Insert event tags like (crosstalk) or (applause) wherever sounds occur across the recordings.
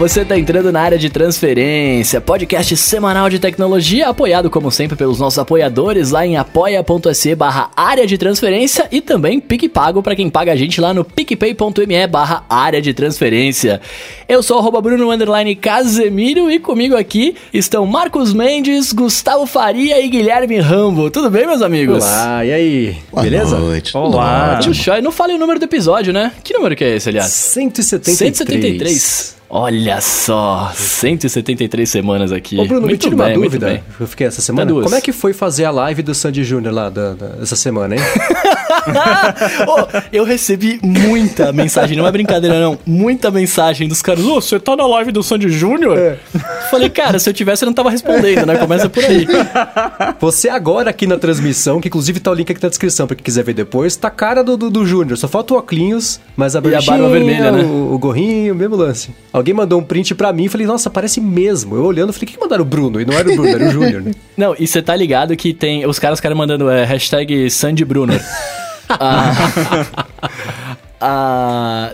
você tá entrando na área de transferência, podcast semanal de tecnologia, apoiado como sempre pelos nossos apoiadores lá em apoia.se barra área de transferência e também PicPago para quem paga a gente lá no picpay.me barra área de transferência. Eu sou o Bruno Underline Casemiro e comigo aqui estão Marcos Mendes, Gustavo Faria e Guilherme Rambo. Tudo bem, meus amigos? Olá, e aí? Boa Beleza? Noite. Olá. Tudo Não falei o número do episódio, né? Que número que é esse, aliás? 173. 173. Olha só, 173 semanas aqui. Ô, Bruno, muito me tira bem, uma dúvida. Eu fiquei essa semana. duas. Como é que foi fazer a live do Sandy Júnior lá da, da- essa semana, hein? (laughs) Ô, eu recebi muita mensagem, não é brincadeira não, muita mensagem dos caras. Ô, você tá na live do Sandy Júnior? É. Falei, cara, se eu tivesse eu não tava respondendo, né? Começa por aí. Você agora aqui na transmissão, que inclusive tá o link aqui na descrição pra quem quiser ver depois, tá a cara do, do, do Júnior. Só falta o óculos, mas a E a barba vermelha, né? O, o gorrinho, mesmo lance. Alguém mandou um print pra mim e falei, nossa, parece mesmo. Eu olhando, falei, o que mandaram o Bruno? E não era o Bruno, era o Júnior, né? (laughs) Não, e você tá ligado que tem. Os caras ficaram mandando é, hashtag Sandy Brunner. (laughs) (laughs)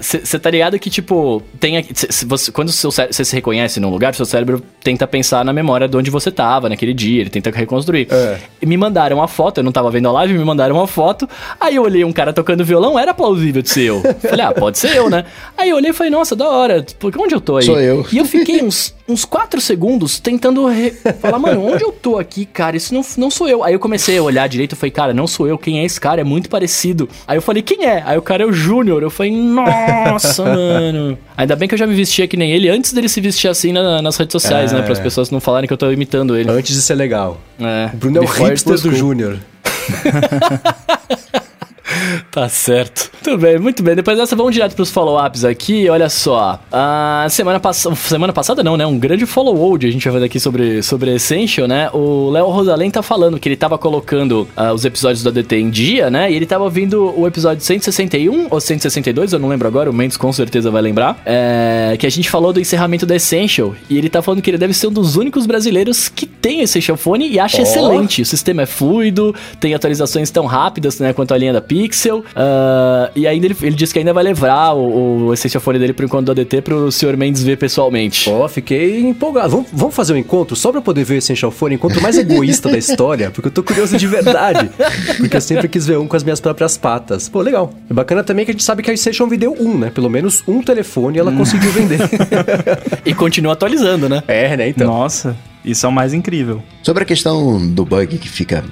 Você tá ligado que, tipo, tem. aqui- cê- cê- você- quando você se reconhece num lugar, seu cérebro tenta pensar na memória de onde você tava naquele dia, ele tenta reconstruir. É. E me mandaram uma foto, eu não tava vendo a live, me mandaram uma foto. Aí eu olhei um cara tocando violão, era plausível de ser eu. (laughs) Falei, ah, pode ser eu, né? Aí eu olhei e falei, nossa, da hora, porque onde eu tô aí? Sou eu. E eu fiquei uns, (laughs) uns quatro segundos tentando re- falar, mano, onde eu tô aqui, cara? Isso não, não sou eu. Aí eu comecei a olhar direito e falei, cara, não sou eu, quem é esse cara? É muito parecido. Aí eu falei, quem é? Aí o cara é o Júnior. Eu falei, nossa, (laughs) mano. Ainda bem que eu já me vestia que nem ele antes dele se vestir assim na- nas redes sociais, É. né? Para as pessoas não falarem que eu tô imitando ele. Antes de ser legal. É. O Bruno é o hipster do. Júnior. (laughs) (laughs) Tá certo. Muito bem, muito bem. Depois dessa, vamos direto pros follow-ups aqui. Olha só. A semana, pass... semana passada, não, né? Um grande follow-up a gente vai fazer aqui sobre, sobre Essential, né? O Léo Rosalém tá falando que ele tava colocando ah, os episódios do ADT em dia, né? E ele tava ouvindo o episódio 161 ou 162, eu não lembro agora, o Mendes com certeza vai lembrar. É, que a gente falou do encerramento da Essential. E ele tá falando que ele deve ser um dos únicos brasileiros que tem Essential Phone e acha Ó. excelente. O sistema é fluido, tem atualizações tão rápidas né, quanto a linha da Pixel. ah, e ainda ele, ele disse que ainda vai levar o, o Essential Phone dele por enquanto do ADT pro Sr. Mendes ver pessoalmente. Ó, fiquei empolgado. Vamos, vamos fazer um encontro só pra poder ver o Essential Phone, encontro mais egoísta da história, porque eu tô curioso de verdade. Porque eu sempre quis ver um com as minhas próprias patas. Pô, legal. É bacana também que a gente sabe que a Essential vendeu um, né? Pelo menos um telefone ela conseguiu vender. (laughs) E continua atualizando, né? é, né? Então. Nossa, isso é o mais incrível. Sobre a questão do bug que fica,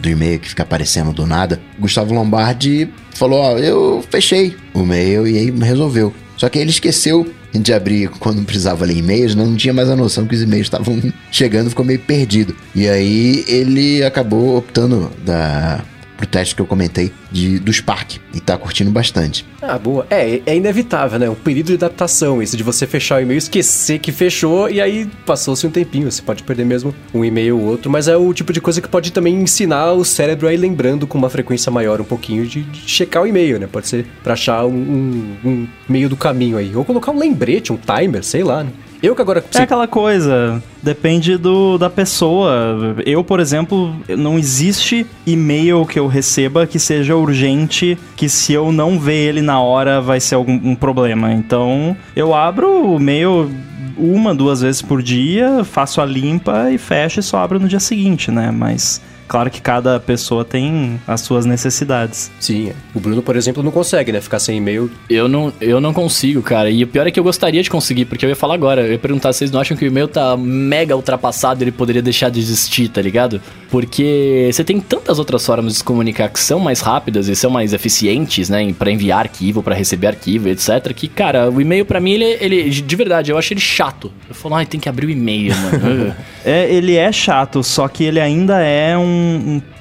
do e-mail que fica aparecendo do nada, Gustavo Lombardi falou: Ó, eu fechei o e-mail e aí resolveu. Só que ele esqueceu de abrir quando precisava ler e-mails, não tinha mais a noção que os e-mails estavam (laughs) chegando, ficou meio perdido. E aí ele acabou optando da, pro teste que eu comentei de, do Spark e tá curtindo bastante. Ah, boa. É, é inevitável, né? Um período de adaptação, isso de você fechar o e-mail, esquecer que fechou e aí passou-se um tempinho. Você pode perder mesmo um e-mail ou outro, mas é o tipo de coisa que pode também ensinar o cérebro a ir lembrando com uma frequência maior um pouquinho de, de checar o e-mail, né? Pode ser pra achar um, um- um meio do caminho aí. Ou colocar um lembrete, um timer, sei lá, né? Eu que agora... É aquela coisa, depende do, da pessoa. Eu, por exemplo, não existe e-mail que eu receba que seja urgente, que se eu não ver ele na hora vai ser algum um problema. Então, eu abro o e-mail uma, duas vezes por dia, faço a limpa e fecho e só abro no dia seguinte, né? Mas claro que cada pessoa tem as suas necessidades. Sim, o Bruno, por exemplo, não consegue, né? Ficar sem e-mail. Eu não, eu não consigo, cara. E o pior é que eu gostaria de conseguir, porque eu ia falar agora. Eu ia perguntar se vocês não acham que o e-mail tá mega ultrapassado e ele poderia deixar de existir, tá ligado? Porque você tem tantas outras formas de se comunicar que são mais rápidas e são mais eficientes, né? em- Pra enviar arquivo, pra receber arquivo, etc. Que, cara, o e-mail pra mim, ele, ele. De verdade, eu acho ele chato. Eu falo, ai, tem que abrir o e-mail, mano. (laughs) É, ele é chato, só que ele ainda é um,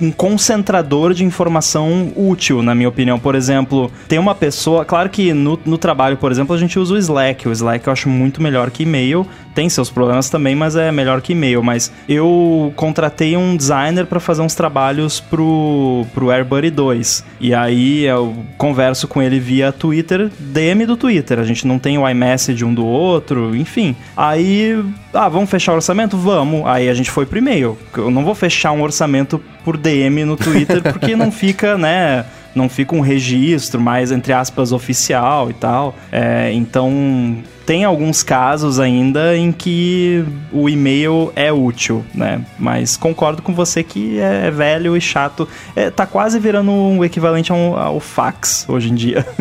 um- concentrador de informação útil, na minha opinião. Por exemplo, tem uma pessoa. Claro que no, no trabalho, por exemplo, a gente usa o Slack. O Slack eu acho muito melhor que e-mail. Tem seus problemas também, mas é melhor que e-mail. Mas eu contratei um designer para fazer uns trabalhos pro, pro AirBuddy 2. E aí eu converso com ele via Twitter, DM do Twitter. A gente não tem o iMessage um do outro, enfim. Aí, ah, vamos fechar o orçamento? Vamos. Aí a gente foi pro e-mail. Eu não vou fechar um orçamento por DM no Twitter (laughs) porque não fica, né? Não fica um registro mais, entre aspas, oficial e tal. É, então, tem alguns casos ainda em que o e-mail é útil, né? Mas concordo com você que é velho e chato. É, tá quase virando um equivalente ao, ao fax hoje em dia. (laughs)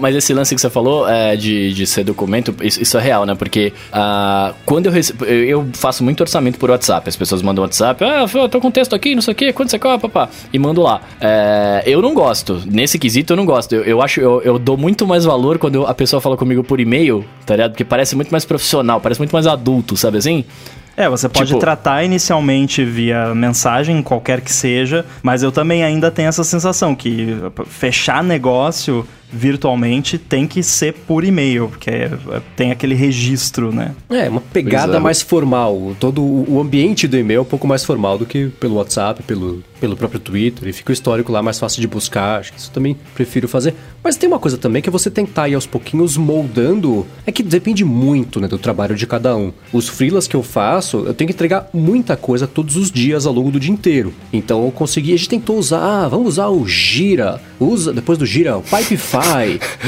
mas esse lance que você falou é, de, de ser documento, isso, isso é real, né? Porque uh, quando eu recebo. Eu faço muito orçamento por WhatsApp. As pessoas mandam WhatsApp, ah, eu tô com texto aqui, não sei o quê, quando você quer, papá. E mando lá. É, eu não gosto. Nesse quesito eu não gosto. Eu, eu acho, eu, eu dou muito mais valor quando a pessoa fala comigo por e-mail, tá ligado? Porque parece muito mais profissional, parece muito mais adulto, sabe assim? É, você pode tipo... tratar inicialmente via mensagem, qualquer que seja, mas eu também ainda tenho essa sensação que fechar negócio virtualmente tem que ser por e-mail, porque é, tem aquele registro, né? É, uma pegada é. mais formal. Todo o ambiente do e-mail é um pouco mais formal do que pelo WhatsApp, pelo, pelo próprio Twitter, e fica o histórico lá mais fácil de buscar. Acho que isso também prefiro fazer. Mas tem uma coisa também que é você tentar ir aos pouquinhos moldando. É que depende muito né, do trabalho de cada um. Os freelas que eu faço, eu tenho que entregar muita coisa todos os dias ao longo do dia inteiro. Então eu consegui, a gente tentou usar, ah, vamos usar o Gira, usa depois do Gira, o Pipefy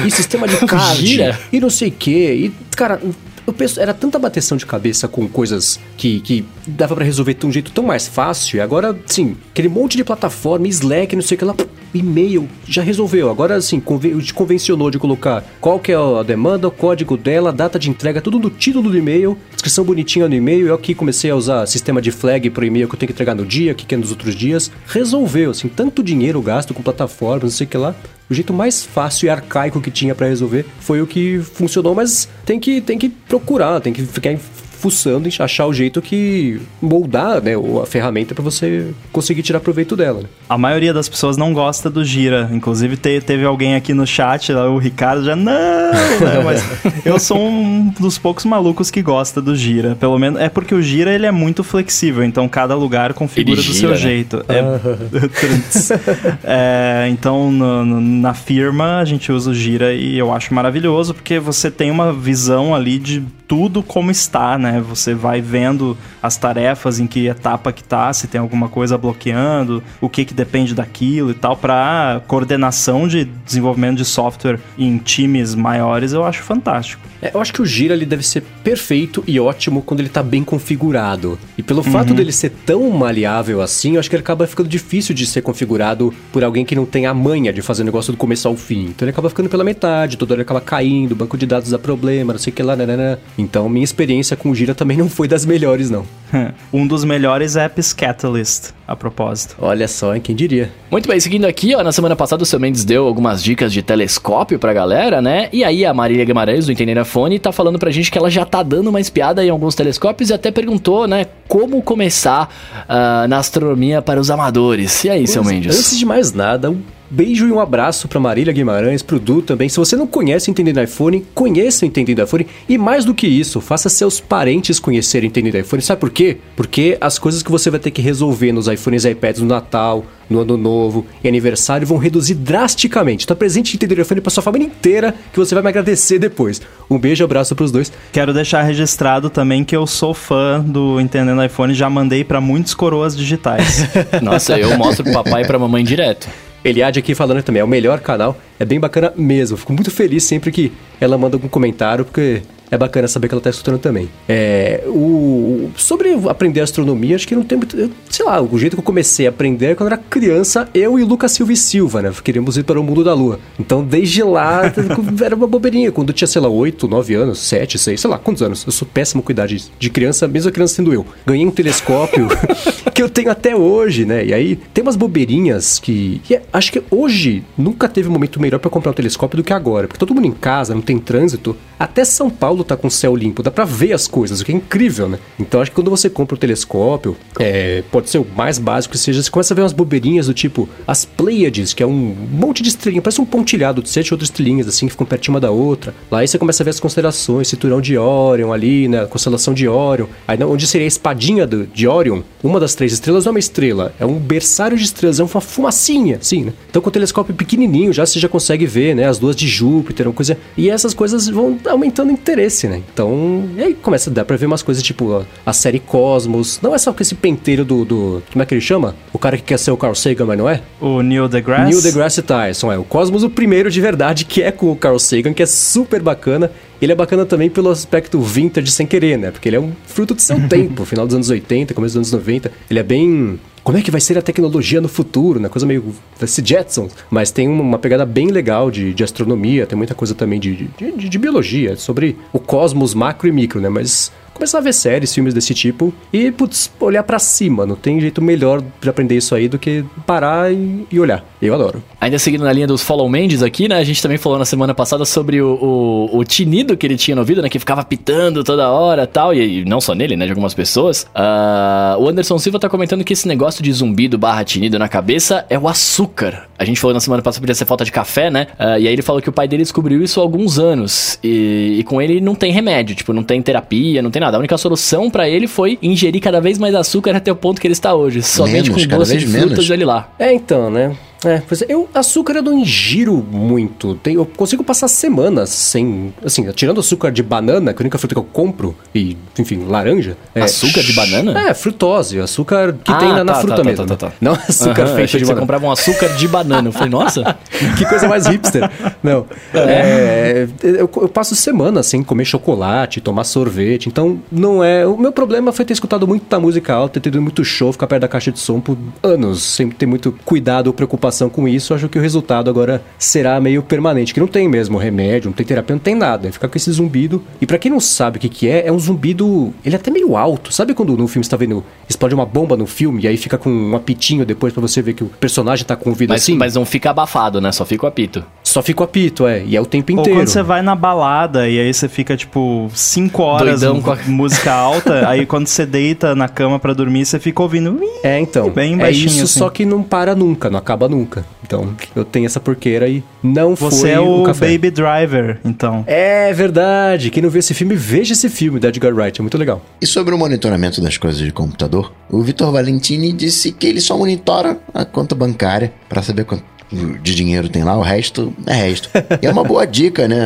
e sistema de (laughs) card, e não sei o que. E, cara, eu penso, era tanta bateção de cabeça com coisas que, que dava para resolver de um jeito tão mais fácil. E agora, sim, aquele monte de plataforma, Slack, não sei o que lá, e-mail, já resolveu. Agora, assim, te convencionou de colocar qual que é a demanda, o código dela, data de entrega, tudo no título do e-mail, descrição bonitinha no e-mail. Eu aqui comecei a usar sistema de flag pro e-mail que eu tenho que entregar no dia, que é nos outros dias. Resolveu, assim, tanto dinheiro gasto com plataformas, não sei o que lá o jeito mais fácil e arcaico que tinha para resolver foi o que funcionou, mas tem que, tem que procurar, tem que ficar fuçando e achar o jeito que moldar né, a ferramenta para você conseguir tirar proveito dela. Né? A maioria das pessoas não gosta do Gira. Inclusive, te, teve alguém aqui no chat, o Ricardo já, não, né? (laughs) mas eu sou um dos poucos malucos que gosta do Gira. Pelo menos é porque o Gira ele é muito flexível, então cada lugar configura ele do gira, seu né? jeito. É, (laughs) é, então, no, no, na firma, a gente usa o Gira e eu acho maravilhoso porque você tem uma visão ali de tudo como está, né? Você vai vendo as tarefas, em que etapa que tá, se tem alguma coisa bloqueando, o que que depende daquilo e tal, para coordenação de desenvolvimento de software em times maiores, eu acho fantástico. É, eu acho que o Gira ele deve ser perfeito e ótimo quando ele tá bem configurado. E pelo uhum. fato dele ser tão maleável assim, eu acho que ele acaba ficando difícil de ser configurado por alguém que não tem a manha de fazer o negócio do começo ao fim. Então ele acaba ficando pela metade, toda hora ele acaba caindo, o banco de dados dá problema, não sei o que lá, né, né, né. Então minha experiência com o Gira também não foi das melhores, não. (laughs) um dos melhores apps Catalyst, a propósito. Olha só, hein? quem diria. Muito bem, seguindo aqui, ó, na semana passada o seu Mendes deu algumas dicas de telescópio pra galera, né? E aí a Marília Guimarães, do Entender a Fone, tá falando pra gente que ela já tá dando uma espiada em alguns telescópios e até perguntou, né, como começar uh, na astronomia para os amadores. E aí, pois, seu Mendes? Antes de mais nada, um beijo e um abraço para Marília Guimarães, pro Du também. Se você não conhece o Entendendo iPhone, conheça o Entendendo iPhone. E mais do que isso, faça seus parentes conhecerem o Entendendo iPhone. Sabe por quê? Porque as coisas que você vai ter que resolver nos iPhones e iPads no Natal, no Ano Novo e aniversário vão reduzir drasticamente. Então presente Entendendo iPhone para sua família inteira, que você vai me agradecer depois. Um beijo e abraço pros dois. Quero deixar registrado também que eu sou fã do Entendendo iPhone, já mandei para muitos coroas digitais. (laughs) Nossa, eu mostro pro papai e pra mamãe direto. Eliade aqui falando também, é o melhor canal, é bem bacana mesmo. Fico muito feliz sempre que ela manda algum comentário, porque é bacana saber que ela está escutando também. É, o, sobre aprender astronomia, acho que não tem muito. Sei lá, o jeito que eu comecei a aprender é quando era criança, eu e Lucas Silva e Silva, né? Queríamos ir para o mundo da lua. Então, desde lá, (laughs) era uma bobeirinha. Quando eu tinha, sei lá, 8, 9 anos, 7, 6, sei lá, quantos anos? Eu sou péssimo com idade de criança, mesmo criança sendo eu. Ganhei um telescópio (laughs) que eu tenho até hoje, né? E aí, tem umas bobeirinhas que. que é, acho que hoje nunca teve um momento melhor para comprar um telescópio do que agora. Porque todo mundo em casa, não tem trânsito. Até São Paulo tá com céu limpo, dá pra ver as coisas, o que é incrível, né? Então acho que quando você compra o um telescópio, é, pode ser o mais básico que seja, você começa a ver umas bobeirinhas do tipo as Pleiades, que é um monte de estrelinha, parece um pontilhado de sete outras estrelinhas assim que ficam pertinho uma da outra. Lá aí você começa a ver as constelações, cinturão de Orion ali, né? Constelação de Orion. Aí onde seria a espadinha do, de Orion, uma das três estrelas não é uma estrela, é um berçário de estrelas, é uma fumacinha, assim, né? Então com o telescópio pequenininho já você já consegue ver, né? As duas de Júpiter, uma coisa. E essas coisas vão aumentando interesse esse, né? Então, e aí começa a dar pra ver umas coisas tipo a, a série Cosmos. Não é só com esse penteiro do, do. Como é que ele chama? O cara que quer ser o Carl Sagan, mas não é? O Neil deGrasse. Neil deGrasse Tyson, é. O Cosmos, o primeiro de verdade, que é com o Carl Sagan, que é super bacana. Ele é bacana também pelo aspecto vintage sem querer, né? Porque ele é um fruto do seu (laughs) tempo, final dos anos 80, começo dos anos 90. Ele é bem como é que vai ser a tecnologia no futuro, né? Coisa meio desse Jetsons. Mas tem uma pegada bem legal de, de astronomia, tem muita coisa também de, de, de biologia, sobre o cosmos macro e micro, né? Mas começar a ver séries, filmes desse tipo e, putz, olhar para cima. Não tem jeito melhor de aprender isso aí do que parar e, e, olhar. Eu adoro. Ainda seguindo na linha dos Follow Mendes aqui, né? A gente também falou na semana passada sobre o, o, o tinido que ele tinha no ouvido, né? Que ficava pitando toda hora tal, e, e não só nele, né? De algumas pessoas. Uh, o Anderson Silva tá comentando que esse negócio de zumbido barra tinido na cabeça é o açúcar. A gente falou na semana passada que podia ser falta de café, né? Uh, e aí ele falou que o pai dele descobriu isso há alguns anos. E, e com ele não tem remédio, tipo, não tem terapia, não tem nada. A única solução para ele foi ingerir cada vez mais açúcar até o ponto que ele está hoje. Somente menos, com doce de frutas menos. ali lá. É, então, né? É, pois é, eu, açúcar eu não ingiro muito. Tem, eu consigo passar semanas sem. Assim, tirando açúcar de banana, que é a única fruta que eu compro, e, enfim, laranja. É, açúcar de banana? É, frutose, açúcar que ah, tem na, tá, na fruta tá, tá mesmo. Tá, tá, tá, Não açúcar uhum, feito de banana. Você comprava um açúcar de banana. Eu falei, nossa, (laughs) que coisa mais hipster. Não. É. É, eu, eu, passo semanas sem comer chocolate, tomar sorvete. Então, não é. O meu problema foi ter escutado muita música alta, ter tido muito show, ficar perto da caixa de som por anos, sem ter muito cuidado ou preocupação preocupação com isso, acho que o resultado agora será meio permanente, que não tem mesmo remédio, não tem terapia, não tem nada. É ficar com esse zumbido. E para quem não sabe o que, que é, é um zumbido. Ele é até meio alto. Sabe quando no filme você tá vendo. Explode uma bomba no filme e aí fica com um apitinho depois para você ver que o personagem tá com ouvido mas, assim? Mas não fica abafado, né? Só fica o apito. Só fica o apito, é. E é o tempo inteiro. Ou quando você vai na balada e aí você fica, tipo, 5 horas com a... música (laughs) alta, aí quando você deita na cama para dormir, você fica ouvindo. É, então. Bem é isso, assim. só que não para nunca, não acaba nunca. Então, eu tenho essa porqueira e não Você foi é o, o Baby Driver, então. É verdade. Quem não viu esse filme, veja esse filme, Dead Edgar Wright. É muito legal. E sobre o monitoramento das coisas de computador, o Vitor Valentini disse que ele só monitora a conta bancária para saber quanto de dinheiro tem lá, o resto é resto. E é uma boa dica, né?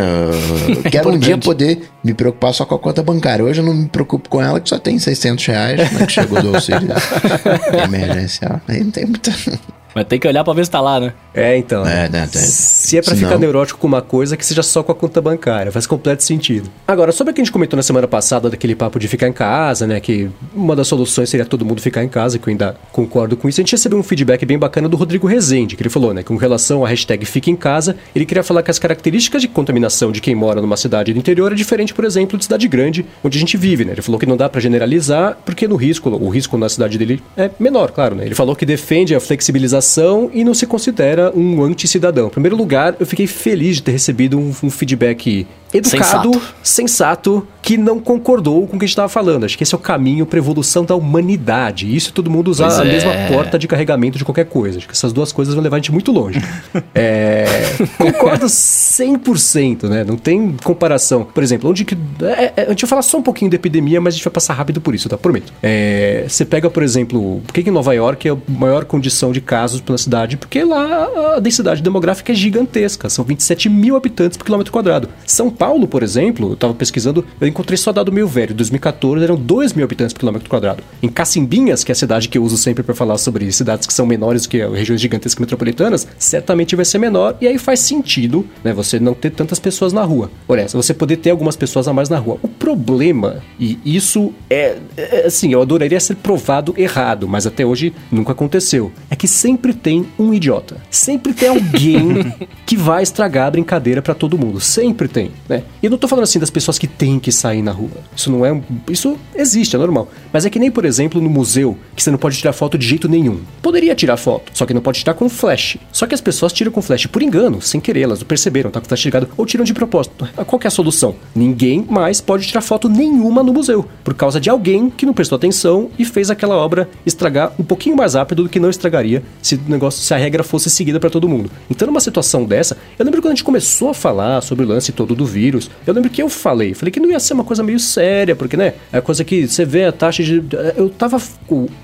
Eu (laughs) quero um dia poder me preocupar só com a conta bancária. Hoje eu não me preocupo com ela, que só tem 600 reais, né, que chegou do auxílio (laughs) emergencial. Aí não tem muita... Mas tem que olhar pra ver se tá lá, né? É, então. É, né, se é pra ficar neurótico com uma coisa, que seja só com a conta bancária. Faz completo sentido. Agora, sobre o que a gente comentou na semana passada, daquele papo de ficar em casa, né? Que uma das soluções seria todo mundo ficar em casa, que eu ainda concordo com isso. A gente recebeu um feedback bem bacana do Rodrigo Rezende, que ele falou, né? Com relação à hashtag Fica em Casa, ele queria falar que as características de contaminação de quem mora numa cidade do interior é diferente, por exemplo, de cidade grande, onde a gente vive, né? Ele falou que não dá para generalizar, porque no risco, o risco na cidade dele é menor, claro, né? Ele falou que defende a flexibilização e não se considera um anti-cidadão. Em primeiro lugar, eu fiquei feliz de ter recebido um, um feedback educado, sensato. sensato. que não concordou com o que a gente estava falando. Acho que esse é o caminho para evolução da humanidade. Isso todo mundo usar pois a é. mesma porta de carregamento de qualquer coisa. Acho que essas duas coisas vão levar a gente muito longe. (laughs) é, concordo 100%, né? Não tem comparação. Por exemplo, onde que. É, é, a gente vai falar só um pouquinho da epidemia, mas a gente vai passar rápido por isso, tá? Prometo. É, você pega, por exemplo, por que, que em Nova York é a maior condição de casos pela cidade? Porque lá a densidade demográfica é gigantesca. São 27 mil habitantes por quilômetro quadrado. São Paulo por exemplo, eu estava pesquisando, eu encontrei só dado meio velho. Em 2014 eram 2 mil habitantes por quilômetro quadrado. Em Cacimbinhas, que é a cidade que eu uso sempre para falar sobre cidades que são menores que regiões gigantescas metropolitanas, certamente vai ser menor. E aí faz sentido, né, você não ter tantas pessoas na rua. Essa, você poder ter algumas pessoas a mais na rua. O problema, e isso é, é assim, eu adoraria ser provado errado, mas até hoje nunca aconteceu, é que sempre tem um idiota. Sempre tem alguém (laughs) que vai estragar a brincadeira para todo mundo. Sempre tem. Né? E eu não tô falando assim das pessoas que têm que sair na rua. Isso não é. Isso existe, é normal. Mas é que nem, por exemplo, no museu, que você não pode tirar foto de jeito nenhum. Poderia tirar foto, só que não pode tirar com flash. Só que as pessoas tiram com flash por engano, sem querer, elas não perceberam, tá com flash ligado, ou tiram de propósito. Qual que é a solução? Ninguém mais pode tirar foto nenhuma no museu, por causa de alguém que não prestou atenção e fez aquela obra estragar um pouquinho mais rápido do que não estragaria se o negócio, se a regra fosse seguida para todo mundo. Então, numa situação dessa, eu lembro quando a gente começou a falar sobre o lance todo do vírus, eu lembro que eu falei, falei que não ia ser uma coisa meio séria, porque, né, é coisa que você vê a taxa de... Eu tava...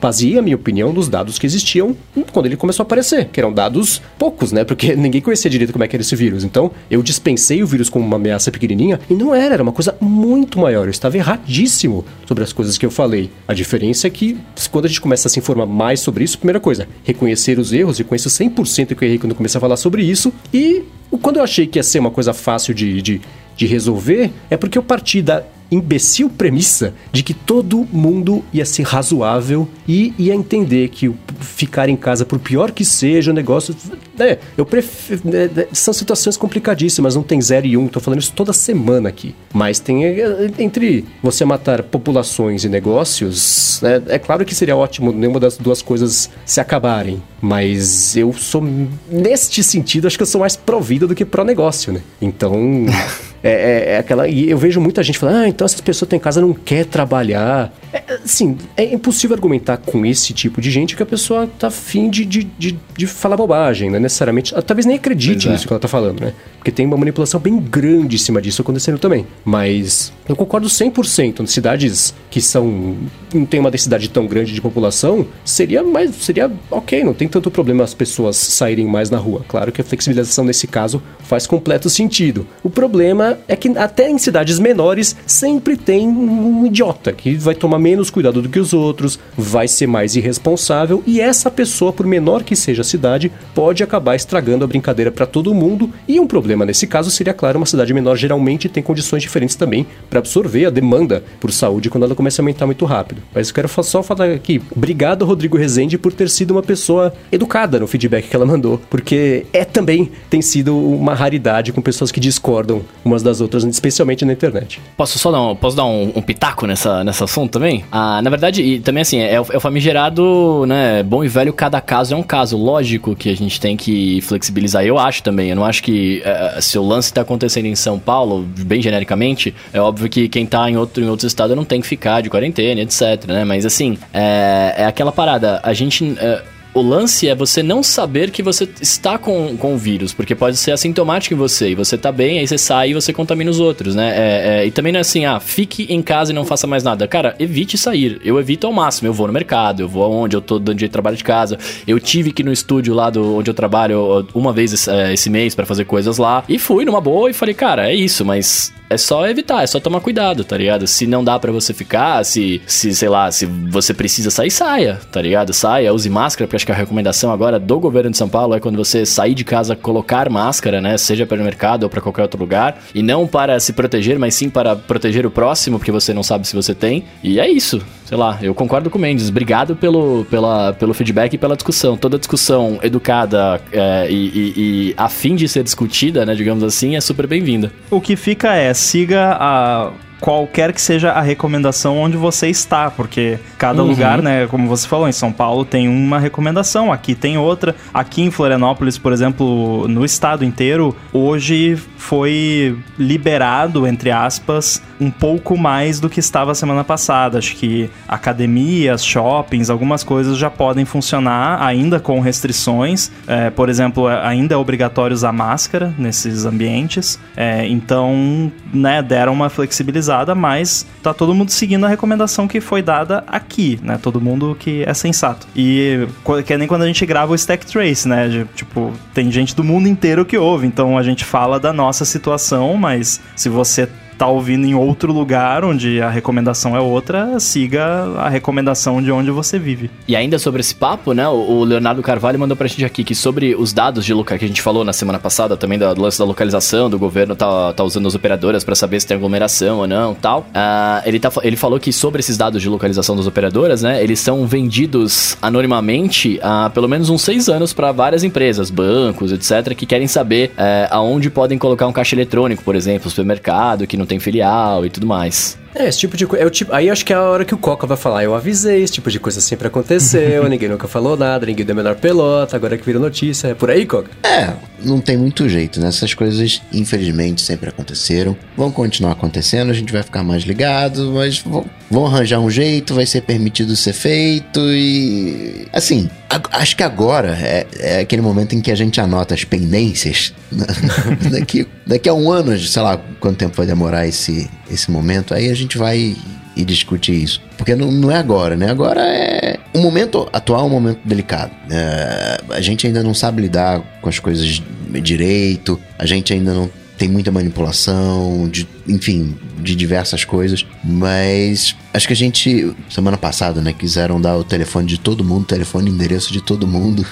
Baseei a minha opinião dos dados que existiam quando ele começou a aparecer, que eram dados poucos, né, porque (laughs) ninguém conhecia direito como é que era esse vírus. Então, eu dispensei o vírus como uma ameaça pequenininha e não era, era uma coisa muito maior. Eu estava erradíssimo sobre as coisas que eu falei. A diferença é que quando a gente começa a se informar mais sobre isso, primeira coisa, reconhecer os erros, e conheço 100% que eu errei quando comecei a falar sobre isso, e quando eu achei que ia ser uma coisa fácil de, de, de resolver, é porque eu parti da imbecil premissa de que todo mundo ia ser razoável e ia entender que ficar em casa, por pior que seja o negócio. Né, eu prefiro. Né, né, são situações complicadíssimas, não tem zero e um, tô falando isso toda semana aqui. Mas tem. É, entre você matar populações e negócios, né, é claro que seria ótimo nenhuma das duas coisas se acabarem. Mas eu sou. Neste sentido, acho que eu sou mais provido do que pró-negócio, né? Então. (laughs) É, é, é, aquela. E eu vejo muita gente falando, ah, então essas pessoas estão em casa não quer trabalhar. É, assim, é impossível argumentar com esse tipo de gente que a pessoa tá afim de, de, de, de falar bobagem, né? Necessariamente. Talvez nem acredite nisso que ela tá falando, né? Porque tem uma manipulação bem grande em cima disso acontecendo também. Mas eu concordo 100%. Cidades que são. não tem uma densidade tão grande de população, seria mais. seria ok, não tem tanto problema as pessoas saírem mais na rua. Claro que a flexibilização nesse caso faz completo sentido. O problema é que até em cidades menores sempre tem um idiota que vai tomar menos cuidado do que os outros, vai ser mais irresponsável e essa pessoa, por menor que seja a cidade, pode acabar estragando a brincadeira para todo mundo. E um problema nesse caso seria, claro, uma cidade menor geralmente tem condições diferentes também para absorver a demanda por saúde quando ela começa a aumentar muito rápido. Mas eu quero só falar aqui, obrigado Rodrigo Rezende por ter sido uma pessoa educada no feedback que ela mandou, porque é também tem sido uma raridade com pessoas que discordam umas das outras, especialmente na internet. Posso só dar um, posso dar um, um pitaco nessa, nessa assunto também? Ah, na verdade, e também assim, é, é o famigerado, né, bom e velho, cada caso é um caso. Lógico que a gente tem que flexibilizar, eu acho também. Eu não acho que uh, se o lance tá acontecendo em São Paulo, bem genericamente, é óbvio que quem tá em outro, em outro estado não tem que ficar de quarentena, etc, né? Mas assim, é, é aquela parada, a gente... Uh, o lance é você não saber que você está com, com o vírus, porque pode ser assintomático em você, e você tá bem, aí você sai e você contamina os outros, né? É, é, e também não é assim, ah, fique em casa e não faça mais nada. Cara, evite sair. Eu evito ao máximo. Eu vou no mercado, eu vou aonde eu tô dando de trabalho de casa. Eu tive que ir no estúdio lá do, onde eu trabalho uma vez esse, é, esse mês para fazer coisas lá. E fui numa boa e falei, cara, é isso, mas é só evitar, é só tomar cuidado, tá ligado? Se não dá para você ficar, se, se, sei lá, se você precisa sair, saia, tá ligado? Saia, use máscara, porque acho que a recomendação agora do governo de São Paulo é quando você sair de casa, colocar máscara, né? Seja para o mercado ou para qualquer outro lugar. E não para se proteger, mas sim para proteger o próximo, porque você não sabe se você tem. E é isso. Sei lá, eu concordo com o Mendes. Obrigado pelo, pela, pelo feedback e pela discussão. Toda discussão educada é, e, e, e a fim de ser discutida, né, digamos assim, é super bem-vinda. O que fica é siga a qualquer que seja a recomendação onde você está, porque cada uhum. lugar, né, como você falou, em São Paulo tem uma recomendação, aqui tem outra. Aqui em Florianópolis, por exemplo, no estado inteiro, hoje foi liberado, entre aspas, um pouco mais do que estava semana passada. Acho que academias, shoppings, algumas coisas já podem funcionar, ainda com restrições. É, por exemplo, ainda é obrigatório usar máscara nesses ambientes. É, então, né, deram uma flexibilização mas tá todo mundo seguindo a recomendação que foi dada aqui, né? Todo mundo que é sensato. E que é nem quando a gente grava o Stack Trace, né? Tipo, tem gente do mundo inteiro que ouve, então a gente fala da nossa situação, mas se você tá ouvindo em outro lugar onde a recomendação é outra, siga a recomendação de onde você vive. E ainda sobre esse papo, né? O Leonardo Carvalho mandou pra gente aqui que sobre os dados de local que a gente falou na semana passada também do lance da localização, do governo tá, tá usando as operadoras para saber se tem aglomeração ou não tal. Uh, ele, tá, ele falou que sobre esses dados de localização das operadoras, né? Eles são vendidos anonimamente há pelo menos uns seis anos para várias empresas, bancos, etc., que querem saber uh, aonde podem colocar um caixa eletrônico, por exemplo, supermercado, que não tem filial e tudo mais. É, esse tipo de coisa. É tipo, aí acho que é a hora que o Coca vai falar. Eu avisei, esse tipo de coisa sempre aconteceu, (laughs) ninguém nunca falou nada, ninguém deu a menor pelota, agora que vira notícia. É por aí, Coca? É, não tem muito jeito, né? Essas coisas, infelizmente, sempre aconteceram. Vão continuar acontecendo, a gente vai ficar mais ligado, mas vão, vão arranjar um jeito, vai ser permitido ser feito e. Assim, acho que agora é, é, aquele momento em que a gente anota as pendências. (laughs) daqui, daqui a um ano, sei lá quanto tempo vai demorar esse esse momento, aí a gente vai e discute isso. Porque não, não é agora, né? Agora é. O momento atual é um momento delicado. É, a gente ainda não sabe lidar com as coisas direito, a gente ainda não tem muita manipulação, de, enfim, de diversas coisas. Mas acho que a gente, semana passada, né, quiseram dar o telefone de todo mundo, telefone e endereço de todo mundo.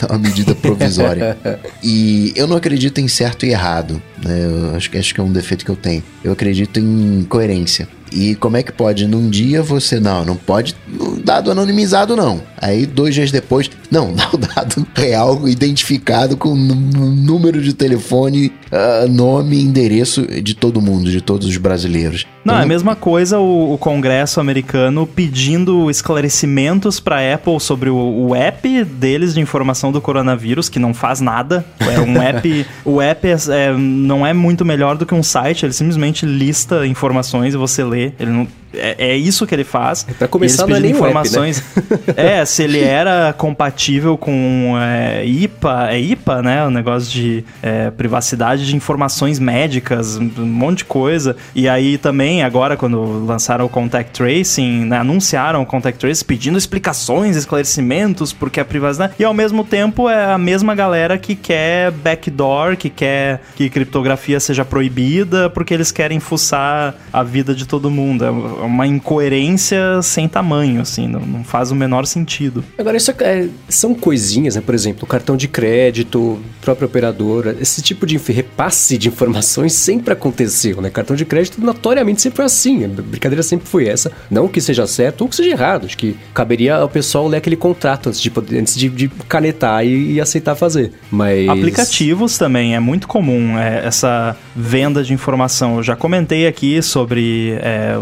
é (laughs) uma medida provisória. (laughs) e eu não acredito em certo e errado. Né? Eu acho, que, acho que é um defeito que eu tenho. Eu acredito em coerência. E como é que pode num dia você não, não pode dado anonimizado não. Aí dois dias depois, não, (laughs) dá o dado real identificado com número de telefone, uh, nome e endereço de todo mundo, de todos os brasileiros. Não, então, é a mesma coisa o, o, Congresso americano pedindo esclarecimentos para Apple sobre o, o, app deles de informação do coronavírus, que não faz nada. É um (laughs) app. o app é, é, não é muito melhor do que um site, ele simplesmente lista informações e você lê. Ele não é, é isso que ele faz. Pra começar, não é nem informações. App, né? (laughs) é, se ele era compatível com é, IPA, é IPA, né? O negócio de é, privacidade de informações médicas, um monte de coisa. E aí também, agora, quando lançaram o Contact Tracing, né, anunciaram o Contact Tracing pedindo explicações, esclarecimentos, porque a privacidade. E ao mesmo tempo é a mesma galera que quer backdoor, que quer que criptografia seja proibida, porque eles querem fuçar a vida de todo mundo. É uma incoerência sem tamanho, assim, não, não faz o menor sentido. Agora, isso é, são coisinhas, né? Por exemplo, cartão de crédito, própria operadora, esse tipo de repasse de informações sempre aconteceu, né? Cartão de crédito notoriamente sempre foi assim, a brincadeira sempre foi essa. Não que seja certo ou que seja errado, acho que caberia ao pessoal ler aquele contrato antes de, antes de, de canetar e, e, aceitar fazer. Mas. Aplicativos também, é muito comum é, essa venda de informação. Eu já comentei aqui sobre é,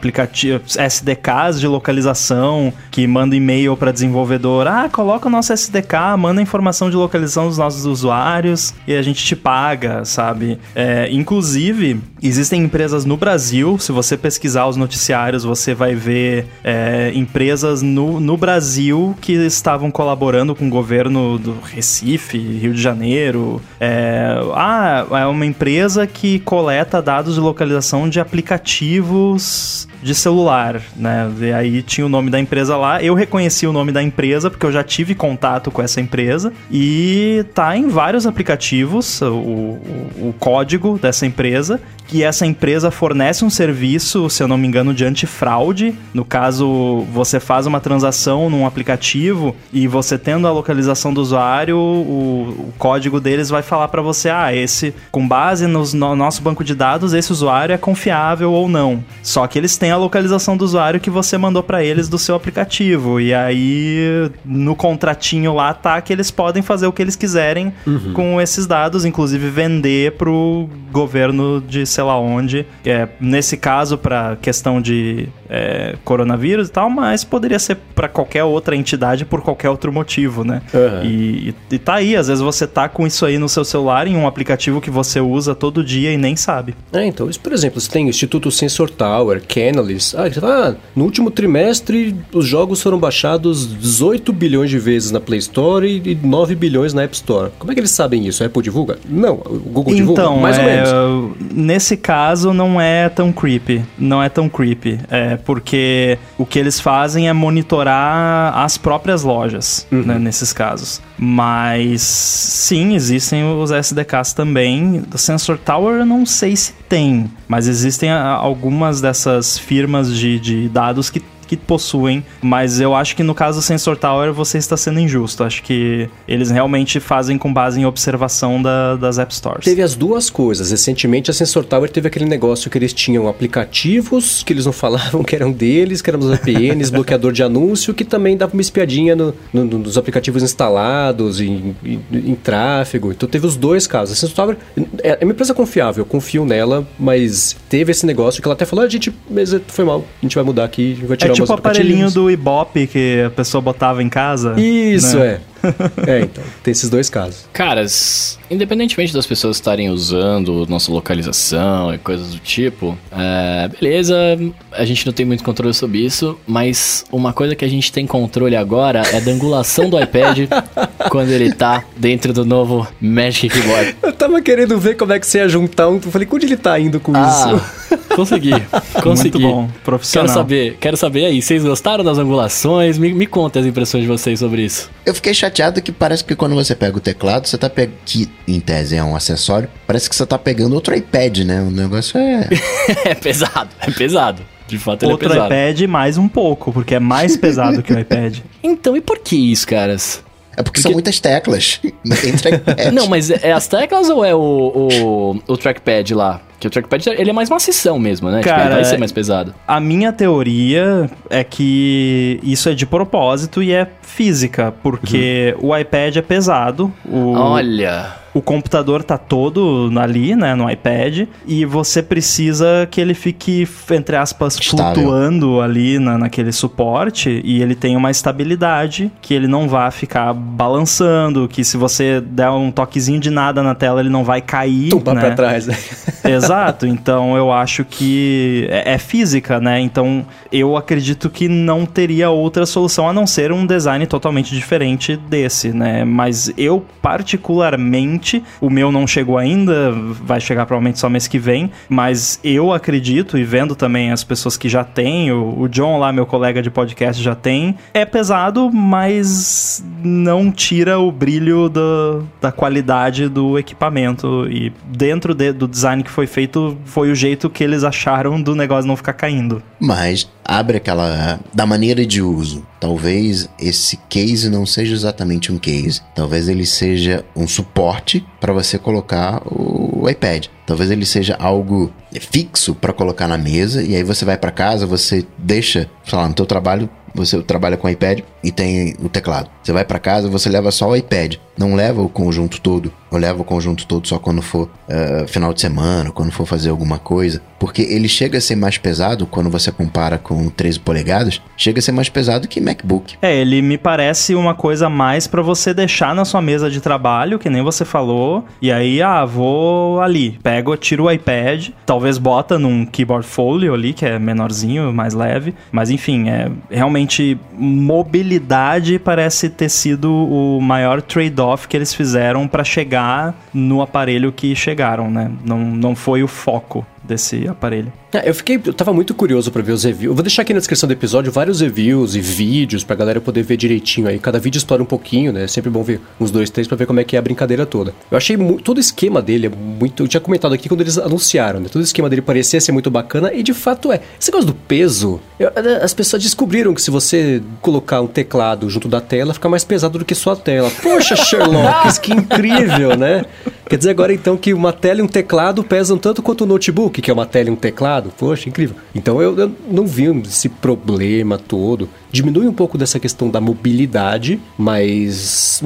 aplicativos, SDKs de localização que manda e-mail para desenvolvedor. Ah, coloca o nosso SDK, manda informação de localização dos nossos usuários e a gente te paga, sabe? É, inclusive, existem empresas no Brasil, se você pesquisar os noticiários, você vai ver é, empresas no, no Brasil que estavam colaborando com o governo do Recife, Rio de Janeiro. É, ah, é uma empresa que coleta dados de localização de aplicativos de celular, né? E aí tinha o nome da empresa lá. Eu reconheci o nome da empresa porque eu já tive contato com essa empresa e tá em vários aplicativos o, o, o código dessa empresa que essa empresa fornece um serviço, se eu não me engano, de antifraude. No caso, você faz uma transação num aplicativo e você tendo a localização do usuário, o, o código deles vai falar para você, ah, esse, com base nos, no nosso banco de dados, esse usuário é confiável ou não. Só que eles têm a localização do usuário que você mandou para eles do seu aplicativo. E aí, no contratinho lá tá que eles podem fazer o que eles quiserem uhum. com esses dados, inclusive vender pro governo de sei lá onde. É, nesse caso, para questão de é, coronavírus e tal, mas poderia ser para qualquer outra entidade por qualquer outro motivo, né? Uhum. E, e, tá aí, às vezes você tá com isso aí no seu celular em um aplicativo que você usa todo dia e nem sabe. É, então, isso, por exemplo, você tem o Instituto Sensor Tower, Canalys. Ah, ah, no último trimestre os jogos foram baixados 18 bilhões de vezes na Play Store e 9 bilhões na App Store. Como é que eles sabem isso? A Apple divulga? Não, o Google divulga? Então, mais é, ou menos. Nesse caso não é tão creepy. Não é tão creepy. É, porque o que eles fazem é monitorar as próprias lojas, uhum. né, nesses casos. Mas sim, existem os SDKs também. O Sensor Tower eu não sei se tem, mas existem algumas dessas firmas de, de dados que que possuem, mas eu acho que no caso do Sensor Tower você está sendo injusto. Acho que eles realmente fazem com base em observação da, das App Stores. Teve as duas coisas. Recentemente a Sensor Tower teve aquele negócio que eles tinham aplicativos que eles não (laughs) falavam que eram deles, que eram os VPNs, (laughs) bloqueador de anúncio, que também dava uma espiadinha no, no, nos aplicativos instalados, em, em, em, tráfego. Então teve os dois casos. A Sensor Tower é, é uma empresa confiável, eu confio nela, mas teve esse negócio que ela até falou: a gente, foi mal, a gente vai mudar aqui, vai tirar é, tipo o aparelhinho do Ibope que a pessoa botava em casa. Isso, né? é. É, então, tem esses dois casos. Caras, independentemente das pessoas estarem usando nossa localização e coisas do tipo, é, beleza, a gente não tem muito controle sobre isso, mas uma coisa que a gente tem controle agora é da angulação do iPad (laughs) quando ele tá dentro do novo Magic Keyboard. Eu tava querendo ver como é que você ia juntar um, eu falei, onde ele tá indo com ah, isso? consegui. (laughs) Consegui. Muito bom, profissional. Quero saber, quero saber aí, vocês gostaram das angulações? Me, me contem as impressões de vocês sobre isso. Eu fiquei chateado que parece que quando você pega o teclado, você tá pegando. Que em tese é um acessório, parece que você tá pegando outro iPad, né? O negócio é. (laughs) é pesado, é pesado. De fato, ele Outro é pesado. iPad mais um pouco, porque é mais pesado que o iPad. (laughs) Então, e por que isso, caras? É porque, são muitas teclas. (laughs) Entre iPads. Não, mas é as teclas ou é o, o, o trackpad lá? Que o trackpad ele é mais macição mesmo, né? tipo, Cara, ele vai ser é- mais pesado. A minha teoria é que isso é de propósito e é física, porque o iPad é pesado, o, Olha. O computador tá todo ali, né, no iPad, e você precisa que ele fique, entre aspas, Estável. flutuando ali na, naquele suporte e ele tem uma estabilidade que ele não vai ficar balançando, que se você der um toquezinho de nada na tela, ele não vai cair, Tumba né? pra trás. né? (laughs) Exato, então eu acho que é, é física, né? Então eu acredito que não teria outra solução a não ser um design totalmente diferente desse, né? Mas eu, particularmente, o meu não chegou ainda, vai chegar provavelmente só mês que vem, mas eu acredito, e vendo também as pessoas que já têm, o, John lá, meu colega de podcast, já tem, é pesado, mas não tira o brilho do- da qualidade do equipamento. E dentro de- do design que foi feito, foi o jeito que eles acharam do negócio não ficar caindo. Mas abre aquela. da maneira de uso. Talvez esse case não seja exatamente um case. Talvez ele seja um suporte para você colocar o iPad. Talvez ele seja algo fixo para colocar na mesa e aí você vai para casa, você deixa, sei lá, no teu trabalho, você trabalha com iPad e tem o teclado. Você vai para casa, você leva só o iPad, não leva o conjunto todo, ou leva o conjunto todo só quando for eh, final de semana, quando for fazer alguma coisa, porque ele chega a ser mais pesado quando você compara com 13 polegadas, chega a ser mais pesado que MacBook. É, ele me parece uma coisa mais pra você deixar na sua mesa de trabalho, que nem você falou, e aí, ah, vou ali, pego, tiro o iPad, talvez bota num keyboard folio ali, que é menorzinho, mais leve, mas enfim, é realmente mobilidade parece ter sido o maior trade-off que eles fizeram pra chegar no aparelho que chegaram, né? Não, não foi o foco desse aparelho. É, eu fiquei, eu tava muito curioso pra ver os reviews. Eu vou deixar aqui na descrição do episódio vários reviews e vídeos pra galera poder ver direitinho aí. Cada vídeo explora um pouquinho, né? É sempre bom ver uns dois, três pra ver como é que é a brincadeira toda. Eu achei todo o esquema dele é muito. Eu tinha comentado aqui quando eles anunciaram, né? Todo o esquema dele parecia ser muito bacana e de fato é. Esse negócio do peso, eu- as pessoas descobriram que se você colocar um teclado junto da tela, fica mais pesado do que só a tela. Poxa, (laughs) Sherlock, que incrível, né? Quer dizer agora então que uma tela e um teclado pesam tanto quanto o notebook, que é uma tela e um teclado? Poxa, incrível. Então eu, eu não vi esse problema todo. Diminui um pouco dessa questão da mobilidade, mas.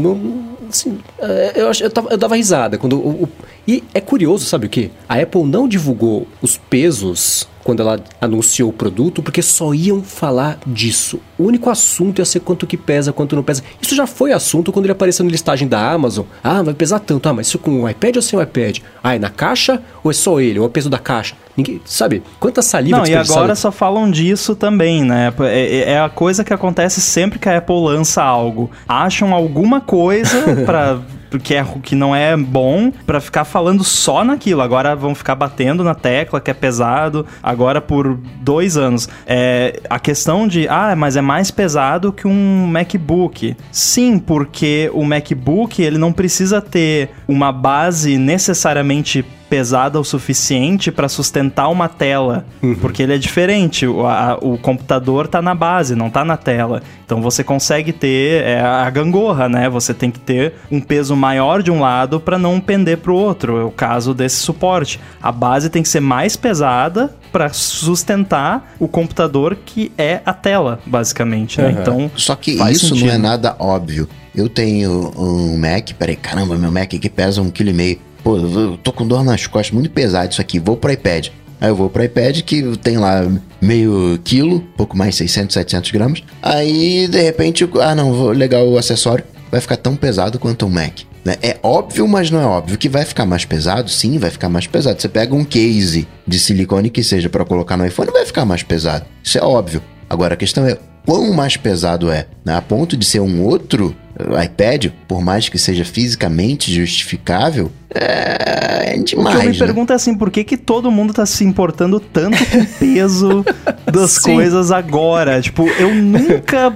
Assim, é, eu, eu, tava, eu dava risada quando. o- e é curioso, sabe o que? A Apple não divulgou os pesos quando ela anunciou o produto, porque só iam falar disso. O único assunto ia ser quanto que pesa, quanto não pesa. Isso já foi assunto quando ele apareceu na listagem da Amazon. Ah, vai pesar tanto. Ah, mas isso com o iPad ou sem o iPad? Ah, é na caixa ou é só ele? Ou é o peso da caixa? Ninguém, sabe? Quanta saliva Não, e agora só falam disso também, né? É, é a coisa que acontece sempre que a Apple lança algo. Acham alguma coisa (laughs) pra. Que, é, que não é bom pra ficar falando só naquilo. Agora vão ficar batendo na tecla que é pesado. Agora por dois anos. É, a questão de, ah, mas é mais pesado que um MacBook. Sim, porque o MacBook ele não precisa ter uma base necessariamente pesada o suficiente para sustentar uma tela, porque ele é diferente. O, a- o computador tá na base, não tá na tela. Então você consegue ter é, a gangorra, né? Você tem que ter um peso maior de um lado para não pender pro outro. É o caso desse suporte. A base tem que ser mais pesada para sustentar o computador que é a tela, basicamente. né? Uhum. Então Só que faz isso sentido. não é nada óbvio. Eu tenho um Mac, peraí, caramba, meu Mac aqui pesa um quilo e meio. Pô, eu tô com dor nas costas, muito pesado isso aqui, vou pro iPad. Aí eu vou pro iPad que tem lá meio quilo, pouco mais, 600, 700 gramas. Aí, de repente, ah não, vou o acessório, vai ficar tão pesado quanto o Mac. né? É óbvio, mas não é óbvio. Que vai ficar mais pesado, sim, vai ficar mais pesado. Você pega um case de silicone que seja para colocar no iPhone, vai ficar mais pesado. Isso é óbvio. Agora a questão é quão mais pesado é, né? a ponto de ser um outro iPad, por mais que seja fisicamente justificável, é, é demais. O que eu me né? pergunto é assim, por que, que todo mundo tá se importando tanto com o peso (laughs) das Sim. coisas agora? Tipo, eu nunca.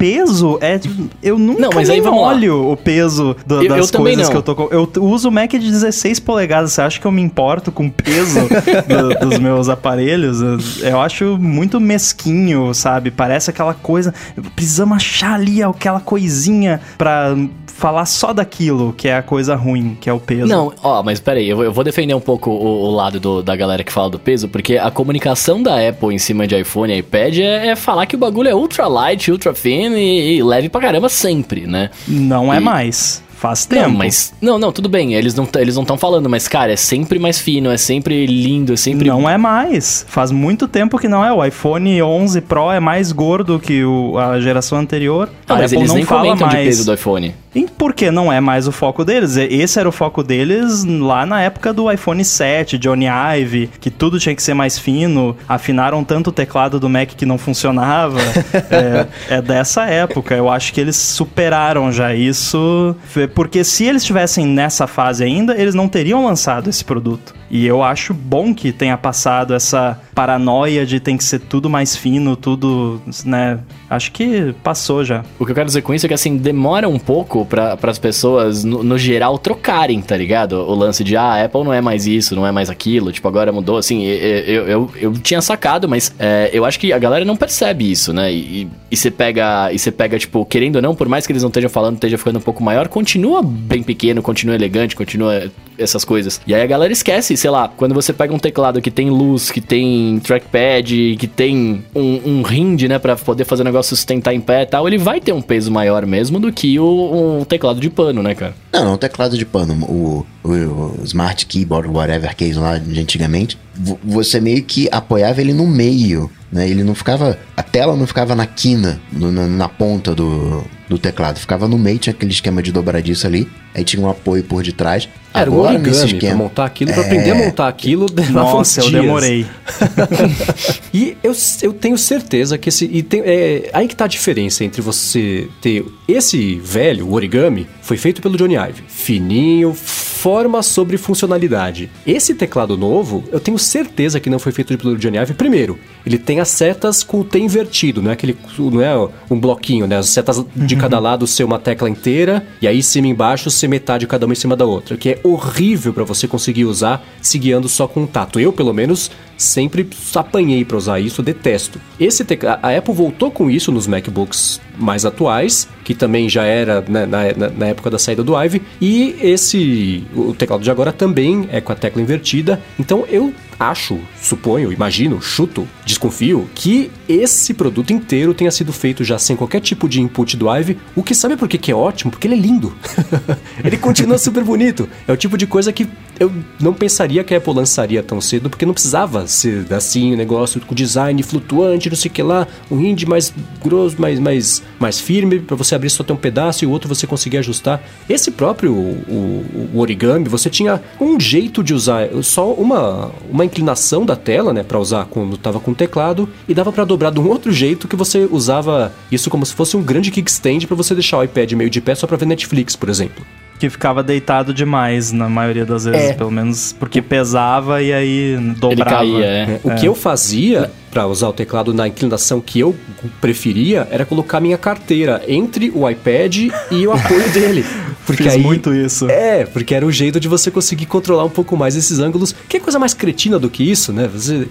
Peso é. Eu nunca Não, mas aí vamos lá. olho o peso do- Eu- das eu coisas que eu tô com. Eu uso o Mac de 16 polegadas. Você acha que eu me importo com o peso (laughs) do- dos meus aparelhos? Eu, acho muito mesquinho, sabe? Parece aquela coisa. Precisamos achar ali aquela coisinha pra falar só daquilo que é a coisa ruim, que é o peso. Não, ó, mas peraí, eu vou, eu vou defender um pouco o, o lado do- da galera que fala do peso, porque a comunicação da Apple em cima de iPhone e iPad é, é falar que o bagulho é ultra light, ultra thin e, e leve pra caramba sempre, né? Não é E- mais. Faz tempo. Não, mas. Não, não, tudo bem, eles não eles não estão falando, mas, cara, é sempre mais fino, é sempre lindo, é sempre. Não é mais. Faz muito tempo que não é. O iPhone 11 Pro é mais gordo que o- a geração anterior. Não, a mas Apple eles não nem fala comentam mais. de peso do iPhone. E por que não é mais o foco deles? Esse era o foco deles lá na época do iPhone 7, Johnny Ive, que tudo tinha que ser mais fino. Afinaram tanto o teclado do Mac que não funcionava. (laughs) é, é dessa época. Eu acho que eles superaram já isso. Porque se eles estivessem nessa fase ainda, eles não teriam lançado esse produto. E eu acho bom que tenha passado essa paranoia de tem que ser tudo mais fino, tudo, né? Acho que passou já. O que eu quero dizer com isso é que, assim, demora um pouco para as pessoas, no, no geral, trocarem, tá ligado? O lance de, ah, a Apple não é mais isso, não é mais aquilo, tipo, agora mudou, assim, e- e- eu, eu, eu tinha sacado, mas é, eu acho que a galera não percebe isso, né? E, e você pega, e você pega, tipo, querendo ou não, por mais que eles não estejam falando, esteja ficando um pouco maior, continua bem pequeno, continua elegante, continua essas coisas. E aí a galera esquece, sei lá, quando você pega um teclado que tem luz, que tem trackpad, que tem um, um hind, né, pra poder fazer o negócio sustentar em pé e tal, ele vai ter um peso maior mesmo do que o, um teclado de pano, né, cara? Não, não, o teclado de pano, o, o, o Smart Keyboard, whatever case lá de antigamente, você meio que apoiava ele no meio, né? Ele não ficava, a tela não ficava na quina, no- na, na ponta do, do teclado, ficava no meio, tinha aquele esquema de dobradiça ali, aí tinha um apoio por detrás. Era um Agora, nesse origami pra esquema, montar aquilo, pra aprender a montar aquilo, (laughs) Nossa, eu demorei. (laughs) E eu, eu tenho certeza que esse. E tem, é, aí que tá a diferença entre você ter. Esse velho, o origami, foi feito pelo Johnny Ive. Fininho, forma sobre funcionalidade. Esse teclado novo, eu tenho certeza que não foi feito pelo Johnny Ive. Primeiro, ele tem as setas com o T invertido, não é aquele. Não é um bloquinho, né? As setas de cada lado ser uma tecla inteira, e aí cima e embaixo ser metade cada uma em cima da outra. Que é horrível pra você conseguir usar se guiando só com o tato. Eu, pelo menos, sempre apanhei pra usar isso, detesto. Esse tecla- a Apple voltou com isso nos MacBooks mais atuais, que também já era né, na, na- na época da saída do Ive, e esse o teclado de agora também é com a tecla invertida. Então eu acho, suponho, imagino, chuto, desconfio que esse produto inteiro tenha sido feito já sem qualquer tipo de input do Ive, o que sabe por que que é ótimo? Porque ele é lindo. (laughs) ele continua super bonito. É o tipo de coisa que eu não pensaria que a Apple lançaria tão cedo, porque não precisava ser assim, o negócio com design flutuante, não sei o que lá, um hinge mais grosso, mais, mais, mais firme, para você abrir só ter um pedaço e o outro você conseguir ajustar. Esse próprio o, o origami, você tinha um jeito de usar, só uma, uma inclinação da tela, né, para usar quando tava com o teclado, e dava para dobrar de um outro jeito que você usava isso como se fosse um grande kickstand para você deixar o iPad meio de pé só para ver Netflix, por exemplo. Que ficava deitado demais na maioria das vezes, É. pelo menos porque pesava e aí dobrava. Ele caía, é. É, O que eu fazia para usar o teclado na inclinação que eu preferia era colocar minha carteira entre o iPad e o apoio dele. (laughs) Porque Fiz aí muito isso. É, porque era o jeito de você conseguir controlar um pouco mais esses ângulos. Que é coisa mais cretina do que isso, né? Você,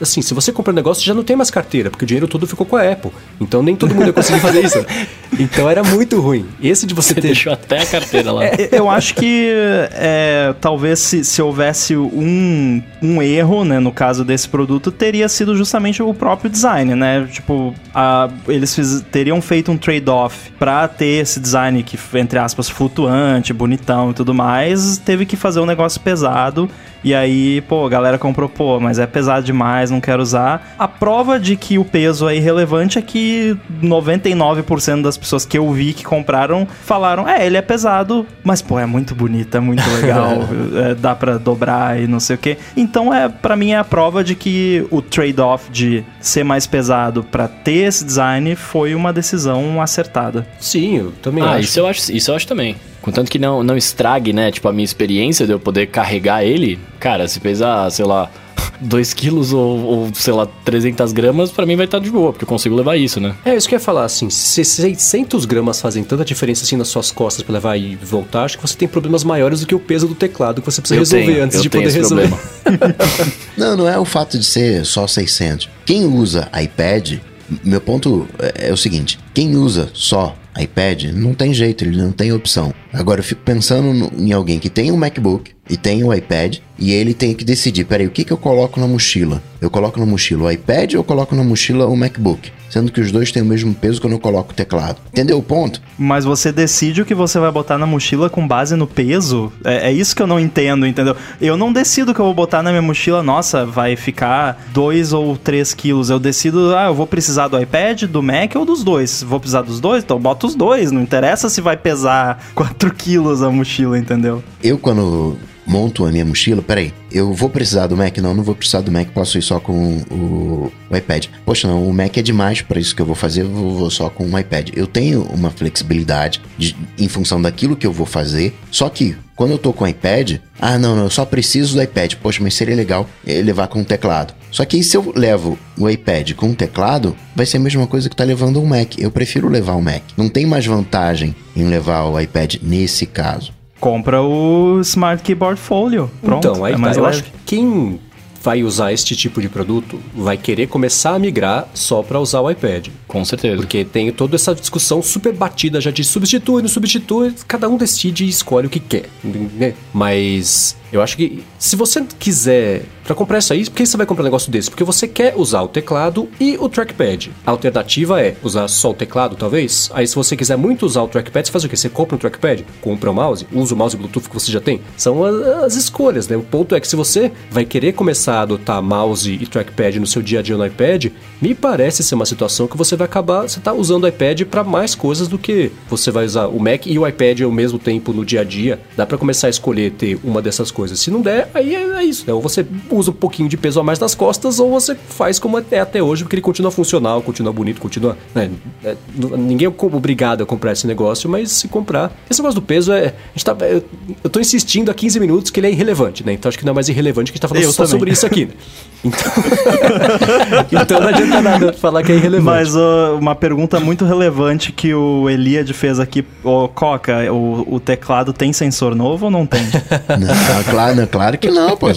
assim, se você compra um negócio, já não tem mais carteira, porque o dinheiro todo ficou com a Apple. Então nem todo mundo ia conseguir fazer isso. (laughs) Então era muito ruim. Esse de você, Você ter. deixou até a carteira lá. É, Eu acho que é, talvez se, se houvesse um, um erro, né, no caso desse produto, teria sido justamente o próprio design, né? Tipo, a- eles fiz- teriam feito um trade-off pra ter esse design que, entre aspas, flutuante, bonitão e tudo mais, teve que fazer um negócio pesado. E aí, pô, a galera comprou, pô, mas é pesado demais, não quero usar. A prova de que o peso é irrelevante é que 99% das pessoas que eu vi que compraram falaram: é, ele é pesado, mas pô, é muito bonito, é muito legal, (laughs) é, dá pra dobrar e não sei o que. Então, é para mim, é a prova de que o trade-off de ser mais pesado para ter esse design foi uma decisão acertada. Sim, eu também Ah, acho. isso eu acho, isso eu acho também. Contanto que não, não estrague, né, tipo, a minha experiência de eu poder carregar ele. Cara, se pesar, sei lá, (laughs) 2 quilos ou, ou, sei lá, 300 gramas, pra mim vai estar de boa, porque eu consigo levar isso, né? É, isso que eu ia falar, assim, se 600 gramas fazem tanta diferença assim nas suas costas pra levar e voltar, acho que você tem problemas maiores do que o peso do teclado que você precisa resolver tenho, antes eu de poder resolver. problema. (laughs) (laughs) Não, não é o fato de ser só 600. Quem usa iPad, meu ponto é é o seguinte: quem usa só iPad, não tem jeito, ele não tem opção. Agora eu fico pensando no- em alguém que tem um MacBook e tem o iPad e ele tem que decidir: peraí, o que, que eu coloco na mochila? Eu coloco na mochila o iPad ou eu coloco na mochila o MacBook? Sendo que os dois têm o mesmo peso quando eu coloco o teclado. Entendeu o ponto? Mas você decide o que você vai botar na mochila com base no peso? É, é isso que eu não entendo, entendeu? Eu não decido o que eu vou botar na minha mochila, nossa, vai ficar 2 ou 3 quilos. Eu decido, ah, eu vou precisar do iPad, do Mac ou dos dois. Vou precisar dos dois? Então boto os dois. Não interessa se vai pesar (laughs) 4 quilos a mochila, entendeu? Eu, quando monto a minha mochila, peraí, eu vou precisar do Mac? Não, não vou precisar do Mac, posso ir só com o, o iPad. Poxa, não, o Mac é demais para isso que eu vou fazer, eu vou, só com o iPad. Eu tenho uma flexibilidade de- em função daquilo que eu vou fazer, só que quando eu tô com o iPad, ah, não, não, eu só preciso do iPad. Poxa, mas seria legal eh, levar com o teclado. Só que se eu levo o iPad com o teclado, vai ser a mesma coisa que tá levando um Mac. Eu prefiro levar o Mac. Não tem mais vantagem em levar o iPad nesse caso. Compra o Smart Keyboard Folio. Pronto, então, aí é tá. mais Eu leve. acho que quem vai usar este tipo de produto vai querer começar a migrar só pra usar o iPad. Com certeza. Porque tem toda essa discussão super batida já de substitui, não substitui, cada um decide e escolhe o que quer. né? Mas eu acho que se você quiser, pra comprar isso aí, por que você vai comprar um negócio desse? Porque você quer usar o teclado e o trackpad. A alternativa é usar só o teclado, talvez. Aí se você quiser muito usar o trackpad, você faz o quê? Você compra um trackpad, compra o mouse, usa o mouse Bluetooth que você já tem. São as escolhas, né? O ponto é que se você vai querer começar a adotar mouse e trackpad no seu dia a dia no iPad, me parece ser uma situação que você vai acabar, você tá usando o iPad para mais coisas do que você vai usar o Mac e o iPad ao mesmo tempo no dia a dia. Dá para começar a escolher ter uma dessas coisas. Se não der, aí é, é isso. Né? Ou você usa um pouquinho de peso a mais nas costas, ou você faz como é até hoje, porque ele continua funcional, continua bonito, continua. né? É, ninguém é obrigado a comprar esse negócio, mas se comprar. Esse negócio do peso é. A gente tá, eu, eu tô insistindo há 15 minutos que ele é irrelevante, né? Então acho que não é mais irrelevante que a gente tá falando Eu só também. sobre isso aqui. Né? Então, (laughs) então não adianta nada falar que é irrelevante. Mas ó, uma pergunta muito relevante que o Eliade fez aqui, ô Coca, o, o teclado tem sensor novo ou não tem? (laughs) Não, claro, não, claro que não, pô.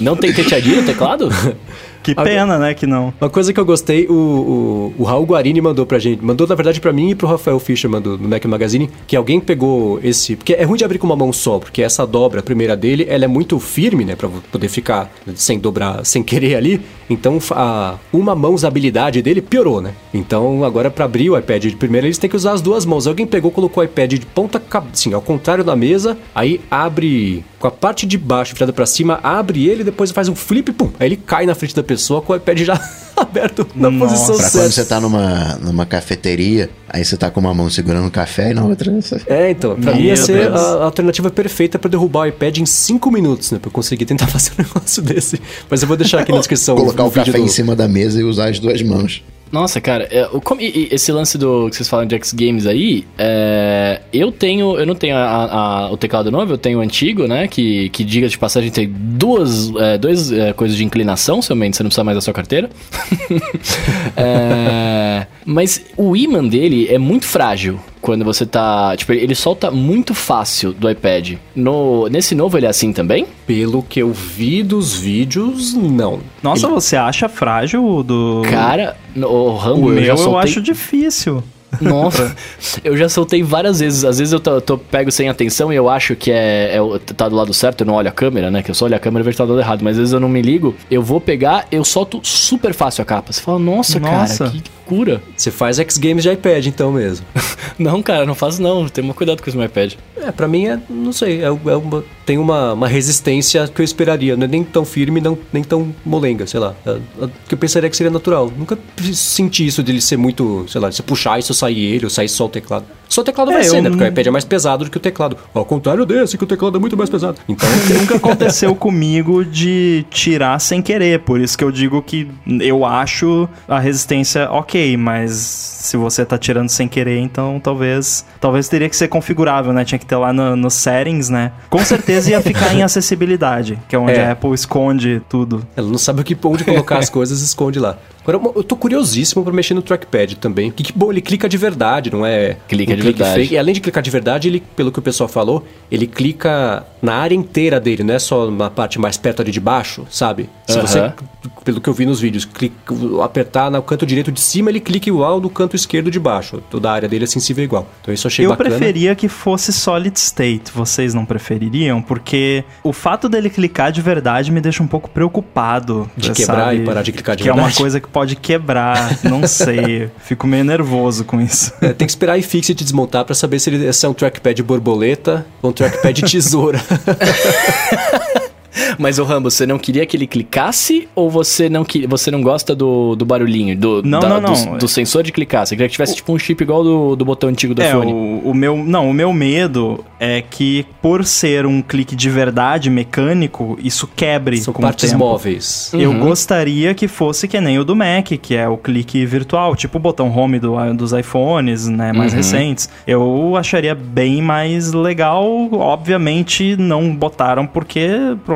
Não tem teteadinho no teclado? (laughs) Que pena, né, que não. Uma coisa que eu gostei, o, o, o Raul Guarini mandou pra gente. Mandou, na verdade, pra mim e pro Rafael Fischerman do, do Mac Magazine, que alguém pegou esse. Porque é ruim de abrir com uma mão só, porque essa dobra, a primeira dele, ela é muito firme, né? Pra poder ficar sem dobrar, sem querer ali. Então, a, uma mão usabilidade dele piorou, né? Então, agora pra abrir o iPad de primeira, eles têm que usar as duas mãos. Alguém pegou, colocou o iPad de ponta, assim, ao contrário na mesa, aí abre com a parte de baixo virada pra cima, abre ele, depois faz um flip, pum. Aí ele cai na frente da pessoa com o iPad já (laughs) aberto na Nossa. posição Pra certa. quando você tá numa, numa cafeteria, aí você tá com uma mão segurando o café e na outra. você- É, então, pra Meu mim ia ser a a alternativa perfeita pra derrubar o iPad em 5 minutos, né? Pra eu conseguir tentar (laughs) fazer um negócio desse. Mas eu vou deixar aqui na (laughs) descrição Colocar o, vídeo café do- em cima da mesa e usar as duas mãos. Nossa, cara, é, o- como- e- esse lance do que vocês falam de X Games aí, é, eu tenho, eu não tenho a- a- o teclado novo, eu tenho o antigo, né? Que, que diga de passagem tem duas, é, duas é, coisas de inclinação, somente, você não precisa mais da sua carteira. (laughs) É, mas o imã dele é muito frágil quando você tá, tipo, ele solta muito fácil do iPad. No, nesse novo ele é assim também? Pelo que eu vi dos vídeos, não. Nossa, Ele- você acha frágil o do. Cara, no- o Rambo o eu meu já eu soltei... acho difícil. Nossa, (laughs) eu já soltei várias vezes. Às vezes eu tô, tô- pego sem atenção e eu acho que é, é tá do lado certo, eu não olho a câmera, né? Que eu só olho a câmera e vejo que tá do lado errado. Mas às vezes eu não me ligo, eu vou pegar, eu solto super fácil a capa. Você fala, nossa, Nossa. cara, que cura. Você faz X Games de iPad então mesmo. (laughs) Não, cara, não faço não. Tem cuidado com esse meu iPad. É, pra mim é, não sei, é, é uma- tem uma, uma resistência que eu esperaria. Não é nem tão firme, não, nem tão molenga, sei lá. É, é, que eu pensaria que seria natural. Nunca senti isso de ele ser muito, sei lá, de você puxar e isso sair ele ou sair só o teclado. Só o teclado É, vai ser, né? Porque o iPad é mais pesado do que o teclado. Ao contrário desse, que o teclado é muito mais pesado. Então, (laughs) Nunca aconteceu (laughs) comigo de tirar sem querer, por isso que eu digo que eu acho a resistência ok, mas se você tá tirando sem querer, então talvez talvez teria que ser configurável, né? Tinha que ter lá no, no settings, né? Com certeza ia ficar em (laughs) acessibilidade, que é onde É. a Apple esconde tudo. ela não sabe o que, onde colocar as coisas, esconde lá. Agora, eu tô curiosíssimo pra mexer no trackpad também. Que, que bom, ele clica de verdade, não é? Clica de clique verdade. fake. E além de clicar de verdade, ele, pelo que o pessoal falou, ele clica na área inteira dele, não é só na parte mais perto ali de baixo, sabe? Se Aham. você, pelo que eu vi nos vídeos, clica, apertar no canto direito de cima, ele clica igual no canto esquerdo de baixo. Toda a área dele é sensível igual. Então isso eu achei eu bacana. preferia que fosse solid state, vocês não prefeririam? Porque o fato dele clicar de verdade me deixa um pouco preocupado. De quebrar sabe? e parar de clicar de Que é uma verdade. coisa que pode quebrar, não sei. (laughs) Fico meio nervoso com isso. É, tem que esperar a iFixit desmontar pra saber se ele se é um trackpad borboleta ou um trackpad tesoura. (laughs) (laughs) Mas, ô Rambo, você não queria que ele clicasse ou você não, que, você não gosta do, do barulhinho? Do, Não, não, não. Do, do sensor de clicar? Você queria que tivesse tipo um chip igual do, do botão antigo do é, fone? o, o meu. Não, o meu medo é que, por ser um clique de verdade mecânico, isso quebre São com partes o tempo. móveis. Eu Uhum. gostaria que fosse que nem o do Mac, que é o clique virtual, tipo o botão home do, dos iPhones, né, mais Uhum. recentes. Eu acharia bem mais legal. Obviamente não botaram porque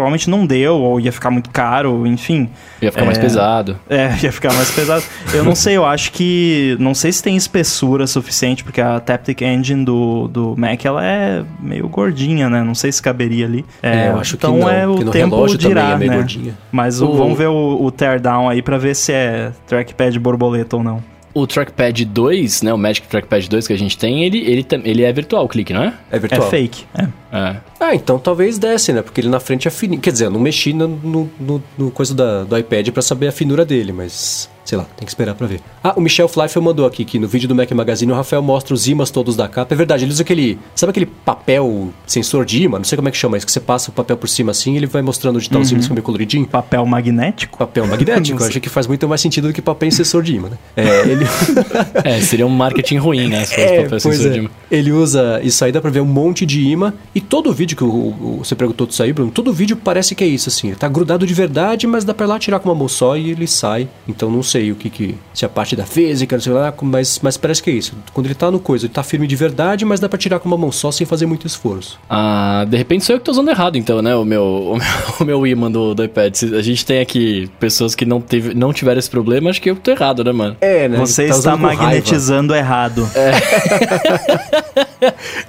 provavelmente não deu, ou ia ficar muito caro, enfim. Ia ficar mais É. pesado. (laughs) É, ia ficar mais pesado. Eu não sei, eu acho que. Não sei se tem espessura suficiente, porque a Taptic Engine do, do Mac ela é meio gordinha, né? Não sei se caberia ali. É, eu acho que então não, é o tempo relógio também dirá, é meio né? gordinha. Mas o- vamos ver o, o teardown aí pra ver se é trackpad borboleta ou não. O Trackpad 2, né? O Magic Trackpad 2 que a gente tem, ele, ele, ele é virtual o clique, não é? É virtual. É fake. É. É. Ah, então talvez desse, né? Porque ele na frente é fininho. Quer dizer, eu não mexi no, no, no- no coisa da- do iPad pra saber a finura dele, mas sei lá, tem que esperar pra ver. Ah, o Michel Fleifel mandou aqui que no vídeo do Mac Magazine o Rafael mostra os ímãs todos da capa. É verdade, ele usa aquele. Sabe aquele papel sensor de ímã? Não sei como é que chama isso, que você passa o papel por cima assim e ele vai mostrando onde tá os ímãs meio coloridinho. Papel magnético? Papel magnético, (laughs) eu acho que faz muito mais sentido do que papel sensor de ímã, né? (laughs) É, ele. (laughs) É, seria um marketing ruim, né? Se fosse É, papel pois sensor é. de imã. Ele usa isso aí, dá pra ver um monte de imã. E todo vídeo que o, o- você perguntou disso aí, Bruno, todo vídeo parece que é isso, assim. Ele tá grudado de verdade, mas dá pra ir lá tirar com uma mão só e ele sai. Então não sei o que que... Se é a parte da física, não sei lá, mas, mas parece que é isso. Quando ele tá no coisa, ele tá firme de verdade, mas dá pra tirar com uma mão só sem fazer muito esforço. Ah, de repente sou eu que tô usando errado, então, né? O meu, o meu, (laughs) o meu imã do, do iPad. Se A gente tem aqui pessoas que não, teve, não tiveram esse problema, acho que eu tô errado, né, mano? É, né? Você tá está com raiva. magnetizando errado.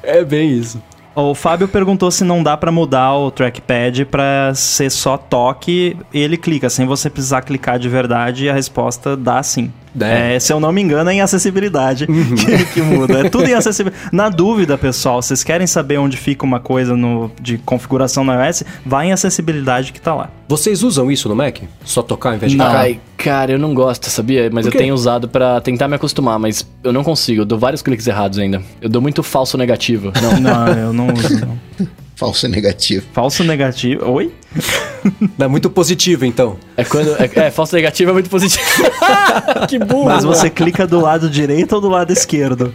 É (laughs) bem isso. O Fábio perguntou se não dá pra mudar o trackpad pra ser só toque e ele clica, sem você precisar clicar de verdade, e a resposta dá sim. É. É, se eu não me engano, é em acessibilidade que, que muda. É tudo em (laughs) acessibilidade. Na dúvida, pessoal, vocês querem saber onde fica uma coisa no, de configuração no iOS? Vai em acessibilidade que tá lá. Vocês usam isso no Mac? Só tocar ao invés de Não. clicar? Ai, cara, eu não gosto, sabia? Mas eu tenho usado pra tentar me acostumar, mas eu não consigo. Eu dou vários cliques errados ainda. Eu dou muito falso negativo. Não. (laughs) Não, eu não uso, não. Falso negativo. Falso negativo. Oi? (laughs) É muito positivo, então. É quando. É, é, falso negativo é muito positivo. (laughs) que burro! Mas você clica do lado direito ou do lado esquerdo?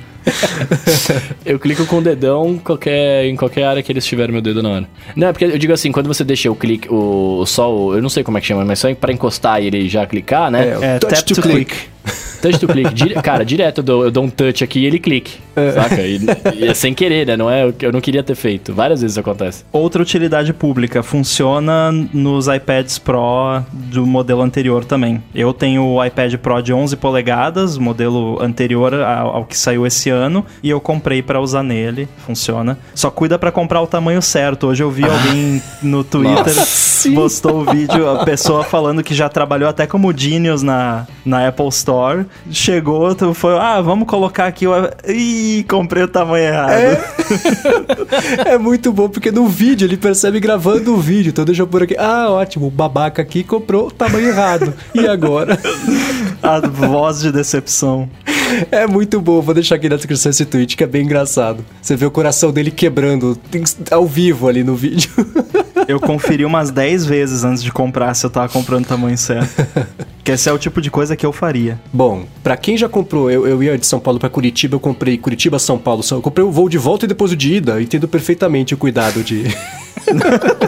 Eu clico com o dedão qualquer, em qualquer área que eles tiverem meu dedo na hora. Não, é porque eu digo assim, quando você deixa o clique, o, só o, Eu não sei como é que chama, mas só pra encostar e ele já clicar, né? É, É, touch tap to to click. click. (laughs) Touch to click. Dire- cara, direto eu dou, eu dou um touch aqui e ele clique. Saca? E, e é sem querer, né? Não é, eu não queria ter feito. Várias vezes isso acontece. Outra utilidade pública, funciona nos iPads Pro do modelo anterior também. Eu tenho o iPad Pro de 11 polegadas, modelo anterior ao, ao que saiu esse ano, e eu comprei pra usar nele, funciona. Só cuida pra comprar o tamanho certo. Hoje eu vi alguém no Twitter postou o vídeo, a pessoa falando que já trabalhou até como Genius na, na Apple Store. Chegou, tu foi, ah, vamos colocar aqui o... Ih, comprei o tamanho errado. É (laughs) muito bom, porque no vídeo ele percebe gravando o vídeo. Então deixa eu por aqui. Ah, ótimo, o babaca aqui comprou o tamanho errado. E agora? (laughs) A voz de decepção. É muito bom, vou deixar aqui na descrição esse tweet que é bem engraçado. Você vê o coração dele quebrando ao vivo ali no vídeo. (laughs) Eu conferi umas 10 vezes antes de comprar se eu tava comprando o tamanho certo. que esse é o tipo de coisa que eu faria. Bom, pra quem já comprou, eu, eu ia de São Paulo pra Curitiba, eu comprei Curitiba, São Paulo, eu comprei o voo de volta e depois o de ida, entendo perfeitamente o cuidado de... (laughs)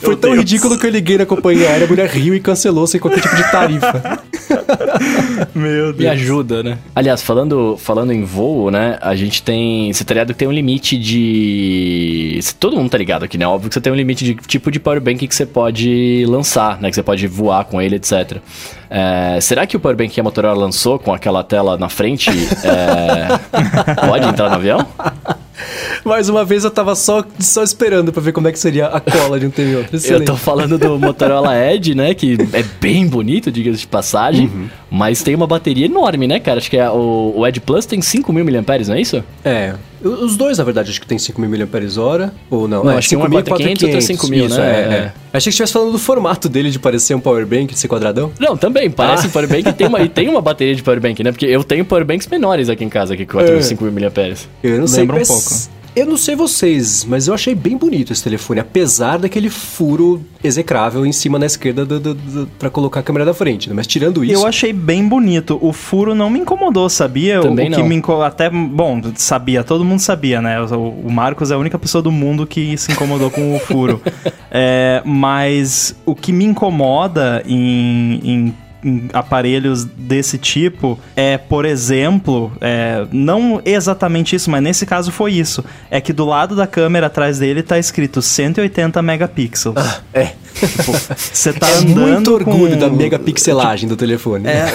Foi tão Deus. ridículo que eu liguei na companhia aérea, a mulher riu e cancelou sem qualquer tipo de tarifa. (laughs) Meu Me ajuda, né? Aliás, falando, falando em voo, né? A gente tem. Você tá ligado que tem um limite de. Todo mundo tá ligado aqui, né? Óbvio que você tem um limite de tipo de powerbank que você pode lançar, né? Que você pode voar com ele, etc. É, será que o powerbank que a Motorola lançou com aquela tela na frente é, (laughs) pode entrar no avião? Mais uma vez eu tava só, só esperando pra ver como é que seria a cola de um TV outro. Eu Excelente. tô falando do (laughs) Motorola Edge, né? Que é bem bonito, diga-se de passagem. Mas tem uma bateria enorme, né, cara? Acho que é, o, o Edge Plus tem 5.000 mAh, não é isso? É, os dois, na verdade, acho que tem 5.000 mAh, ou não? Não, é, acho que um é 5.000 e 4.500, outro é 5.000, isso, né? É, É. é. Achei que estivesse falando do formato dele de parecer um powerbank, de ser quadradão. Não, também, parece um powerbank e tem, uma, e (laughs) tem uma bateria de powerbank, né? Porque eu tenho powerbanks menores aqui em casa, que 4 É. 5.000 mAh. Eu não sei, Lembra um pouco. Eu não sei vocês, mas eu achei bem bonito esse telefone, apesar daquele furo execrável em cima na esquerda do, do, do- pra colocar a câmera da frente, né? Mas tirando isso... Eu achei bem bonito. O furo não me incomodou, sabia? O- Também o que não. me inco... até bom, sabia, todo mundo sabia, né? O, o Marcos é a única pessoa do mundo que se incomodou com o furo. (laughs) É, mas o que me incomoda em- em aparelhos desse tipo é, por exemplo, é, não exatamente isso, mas nesse caso foi isso. É que do lado da câmera atrás dele tá escrito 180 megapixels. É, Você tá é andando muito orgulho com... da megapixelagem do telefone. É,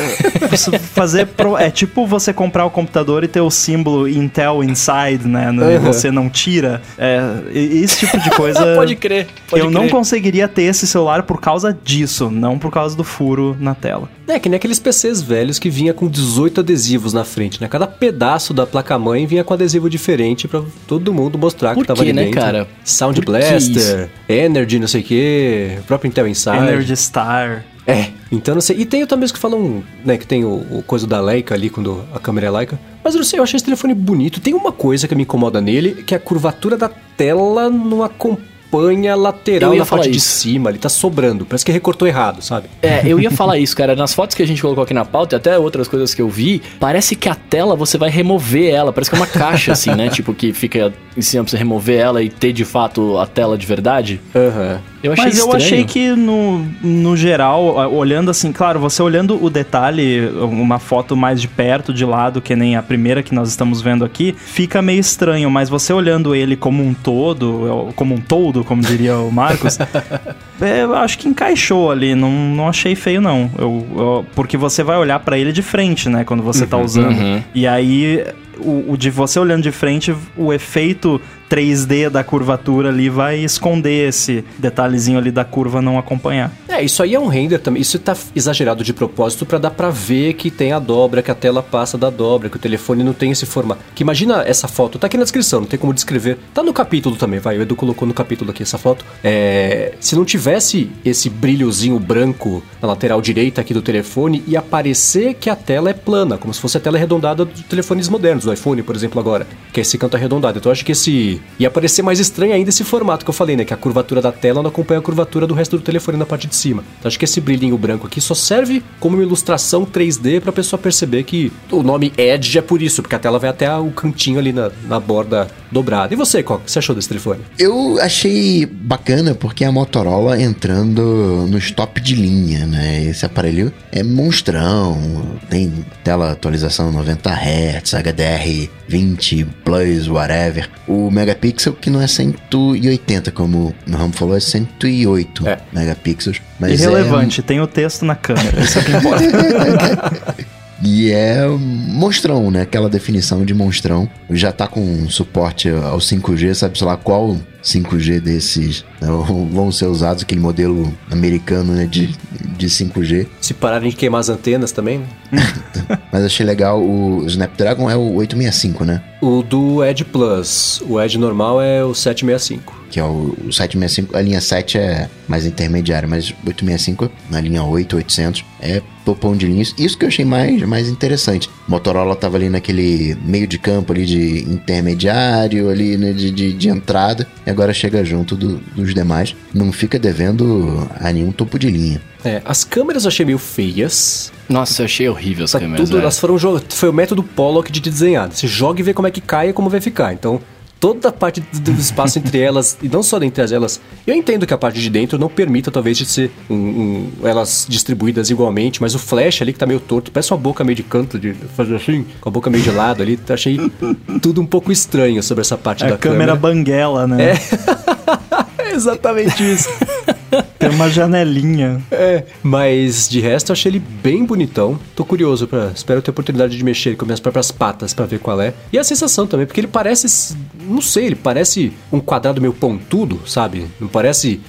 fazer pro- é tipo você comprar o computador e ter o símbolo Intel Inside, né? no- E Uhum. você não tira. É, esse tipo de coisa. (laughs) Pode crer. Pode eu não crer. conseguiria ter esse celular por causa disso, não por causa do furo na tela. É, que nem aqueles PCs velhos que vinha com 18 adesivos na frente, né? Cada pedaço da placa-mãe vinha com adesivo diferente pra todo mundo mostrar Por que tava quê, ali né, dentro. cara? Sound Por que Blaster, Energy, não sei o quê, o próprio Intel Inside. Energy Star. É, então não sei. E tem também os que falam, né, que tem o, o coisa da Leica ali, quando a câmera é Leica. Mas eu não sei, eu achei esse telefone bonito. Tem uma coisa que me incomoda nele, que é a curvatura da tela não acompanha a lateral na parte de isso. cima, ali tá sobrando. Parece que recortou errado, sabe? É, eu ia falar isso, cara. Nas fotos que a gente colocou aqui na pauta e até outras coisas que eu vi, parece que a tela você vai remover ela. Parece que é uma caixa, assim, né? (laughs) Tipo, que fica em cima pra você remover ela e ter de fato a tela de verdade. Aham. Eu achei Mas eu estranho. achei que no, no geral, olhando assim, claro, você olhando o detalhe, uma foto mais de perto, de lado, que nem a primeira que nós estamos vendo aqui, fica meio estranho, mas você olhando ele como um todo, como um todo, como diria o Marcos, (laughs) é, eu acho que encaixou ali, não, não achei feio não. Eu, eu- porque você vai olhar pra ele de frente, né, quando você tá usando. uhum. E aí, o, o de você olhando de frente, o efeito 3D da curvatura ali vai esconder esse detalhezinho ali da curva não acompanhar. É, isso aí é um render também. Isso tá exagerado de propósito pra dar pra ver que tem a dobra, que a tela passa da dobra, que o telefone não tem esse formato. Que imagina essa foto, tá aqui na descrição, não tem como descrever. Tá no capítulo também, vai. O Edu colocou no capítulo aqui essa foto. É, se não tivesse esse brilhozinho branco na lateral direita aqui do telefone, ia parecer que a tela é plana, como se fosse a tela arredondada dos telefones modernos, do iPhone, por exemplo, agora, que é esse canto arredondado. Então eu acho que esse ia parecer mais estranho ainda esse formato que eu falei, né, que a curvatura da tela não acompanha a curvatura do resto do telefone na parte de cima. Então acho que esse brilhinho branco aqui só serve como uma ilustração 3D pra pessoa perceber que o nome Edge é por isso, porque a tela vai até o cantinho ali na, na borda dobrada. E você, qual que você achou desse telefone? Eu achei bacana porque a Motorola entrando nos top de linha, né? Esse aparelho é monstrão, tem tela atualização 90 Hz, HDR 20 Plus, whatever. O megapixel que não é 180, como o Ramo falou, é 108 É. megapixels. Mas Irrelevante, tem o texto na câmera, isso é o que importa. É, (laughs) e é monstrão, né? Aquela definição de monstrão. Já tá com suporte ao 5G, sabe, sei lá, qual 5G desses né, vão ser usados, aquele modelo americano né, de, de 5G. Se pararem de queimar as antenas também, né? (laughs) Mas achei legal, o Snapdragon é o 865, né? O do Edge Plus, o Edge normal é o 765. que é o, o 765. A linha 7 é mais intermediária, mas 865, na linha 8, 800, é topão de linhas. Isso que eu achei mais, mais interessante. Motorola tava ali naquele meio de campo ali de intermediário, ali né, de, de, de entrada, agora chega junto do, dos demais. Não fica devendo a nenhum topo de linha. É, as câmeras eu achei meio feias. Nossa, eu achei horrível as Tá câmeras. tudo, velho. elas foram foi o método Pollock de desenhar. Você joga e vê como é que cai e como vai ficar. Então, toda a parte do espaço entre elas, e não só entre elas, eu entendo que a parte de dentro não permita, talvez, de ser um- um- elas distribuídas igualmente, mas o flash ali que tá meio torto, parece uma boca meio de canto, de fazer assim, com a boca meio de lado ali, achei tudo um pouco estranho sobre essa parte É da a câmera banguela, né? É (laughs) exatamente isso. (laughs) Tem uma janelinha. É, mas de resto eu achei ele bem bonitão. Tô curioso para, espero ter oportunidade de mexer com minhas próprias patas pra ver qual é. E a sensação também, porque ele parece, não sei, ele parece um quadrado meio pontudo, sabe? Não parece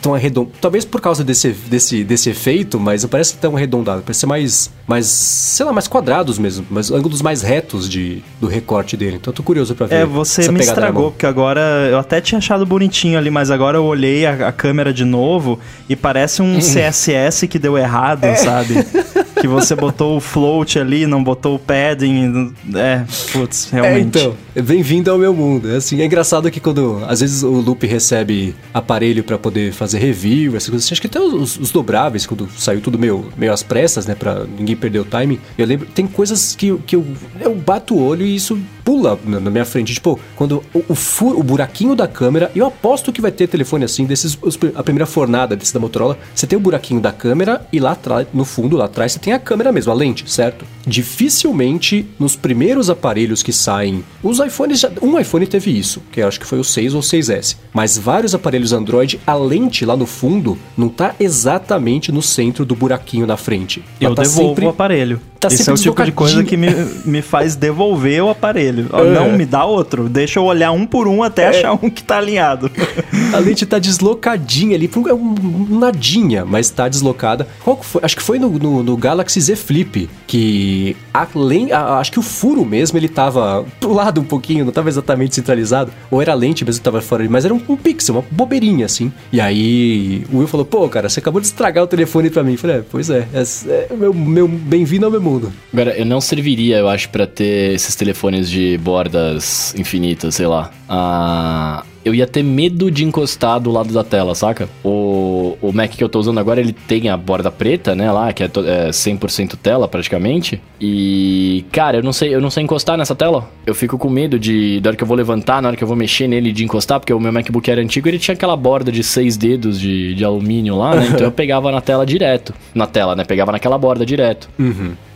tão arredondo. Talvez por causa desse, desse, desse efeito, mas não parece tão arredondado. Parece ser mais, mais, sei lá, mais quadrados mesmo, mas ângulos mais retos de, do recorte dele. Então eu tô curioso pra ver. É, você me estragou, porque agora eu até tinha achado bonitinho ali, mas agora eu olhei a, a câmera de novo e parece um (laughs) CSS que deu errado, sabe? (laughs) Que você botou o float ali, não botou o padding. É, putz, É, realmente. então, bem-vindo ao meu mundo. É Assim, é engraçado que quando às vezes o Loop recebe aparelho pra poder fazer review, essas coisas assim, acho que até os, os dobráveis, quando saiu tudo meio, meio às pressas, né, pra ninguém perder o time. Eu lembro, tem coisas que, que eu, eu bato o olho e isso pula na, minha frente. Tipo, quando o, o furo, o buraquinho da câmera, eu aposto que vai ter telefone assim, desses, a primeira fornada desse da Motorola, você tem o buraquinho da câmera e lá atrás, no fundo, lá atrás, você tem a câmera mesmo, a lente, certo? Dificilmente nos primeiros aparelhos que saem, os iPhones, já, um iPhone teve isso, que eu acho que foi o 6 ou 6S, mas vários aparelhos Android, a lente lá no fundo não tá exatamente no centro do buraquinho na frente. Eu Ela tá devolvo sempre- o aparelho. Tá Esse sempre é o tipo de coisa que me, me faz devolver o aparelho. É. Não, me dá outro. Deixa eu olhar um por um até achar um que tá alinhado. (laughs) A lente tá deslocadinha ali, é um, nadinha, mas tá deslocada. Qual que foi? Acho que foi no, no- no Galaxy Z Flip, que além, a- acho que o furo mesmo, ele tava pro lado um pouquinho, não tava exatamente centralizado, ou era a lente mesmo que tava fora, mas era um, um pixel, uma bobeirinha assim. E aí o Will falou, pô, cara, você acabou de estragar o telefone pra mim. Eu falei, é, pois é, é, é meu, meu bem-vindo ao meu mundo. Agora, eu não serviria, eu acho, pra ter esses telefones de bordas infinitas, sei lá. Ah, eu ia ter medo de encostar do lado da tela, saca? O, o Mac que eu tô usando agora, ele tem a borda preta, né, lá, que é, é 100% tela, praticamente. E, cara, eu não sei, eu não sei encostar nessa tela. Eu fico com medo de, da hora que eu vou levantar, na hora que eu vou mexer nele, de encostar, porque o meu MacBook era antigo, ele tinha aquela borda de seis dedos de, de alumínio lá, né? Então eu (laughs) pegava na tela direto. Na tela, né? Pegava naquela borda direto.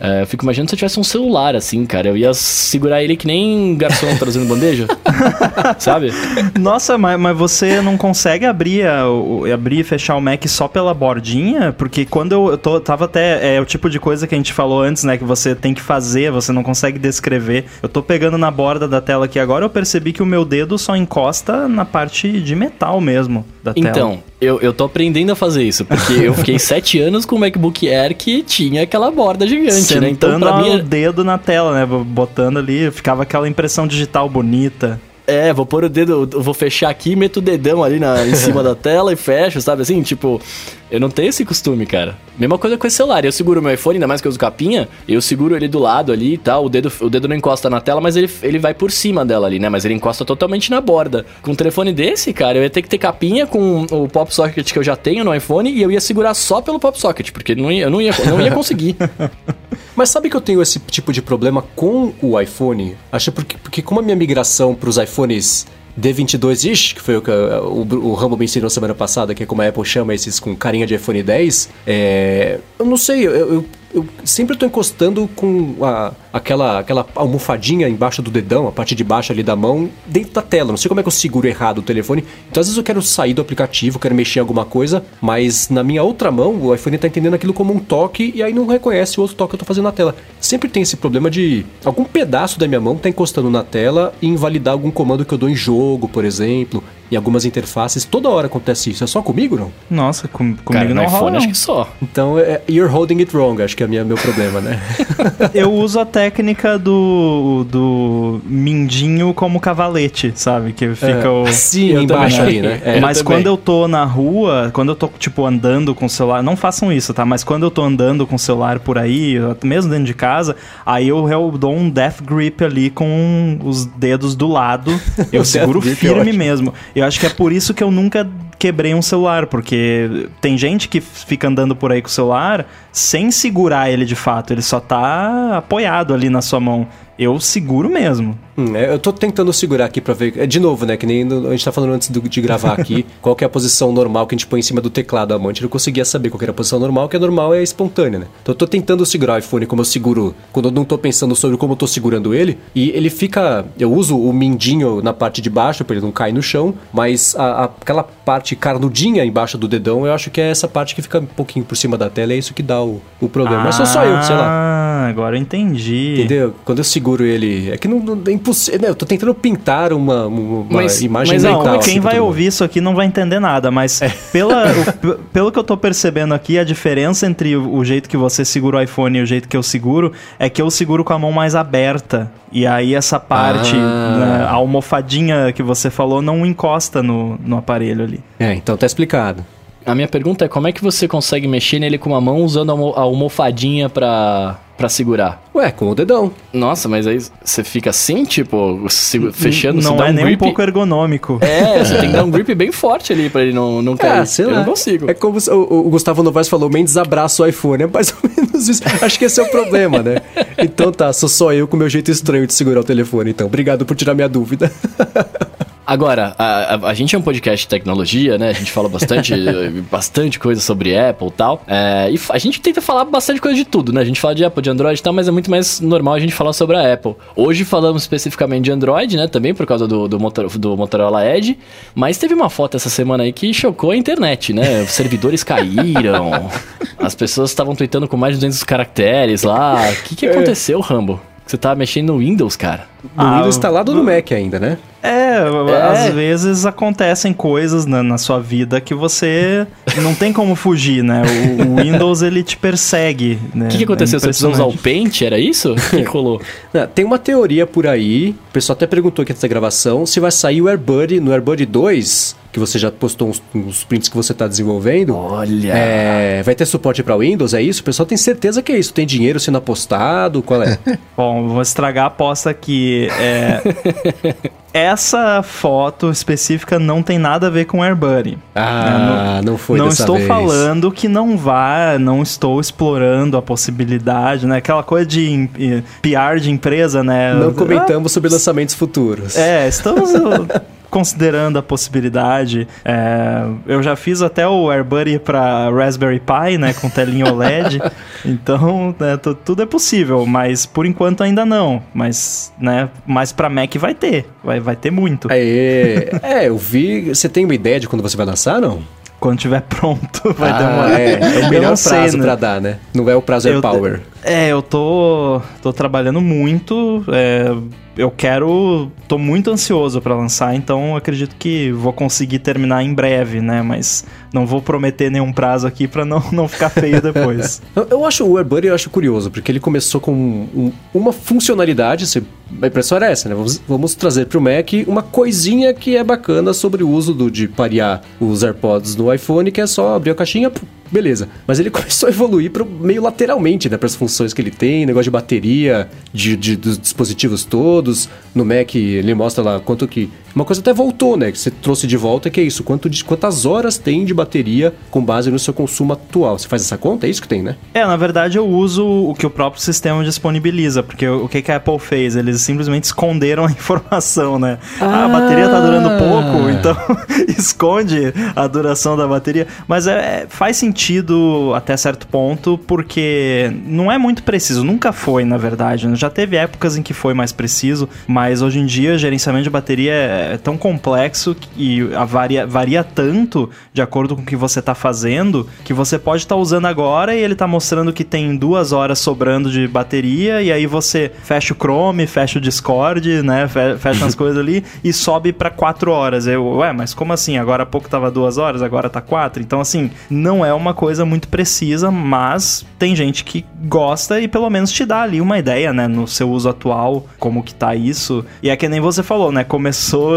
É, eu fico imaginando se eu tivesse um celular assim, cara. Eu ia segurar ele que nem garçom trazendo bandeja. (laughs) Sabe? Nossa, mas, mas você não consegue abrir, a- o- abrir e fechar o Mac só pela bordinha? Porque quando eu, eu tô, tava até. É o tipo de coisa que a gente falou antes, né? Que você tem que fazer, você não consegue descrever. Eu tô pegando na borda da tela aqui agora, eu percebi que o meu dedo só encosta na parte de metal mesmo da tela. Então, eu, eu tô aprendendo a fazer isso, porque eu fiquei (laughs) sete anos com o MacBook Air que tinha aquela borda gigante, né? Então, Sentando pra mim, o dedo na tela, né? Botando ali, ficava aquela impressão digital bonita. É, vou pôr o dedo, vou fechar aqui, meto o dedão ali na, em cima da (laughs) tela e fecho, sabe assim? Tipo, eu não tenho esse costume, cara. Mesma coisa com esse celular. Eu seguro meu iPhone, ainda mais que eu uso capinha, eu seguro ele do lado ali e tal. O dedo, o dedo não encosta na tela, mas ele, ele vai por cima dela ali, né? Mas ele encosta totalmente na borda. Com um telefone desse, cara, eu ia ter que ter capinha com o pop socket que eu já tenho no iPhone e eu ia segurar só pelo pop socket, porque não ia, eu não ia, não ia conseguir. (laughs) Mas sabe que eu tenho esse tipo de problema com o iPhone? Acho porque, porque como a minha migração para os iPhones D22-ish, que foi o que o, o Rambo me ensinou semana passada, que é como a Apple chama esses com carinha de iPhone 10, é, eu não sei, eu, eu, eu sempre tô encostando com a- aquela, aquela almofadinha embaixo do dedão, a parte de baixo ali da mão, dentro da tela. Não sei como é que eu seguro errado o telefone. Então às vezes eu quero sair do aplicativo, quero mexer em alguma coisa, mas na minha outra mão o iPhone tá entendendo aquilo como um toque e aí não reconhece o outro toque que eu tô fazendo na tela. sempre tem esse problema de algum pedaço da minha mão tá encostando na tela e invalidar algum comando que eu dou em jogo, por exemplo em algumas interfaces. Toda hora acontece isso. É só comigo, não? Nossa, com, comigo Cara, não no rola, iPhone não. acho que só. Então, é, you're holding it wrong, acho que é minha, meu problema, né? (laughs) Eu uso a técnica do, do mindinho como cavalete, sabe? Que fica o... (laughs) Sim, Eu embaixo também. ali, né? É. É. Mas também. quando eu tô na rua, quando eu tô, tipo, andando com o celular, não façam isso, tá? Mas quando eu tô andando com o celular por aí, mesmo dentro de casa, aí eu, eu dou um death grip ali com os dedos do lado. (laughs) Eu O seguro é firme mesmo. Eu acho que é por isso que eu nunca quebrei um celular, porque tem gente que fica andando por aí com o celular sem segurar ele de fato, ele só tá apoiado ali na sua mão. Eu seguro mesmo. Hum, é, eu tô tentando segurar aqui pra ver. É, de novo, né? Que nem a gente tá falando antes do- de gravar aqui. (laughs) qual que é a posição normal que a gente põe em cima do teclado amante. Eu não conseguia saber qual que era a posição normal, que a normal é espontânea, né? Então eu tô tentando segurar o iPhone como eu seguro. Quando eu não tô pensando sobre como eu tô segurando ele. E ele fica. Eu uso o mindinho na parte de baixo pra ele não cair no chão. Mas a- a- aquela parte carnudinha embaixo do dedão, eu acho que é essa parte que fica um pouquinho por cima da tela. É isso que dá o, o problema. Mas sou só eu, sei lá. Ah, agora eu entendi. Entendeu? Quando eu seguro ele. É que não, não é impossível. né? Eu tô tentando pintar uma, uma Mas- imagem mas Não, mental. assim, quem pra vai ouvir isso aqui não vai entender nada, mas pela, (laughs) o- pelo que eu tô percebendo aqui, a diferença entre o, o jeito que você segura o iPhone e o jeito que eu seguro é que eu seguro com a mão mais aberta. E aí essa parte, Ah. né, a almofadinha que você falou, não encosta no, no aparelho ali. É, então tá explicado. A minha pergunta é como é que você consegue mexer nele com uma mão usando a a almofadinha pra, pra segurar? Ué, com o dedão. Nossa, mas aí você fica assim, tipo, se- fechando, não dá é um nem grip... um pouco ergonômico. É, (laughs) você tem que dar um grip bem forte ali pra ele não, não cair. Ah, sei Eu lá. não consigo. É como o, o Gustavo Novaes falou, Mendes abraça o iPhone. É mais ou menos isso. Acho que esse é o problema, né? Então tá, sou só eu com meu jeito estranho de segurar o telefone, então. Obrigado por tirar minha dúvida. (laughs) Agora, a, a, a gente é um podcast de tecnologia, né? A gente fala bastante, (laughs) bastante coisa sobre Apple e tal. É, e a gente tenta falar bastante coisa de tudo, né? A gente fala de Apple, de Android e tal, mas é muito mais normal a gente falar sobre a Apple. Hoje falamos especificamente de Android, né? Também por causa do, do, motor, do Motorola Edge. Mas teve uma foto essa semana aí que chocou a internet, né? Os servidores caíram, (laughs) as pessoas estavam tweetando com mais de 200 caracteres lá. O que, que aconteceu, Rambo? Você tá mexendo no Windows, cara? No Ah, Windows instalado no Mac ainda, né? É, É. às vezes acontecem coisas na, na sua vida que você não tem como fugir, né? O, o (laughs) Windows ele te persegue. né? O que, que aconteceu? Você precisou usar o Paint? Era isso? O que, (laughs) rolou? Não, Tem uma teoria por aí, o pessoal até perguntou aqui nessa gravação, se vai sair o AirBuddy no AirBuddy 2, que você já postou uns, uns prints que você está desenvolvendo. Olha. É, vai ter suporte para Windows, é isso? O pessoal tem certeza que é isso? Tem dinheiro sendo apostado? Qual é? (laughs) Bom, vou estragar a aposta aqui. É, (laughs) essa foto específica não tem nada a ver com AirBuddy. Ah, não, foi não estou vez. falando que não vá, não estou explorando a possibilidade, né? Aquela coisa de PR de empresa, né? Não comentamos sobre lançamentos futuros. É, estamos (laughs) considerando a possibilidade. É, eu já fiz até o AirBuddy para Raspberry Pi, né, com telinha OLED. (laughs) então, né, tu- tudo é possível, mas por enquanto ainda não. Mas, né, mas para Mac vai ter, vai, vai ter muito. Aê. É, eu vi. Você tem uma ideia de quando você vai lançar, não? Quando tiver pronto, (laughs) vai Ah, demorar. É, é o melhor sei, prazo né? pra dar, né? Não é o prazo Eu- AirPower. É, eu tô, tô trabalhando muito. é, eu quero. tô muito ansioso pra lançar, então acredito que vou conseguir terminar em breve, né? Mas não vou prometer nenhum prazo aqui pra não, não ficar feio depois. (laughs) Eu, eu acho o AirBuddy eu acho curioso, porque ele começou com um- uma funcionalidade, se- a impressão era essa, né? Vamos, vamos trazer pro Mac uma coisinha que é bacana sobre o uso do, de parear os AirPods no iPhone, que é só abrir a caixinha, beleza. Mas ele (laughs) começou a evoluir pro, meio lateralmente, né? Para as funções que ele tem, negócio de bateria, de, de- dos dispositivos todos. No Mac ele mostra lá quanto que... Uma coisa até voltou, né? Que você trouxe de volta, que é isso. Quanto de, quantas horas tem de bateria com base no seu consumo atual. Você faz essa conta? É isso que tem, né? É, na verdade eu uso o que o próprio sistema disponibiliza, porque o que, que a Apple fez? Eles simplesmente esconderam a (laughs) informação, né? Ah, a bateria tá durando pouco, então (laughs) esconde a duração da bateria. Mas é, é- faz sentido sentido até certo ponto, porque não é muito preciso, nunca foi, na verdade. né? Já teve épocas em que foi mais preciso, mas hoje em dia gerenciamento de bateria é tão complexo e a varia, varia tanto de acordo com o que você está fazendo, que você pode estar usando agora e ele está mostrando que tem duas horas sobrando de bateria, e aí você fecha o Chrome, fecha o Discord, né? fe- Fecha as (laughs) coisas ali e sobe para quatro horas. Eu, ué, mas como assim? Agora há pouco tava duas horas, agora tá quatro. Então, assim, não é uma coisa muito precisa, mas tem gente que gosta e pelo menos te dá ali uma ideia, né? No seu uso atual, como que tá isso. E é que nem você falou, né? Começou.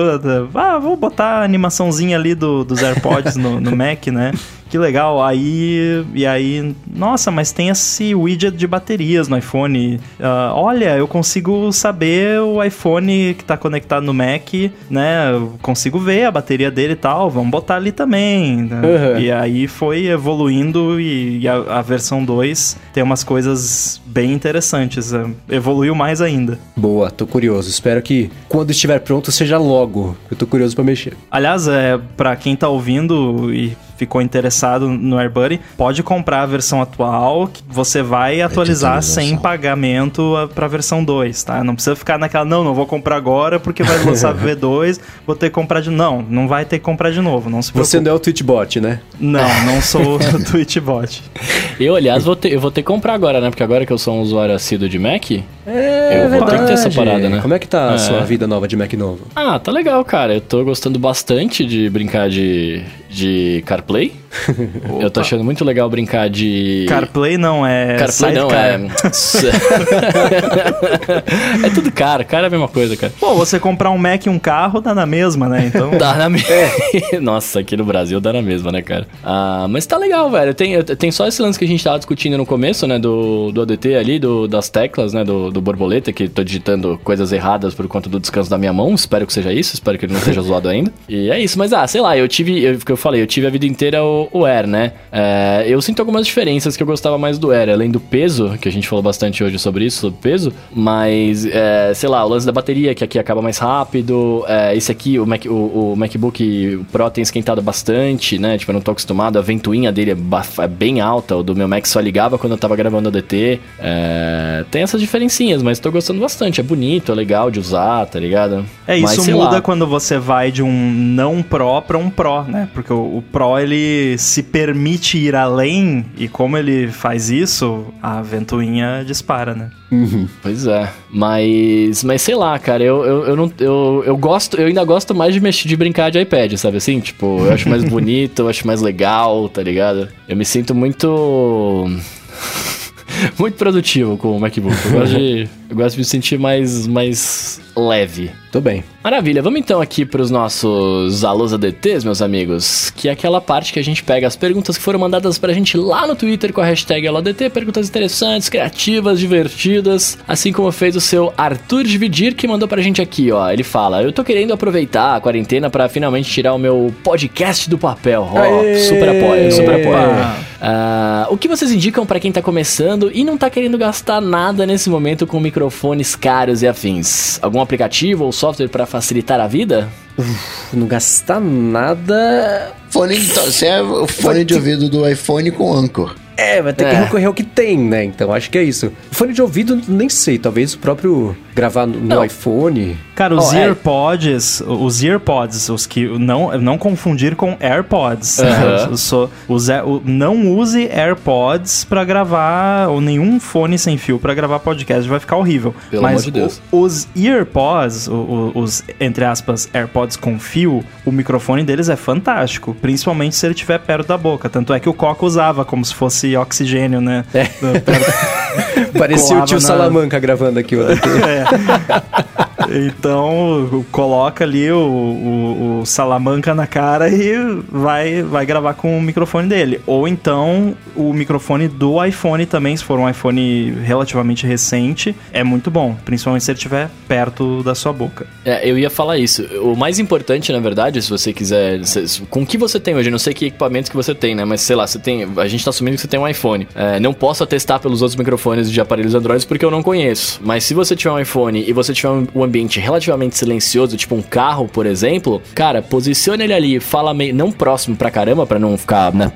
Ah, vou botar a animaçãozinha ali do, dos AirPods no, no Mac, né? Que legal. Aí. E aí. Nossa, mas tem esse widget de baterias no iPhone. Ah, olha, eu consigo saber o iPhone que tá conectado no Mac, né? Eu consigo ver a bateria dele e tal. Vamos botar ali também. né? Uhum. E aí foi evoluindo e, e a, a versão 2 tem umas coisas bem interessantes. é, Evoluiu mais ainda. Boa, tô curioso. Espero que quando estiver pronto seja logo. Eu tô curioso pra mexer. Aliás, é, para quem tá ouvindo e ficou interessado no AirBuddy, pode comprar a versão atual, que você vai atualizar atualização. sem pagamento a- pra versão 2, tá? Não precisa ficar naquela, não, não vou comprar agora porque vai lançar (laughs) V2, vou ter que comprar de... Não, não vai ter que comprar de novo, não se preocupe. Você não é o Twitchbot, né? Não, não sou (laughs) o Twitchbot. Eu, aliás, vou ter, eu vou ter que comprar agora, né? Porque agora que eu sou um usuário assíduo de Mac. É, Eu vou ter que ter essa parada, né? Como é que tá a É. sua vida nova de Mac novo? Ah, tá legal, cara. Eu tô gostando bastante de brincar de, de CarPlay. properly (laughs) eu tô achando muito legal brincar de. CarPlay não, é CarPlay não, é. (laughs) é tudo caro, cara é a mesma coisa, cara. Pô, você comprar um Mac e um carro dá na mesma, né? Então... (laughs) Dá na mesma. Nossa, aqui no Brasil dá na mesma, né, cara? Ah, mas tá legal, velho. Tem, tem só esse lance que a gente tava discutindo no começo, né? Do, do ADT ali, do, das teclas, né? Do, do borboleta, que tô digitando coisas erradas por conta do descanso da minha mão. Espero que seja isso, espero que ele não seja zoado ainda. E é isso, mas ah, sei lá, eu tive. Eu, que eu falei, eu tive a vida inteira o, o Air, né? É, eu sinto algumas diferenças que eu gostava mais do Air, além do peso, que a gente falou bastante hoje sobre isso, sobre peso, mas é, sei lá, o lance da bateria, que aqui acaba mais rápido. É, esse aqui, o, Mac, o, o MacBook Pro tem esquentado bastante, né? Tipo, eu não tô acostumado, a ventoinha dele é, é bem alta, o do meu Mac só ligava quando eu tava gravando o DT. É, tem essas diferencinhas, mas tô gostando bastante, é bonito, é legal de usar, tá ligado? É, Mas, isso sei muda lá. quando você vai de um não Pro para um Pro, né? Porque o, o Pro ele se permite ir além e como ele faz isso, a ventoinha dispara, né? Pois é. Mas. Mas sei lá, cara, eu, eu, eu não. Eu, eu gosto. Eu ainda gosto mais de mexer de brincar de iPad, sabe assim? Tipo, eu acho mais (laughs) bonito, eu acho mais legal, tá ligado? Eu me sinto muito. (laughs) muito produtivo com o MacBook. Eu gosto de, eu gosto de me sentir mais, mais leve. Tô bem. Maravilha, vamos então aqui para os nossos alôs ADTs, meus amigos, que é aquela parte que a gente pega as perguntas que foram mandadas pra gente lá no Twitter com a hashtag AloADT, perguntas interessantes, criativas, divertidas, assim como fez o seu Arthur Dividir, que mandou pra gente aqui, ó, ele fala, eu tô querendo aproveitar a quarentena pra finalmente tirar o meu podcast do papel, ó, Aê! super apoio, super apoio. Ah, o que vocês indicam pra quem tá começando e não tá querendo gastar nada nesse momento com microfones caros e afins? Algum aplicativo ou software pra facilitar a vida? Não gastar nada. Fone de, você é o fone de ouvido do iPhone com Anchor. É, vai ter que É. recorrer ao que tem, né? Então acho que é isso. Fone de ouvido, nem sei. Talvez o próprio gravar no, Não. iPhone. Cara, os Oh, é. AirPods, os AirPods, os que não não confundir com AirPods. Né? (laughs) Sou- os não use AirPods pra gravar ou nenhum fone sem fio pra gravar podcast, vai ficar horrível. Pelo Mas amor de Deus. o- os EarPods, o- o- os entre aspas AirPods com fio, o microfone deles é fantástico, principalmente se ele estiver perto da boca. Tanto é que o Coca usava como se fosse oxigênio, né? É. (laughs) (laughs) Parecia o tio na- Salamanca gravando aqui o ADT. (laughs) Então, coloca ali o, o, o Salamanca na cara e vai, vai gravar com o microfone dele. Ou então, o microfone do iPhone também, se for um iPhone relativamente recente, é muito bom. Principalmente se ele estiver perto da sua boca. É, eu ia falar isso. O mais importante, na verdade, se você quiser. se- com o que você tem hoje, não sei que equipamentos que você tem, né? Mas sei lá, você tem. A gente tá assumindo que você tem um iPhone. É, não posso atestar pelos outros microfones de aparelhos Android porque eu não conheço. Mas se você tiver um iPhone e você tiver um, um ambiente relativamente silencioso, tipo um carro, por exemplo, cara, posicione ele ali, fala meio, não próximo pra caramba, pra não ficar, né,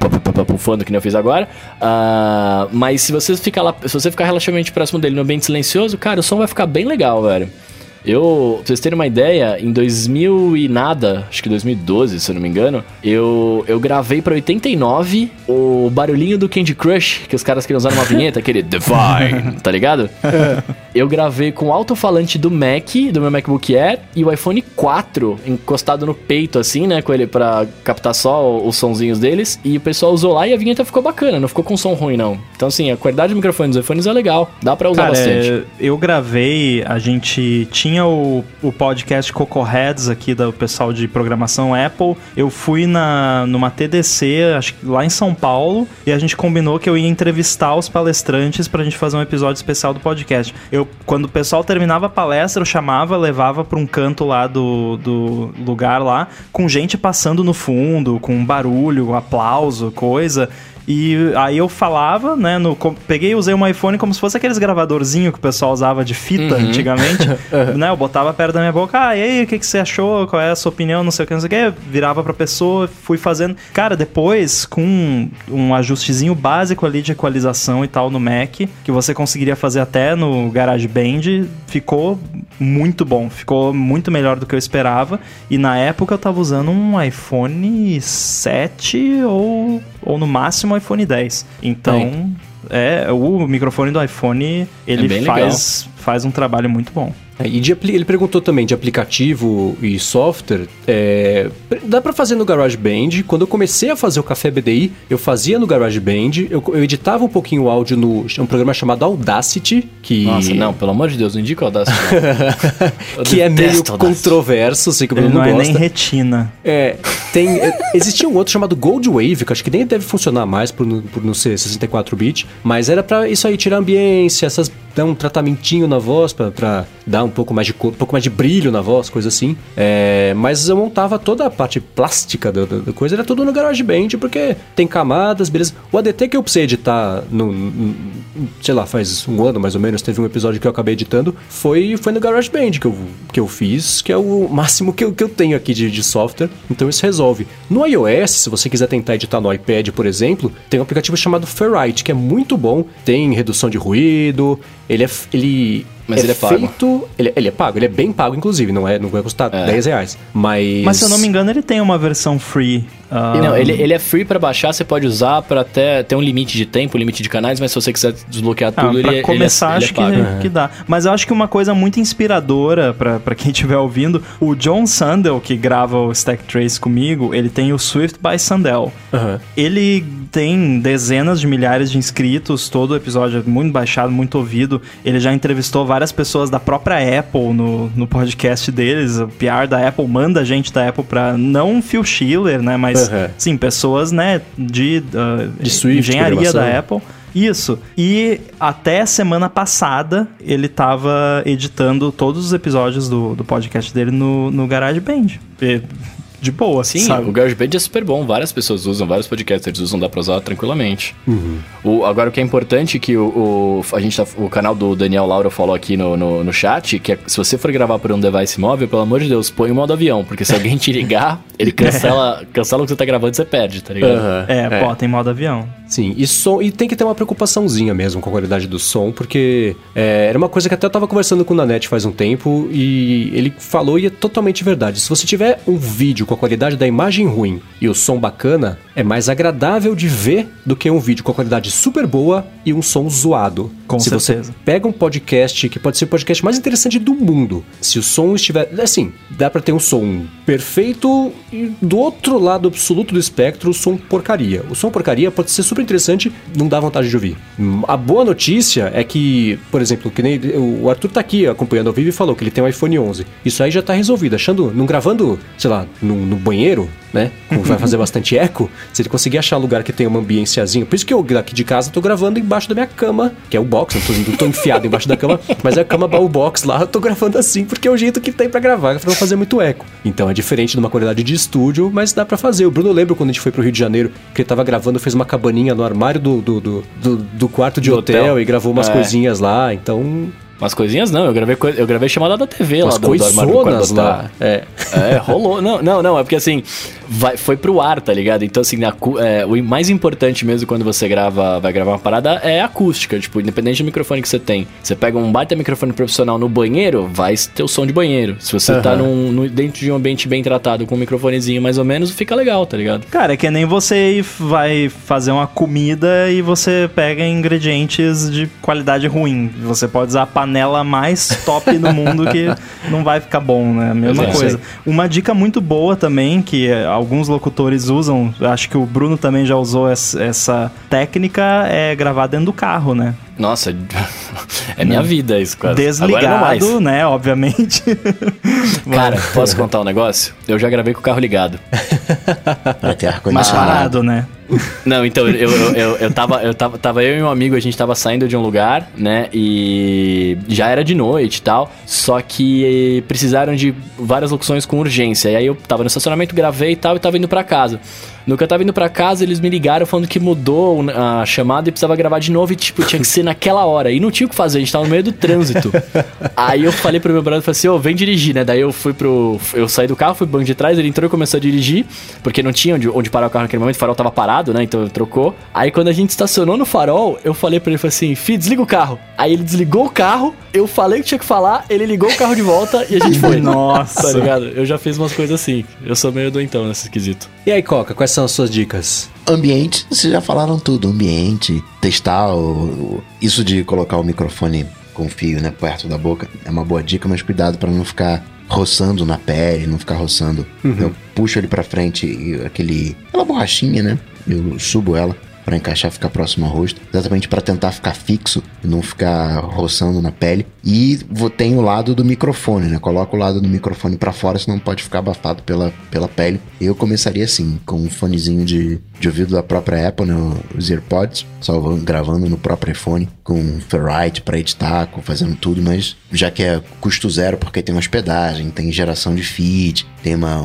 pufando que nem eu fiz agora, uh, mas se você ficar lá, se você ficar relativamente próximo dele no ambiente silencioso, cara, o som vai ficar bem legal, velho. Eu, pra vocês terem uma ideia, em 2000 e nada, acho que 2012, se eu não me engano, eu, eu gravei pra 89 o barulhinho do Candy Crush, que os caras queriam usar numa (laughs) vinheta, aquele Divine, tá ligado? Eu gravei com o alto-falante do Mac, do meu MacBook Air, e o iPhone 4 encostado no peito, assim, né, com ele pra captar só os sonzinhos deles, e o pessoal usou lá e a vinheta ficou bacana, não ficou com som ruim, não. Então, assim, a qualidade do microfone dos iPhones é legal, dá pra usar Cara, bastante. é, eu gravei, a gente tinha o, o podcast Coco Heads aqui do pessoal de programação Apple. Eu fui na, numa TDC, acho que lá em São Paulo, e a gente combinou que eu ia entrevistar os palestrantes pra gente fazer um episódio especial do podcast. Eu, quando o pessoal terminava a palestra, eu chamava, levava pra um canto lá do, do lugar lá, com gente passando no fundo, com barulho, aplauso, coisa. E aí eu falava, né? No, peguei e usei um iPhone como se fosse aqueles gravadorzinho que o pessoal usava de fita uhum. antigamente. (laughs) né? Eu botava perto da minha boca, ah, e aí, o que, que você achou? Qual é a sua opinião? Não sei o que, não sei o que. Virava pra pessoa, fui fazendo. Cara, depois, com um ajustezinho básico ali de equalização e tal no Mac, que você conseguiria fazer até no GarageBand, ficou muito bom. Ficou muito melhor do que eu esperava. E na época eu tava usando um iPhone 7 ou, ou no máximo iPhone 10. Então, é, o microfone do iPhone, ele é faz, faz um trabalho muito bom. É, e de, ele perguntou também de aplicativo e software. É, dá para fazer no GarageBand. Quando eu comecei a fazer o Café BDI, eu fazia no GarageBand. Eu, eu editava um pouquinho o áudio no um programa chamado Audacity. Que... Nossa, não, pelo amor de Deus, não indica o Audacity. (laughs) que é meio Audacity. controverso, sei que o Bruno não, não é gosta. nem retina. É, tem, é, existia um outro chamado Goldwave, que acho que nem deve funcionar mais por, por não ser 64-bit, mas era para isso aí, tirar ambiência, essas dar um tratamentinho na voz para dar um pouco mais de um pouco mais de brilho na voz, coisa assim. É, mas eu montava toda a parte plástica da, da, coisa, era tudo no GarageBand, porque tem camadas, beleza. O ADT que eu precisei editar no, no, sei lá, faz um ano mais ou menos, teve um episódio que eu acabei editando, foi, foi no GarageBand que eu, que eu fiz, que é o máximo que eu, que eu tenho aqui de, de software, então isso resolve. No iOS, se você quiser tentar editar no iPad, por exemplo, tem um aplicativo chamado Ferrite, que é muito bom, tem redução de ruído, ele é. Ele mas é ele é pago. Feito, ele, ele, é pago, ele é bem pago, inclusive, não, é, não vai custar é. 10 reais. Mas. Mas se eu não me engano, ele tem uma versão free. Uh... Não, ele, ele é free para baixar, você pode usar para até ter um limite de tempo, limite de canais, mas se você quiser desbloquear ah, tudo, ah, pra ele, começar, ele é, acho que, é que dá. Mas eu acho que uma coisa muito inspiradora para quem estiver ouvindo, o John Sandel, que grava o Stack Trace comigo, ele tem o Swift by Sandel. Uhum. Ele tem dezenas de milhares de inscritos, todo episódio é muito baixado, muito ouvido. Ele já entrevistou várias pessoas da própria Apple no, no podcast deles. O PR da Apple manda gente da Apple pra não Phil Schiller, né? Mas uhum. sim, pessoas, né, de, uh, de Swift, engenharia da Apple. Isso. E até semana passada ele tava editando todos os episódios do, do podcast dele no, no GarageBand. E de boa, Sim, sabe? o GarageBand é super bom. Várias pessoas usam, vários podcasters usam, dá pra usar tranquilamente. Uhum. O, agora, o que é importante que o, o, a gente tá, o canal do Daniel Laura falou aqui no, no, no, chat, que é, se você for gravar por um device móvel, pelo amor de Deus, põe o modo avião, porque se alguém te ligar, (laughs) ele cancela, cancela o que você tá gravando e você perde, tá ligado? Uhum. É, é, bota em modo avião. Sim, e, som, e tem que ter uma preocupaçãozinha mesmo com a qualidade do som, porque é, era uma coisa que até eu tava conversando com o Nanete faz um tempo e ele falou e é totalmente verdade. Se você tiver um vídeo com a qualidade da imagem ruim e o som bacana, é mais agradável de ver do que um vídeo com a qualidade super boa e um som zoado. Com se certeza. você pega um podcast que pode ser o podcast mais interessante do mundo, se o som estiver. Assim, dá para ter um som perfeito e do outro lado absoluto do espectro, o som porcaria. O som porcaria pode ser super interessante, não dá vontade de ouvir. A boa notícia é que, por exemplo, que nem o Arthur tá aqui acompanhando ao vivo e falou que ele tem um iPhone 11. Isso aí já tá resolvido. Achando, não gravando, sei lá, no, no banheiro, né? Como vai fazer (laughs) bastante eco, se ele conseguir achar um lugar que tenha uma ambiênciazinha. Por isso que eu aqui de casa tô gravando embaixo da minha cama, que é o box, não tô, tô enfiado embaixo da cama, mas é a cama baú box lá, eu tô gravando assim, porque é o jeito que tem para gravar, pra não fazer muito eco. Então é diferente de uma qualidade de estúdio, mas dá para fazer. O Bruno lembra quando a gente foi pro Rio de Janeiro, que ele tava gravando, fez uma cabaninha no armário do, do, do, do, do quarto de hotel, hotel, e gravou umas é. coisinhas lá, então Umas coisinhas não, eu gravei, eu gravei chamada da TV Umas lá do, do armário do quarto lá. É. É, rolou. (laughs) Não, não, não, é porque assim, vai, foi pro ar, tá ligado? Então, assim, a é, o mais importante mesmo quando você grava, vai gravar uma parada é a acústica. Tipo, independente do microfone que você tem. Você pega um baita microfone profissional no banheiro, vai ter o som de banheiro. Se você tá Aham. num, no- dentro de um ambiente bem tratado com um microfonezinho mais ou menos, fica legal, tá ligado? Cara, é que nem você vai fazer uma comida e você pega ingredientes de qualidade ruim. Você pode usar a panela mais top do mundo que (laughs) não vai ficar bom, né? Mesma Exato. coisa. Uma dica muito boa também, que eh, alguns locutores usam, acho que o Bruno também já usou essa, essa técnica, é gravar dentro do carro, né? Nossa, (laughs) é minha vida isso, quase. Agora não mais. Desligado, né? Obviamente. (laughs) Cara, posso contar um negócio? Eu já gravei com o carro ligado. Pra ter Mais ar-condicionado. parado, né? Não, então, eu, eu, eu, eu, tava, eu tava, tava eu e um amigo, a gente tava saindo de um lugar, né? E já era de noite e tal. Só que precisaram de várias locuções com urgência. E aí eu tava no estacionamento, gravei e tal, e tava indo pra casa. No que eu tava indo pra casa, eles me ligaram falando que mudou a chamada e precisava gravar de novo. E, tipo, tinha que ser naquela hora. E não tinha o que fazer, a gente tava no meio do trânsito. (laughs) aí eu falei pro meu brother, falei assim, ô, vem dirigir, né? Daí eu fui pro... Eu saí do carro, fui pro banco de trás, ele entrou e começou a dirigir. Porque não tinha onde, onde parar o carro naquele momento, o farol tava parado, né? Então trocou. Aí quando a gente estacionou no farol, eu falei pra ele, falei assim, fi, desliga o carro. Aí ele desligou o carro, eu falei o que tinha que falar, ele ligou o carro de volta e a gente (laughs) foi. Nossa. Tá ligado? Eu já fiz umas coisas assim. Eu sou meio doentão nesse quesito. E aí, Coca, quais são as suas dicas? Ambiente, vocês já falaram tudo. Ambiente, testar o, isso de colocar o microfone com fio, né, perto da boca é uma boa dica, mas cuidado pra não ficar roçando na pele, não ficar roçando. Eu puxo ele pra frente e aquele aquela borrachinha, né? Eu subo ela pra encaixar, ficar próximo ao rosto, exatamente pra tentar ficar fixo e não ficar roçando na pele. E tem o lado do microfone, né? Coloca o lado do microfone pra fora, senão pode ficar abafado pela, pela pele. Eu começaria assim, com um fonezinho de, de ouvido da própria Apple, né? Os AirPods, salvando, gravando no próprio iPhone, com Ferrite pra editar, com- fazendo tudo, mas já que é custo zero, porque tem uma hospedagem, tem geração de feed, tem uma.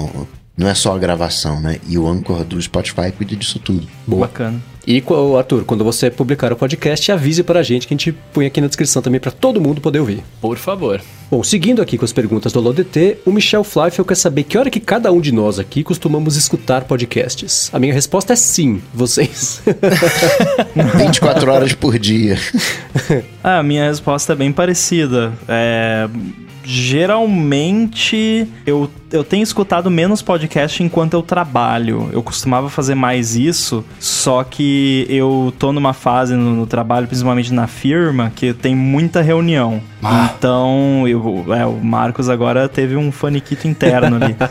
Não é só a gravação, né? E o Anchor do Spotify cuida disso tudo. Bacana. E, Arthur, quando você publicar o podcast, avise pra gente que a gente põe aqui na descrição também pra todo mundo poder ouvir. Por favor. Bom, seguindo aqui com as perguntas do AloDT, o Michel Fleifel quer saber que hora que cada um de nós aqui costumamos escutar podcasts. A minha resposta é sim, vocês. (laughs) 24 horas por dia. (laughs) Ah, a minha resposta é bem parecida. É, geralmente eu, eu tenho escutado menos podcast enquanto eu trabalho. Eu costumava fazer mais isso, só que eu tô numa fase no, no trabalho, principalmente na firma, que tem muita reunião. Então, eu, é, o Marcos agora teve um faniquito interno ali. (laughs)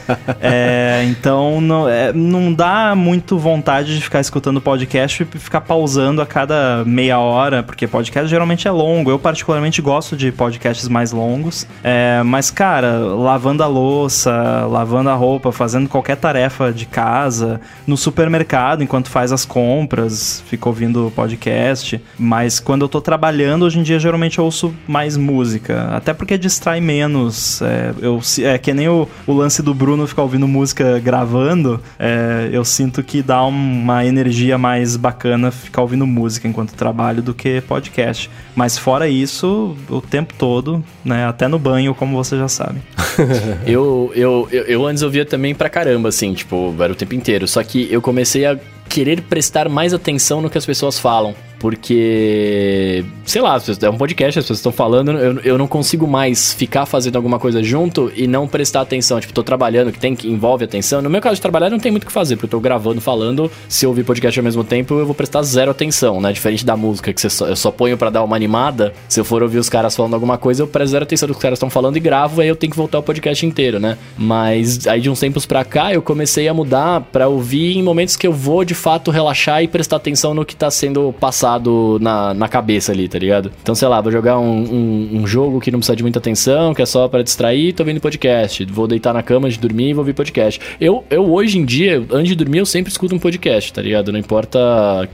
É, então, não, é, não dá muito vontade de ficar escutando podcast e ficar pausando a cada meia hora, porque podcast geralmente é longo. Eu, particularmente, gosto de podcasts mais longos. É, mas, cara, lavando a louça, lavando a roupa, fazendo qualquer tarefa de casa, no supermercado, enquanto faz as compras, fico ouvindo podcast. Mas quando eu tô trabalhando, hoje em dia, geralmente eu ouço mais música. Até porque distrai menos. É, eu, é que nem o, o lance do Bruno ficar ouvindo música gravando. é, eu sinto que dá uma energia mais bacana ficar ouvindo música enquanto trabalho do que podcast. Mas fora isso, o tempo todo, né? Até no banho, como você já sabe. (laughs) Eu, eu, eu, eu antes ouvia também pra caramba, assim, tipo, era o tempo inteiro. Só que eu comecei a querer prestar mais atenção no que as pessoas falam. Porque, sei lá, é um podcast, as pessoas estão falando, eu, eu não consigo mais ficar fazendo alguma coisa junto e não prestar atenção. Tipo, tô trabalhando, que tem que envolve atenção. No meu caso de trabalhar, não tem muito o que fazer, porque eu tô gravando, falando. Se eu ouvir podcast ao mesmo tempo, eu vou prestar zero atenção, né? Diferente da música, que só, eu só ponho pra dar uma animada. Se eu for ouvir os caras falando alguma coisa, eu presto zero atenção do que os caras estão falando e gravo, aí eu tenho que voltar o podcast inteiro, né? Mas aí de uns tempos pra cá, eu comecei a mudar pra ouvir em momentos que eu vou de fato relaxar e prestar atenção no que tá sendo passado na, na cabeça ali, tá ligado? Então, sei lá, vou jogar um, um, um jogo que não precisa de muita atenção, que é só pra distrair, tô vendo podcast. Vou deitar na cama de dormir e vou ouvir podcast. Eu, eu hoje em dia, antes de dormir, eu sempre escuto um podcast, tá ligado? Não importa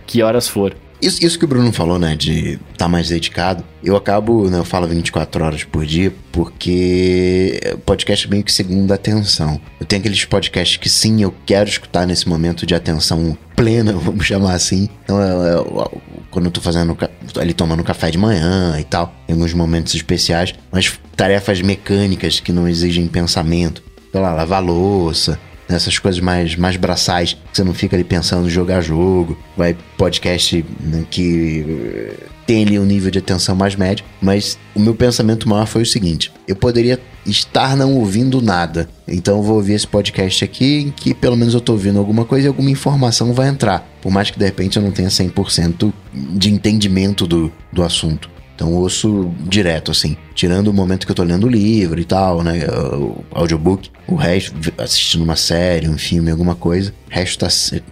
que horas for. Isso, isso que o Bruno falou, né, de estar tá mais dedicado, eu acabo, né, eu falo 24 horas por dia, porque podcast é meio que segunda atenção. Eu tenho aqueles podcasts que sim, eu quero escutar nesse momento de atenção plena, (laughs) vamos chamar assim. Então, eu, eu, quando eu tô fazendo, ali tomando café de manhã e tal, em alguns momentos especiais, mas tarefas mecânicas que não exigem pensamento. Sei lá, lavar louça, essas coisas mais, mais braçais, que você não fica ali pensando em jogar jogo, vai podcast né, que eh, tem ali um nível de atenção mais médio, mas o meu pensamento maior foi o seguinte: eu poderia estar não ouvindo nada, então eu vou ouvir esse podcast aqui em que pelo menos eu estou ouvindo alguma coisa e alguma informação vai entrar, por mais que de repente eu não tenha 100% de entendimento do, do assunto. Então ouço direto, assim. Tirando o momento que eu tô lendo o livro e tal, né? O audiobook. O resto, assistindo uma série, um filme, alguma coisa. O resto tá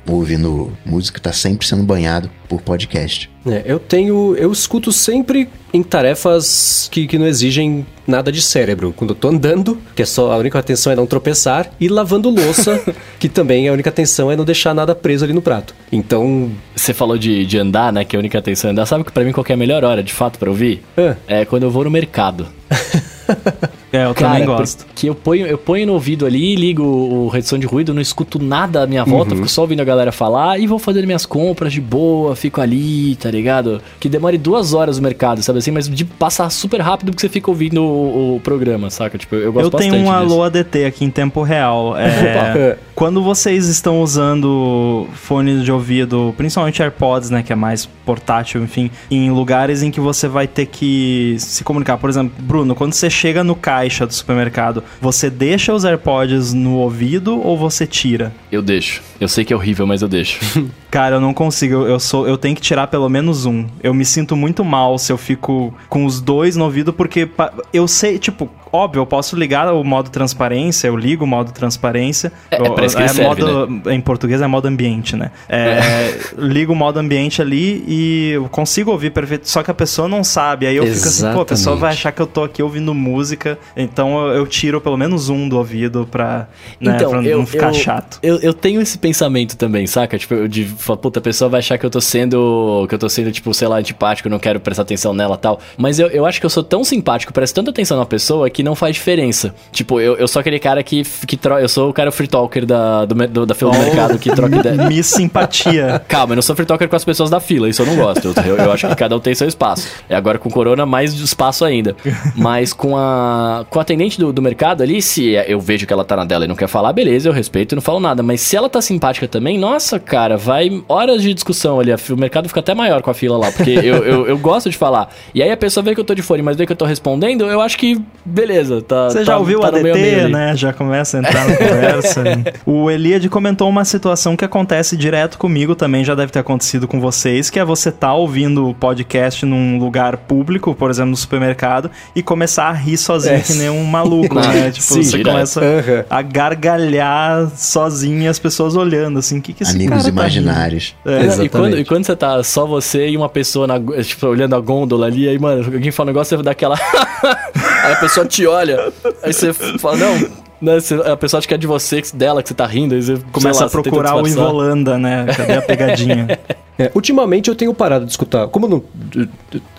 ouvindo música, tá sempre sendo banhado por podcast. É, eu tenho. Eu escuto sempre em tarefas que, que não exigem nada de cérebro. Quando eu tô andando, que é só a única atenção é não tropeçar, e lavando louça, (laughs) que também a única atenção é não deixar nada preso ali no prato. Então. Você falou de, de andar, né? Que a única atenção é andar. Sabe que pra mim qual é a melhor hora, de fato, para ouvir? É. é quando eu vou no mercado. (laughs) É, eu Cara, também gosto. Que eu ponho, eu ponho no ouvido ali, ligo o redução de ruído, não escuto nada à minha volta, uhum. fico só ouvindo a galera falar e vou fazendo minhas compras de boa, fico ali, tá ligado? Que demore duas horas no mercado, sabe assim? Mas de passar super rápido porque você fica ouvindo o, o programa, saca? Tipo, eu gosto Eu tenho um Alô ADT aqui em tempo real. (laughs) É, quando vocês estão usando fones de ouvido, principalmente AirPods, né, que é mais portátil, enfim, em lugares em que você vai ter que se comunicar. Por exemplo, Bruno, quando você chega no caixa do supermercado, você deixa os AirPods no ouvido ou você tira? Eu deixo. Eu sei que é horrível, mas eu deixo. (laughs) Cara, eu não consigo. Eu sou, eu tenho que tirar pelo menos um. Eu me sinto muito mal se eu fico com os dois no ouvido porque eu sei, tipo, óbvio, eu posso ligar o modo transparência, eu ligo o modo transparência. É, é, pra isso que é serve, modo, né? Em português é modo ambiente, né? É, (laughs) ligo o modo ambiente ali e eu consigo ouvir perfeito, só que a pessoa não sabe. Aí eu Exatamente. fico assim, pô, a pessoa vai achar que eu tô aqui ouvindo música, então eu, eu tiro pelo menos um do ouvido pra, né, então, pra eu, não ficar eu, chato. Eu, eu tenho esse pensamento também, saca? Tipo, de puta, a pessoa vai achar que eu tô sendo, que eu tô sendo, tipo, sei lá, antipático, não quero prestar atenção nela tal. Mas eu, eu acho que eu sou tão simpático, presto tanta atenção na pessoa que não faz diferença. Tipo, eu, eu sou aquele cara que, que troca, eu sou o cara free talker da, do, do da fila oh. do mercado que troca ideia. (laughs) Miss simpatia. Calma, eu não sou free talker com as pessoas da fila, isso eu não gosto. Eu, eu, acho que cada um tem seu espaço. É agora com corona, mais espaço ainda. Mas com a, com a atendente do, do mercado ali, se eu vejo que ela tá na dela e não quer falar, beleza, eu respeito e não falo nada. Mas se ela tá simpática também, nossa, cara, vai horas de discussão ali. O mercado fica até maior com a fila lá, porque eu, eu, eu, gosto de falar. E aí a pessoa vê que eu tô de fone, mas vê que eu tô respondendo, eu acho que beleza. Tá, Você tá, já ouviu tá o ADT, né? Já começa a entrar na conversa. (laughs) o Eliade comentou uma situação que acontece direto comigo também, já deve ter acontecido com vocês, que é você tá ouvindo o podcast num lugar público, por exemplo, no supermercado, e começar a rir sozinho é. que nem um maluco, né? Tipo, Sim, você direto. começa uhum. a gargalhar sozinho e as pessoas olhando, assim, o que que esse Amigos cara imaginários. Tá é, e, quando, e quando você tá só você e uma pessoa na, tipo, olhando a gôndola ali, aí, mano, alguém fala um negócio, você dá aquela. (laughs) aí a pessoa te olha, aí você fala, não, né, a pessoa acha que é de você, dela, que você tá rindo, aí você começa lá, a procurar o Involanda, né? Cadê a pegadinha? (laughs) É, ultimamente eu tenho parado de escutar. Como eu, não,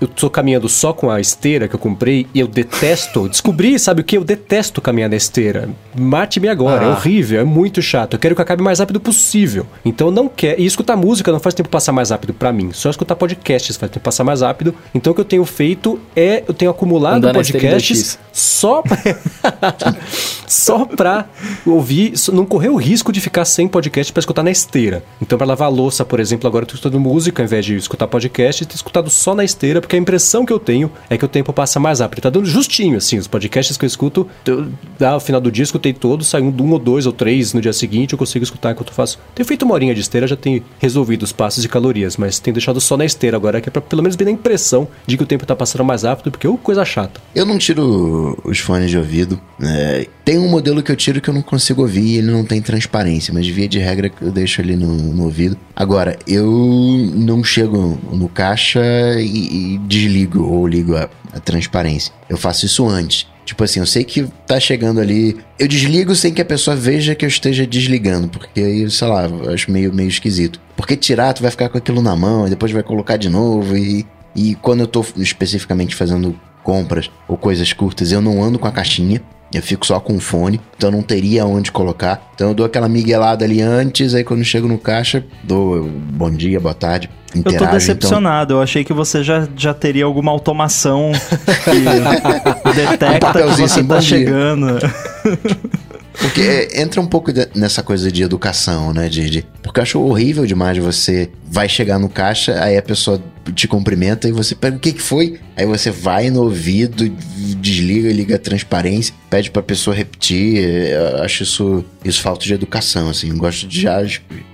eu tô caminhando só com a esteira que eu comprei e eu detesto. (laughs) descobri, sabe o que? Eu detesto caminhar na esteira. Mate-me agora, é ah. é horrível, é muito chato. Eu quero que acabe o mais rápido possível. Então eu não quero. E escutar música não faz tempo passar mais rápido para mim. Só escutar podcasts faz tempo passar mais rápido. Então o que eu tenho feito é. Eu tenho acumulado Andar podcasts só. (laughs) só pra ouvir. Não correr o risco de ficar sem podcast para escutar na esteira. Então, para lavar louça, por exemplo, agora eu tô escutando música ao invés de escutar podcast, ter escutado só na esteira, porque a impressão que eu tenho é que o tempo passa mais rápido. Tá dando justinho, assim, os podcasts que eu escuto, eu, ao final do dia escutei todos, saiu um ou dois ou três no dia seguinte, eu consigo escutar enquanto eu faço. Tenho feito uma horinha de esteira, já tenho resolvido os passos e calorias, mas tenho deixado só na esteira agora, que é pra pelo menos ver a impressão de que o tempo tá passando mais rápido, porque é uma coisa chata. Eu não tiro os fones de ouvido. É, tem um modelo que eu tiro que eu não consigo ouvir ele não tem transparência, mas via de regra eu deixo ali no, no ouvido. Agora, eu não chego no caixa e, e desligo ou ligo a, a transparência. Eu faço isso antes. Tipo assim, eu sei que tá chegando ali. Eu desligo sem que a pessoa veja que eu esteja desligando, porque aí, sei lá, eu acho meio, meio esquisito. Porque tirar, tu vai ficar com aquilo na mão, e depois vai colocar de novo. E, e quando eu tô especificamente fazendo compras ou coisas curtas, eu não ando com a caixinha. Eu fico só com o fone, então não teria onde colocar. Então eu dou aquela miguelada ali antes, aí quando chego no caixa, dou bom dia, boa tarde, eu tô interajo. decepcionado. Eu achei que você já, já teria alguma automação (laughs) que detecta que papelzinho você assim, tá chegando. Porque entra um pouco de- nessa coisa de educação, né, de, de- Porque eu acho horrível demais você vai chegar no caixa, aí a pessoa te cumprimenta e você pega o que que foi? Aí você vai no ouvido, desliga, liga a transparência, pede pra pessoa repetir. Eu acho isso, isso falta de educação, assim. Eu gosto de já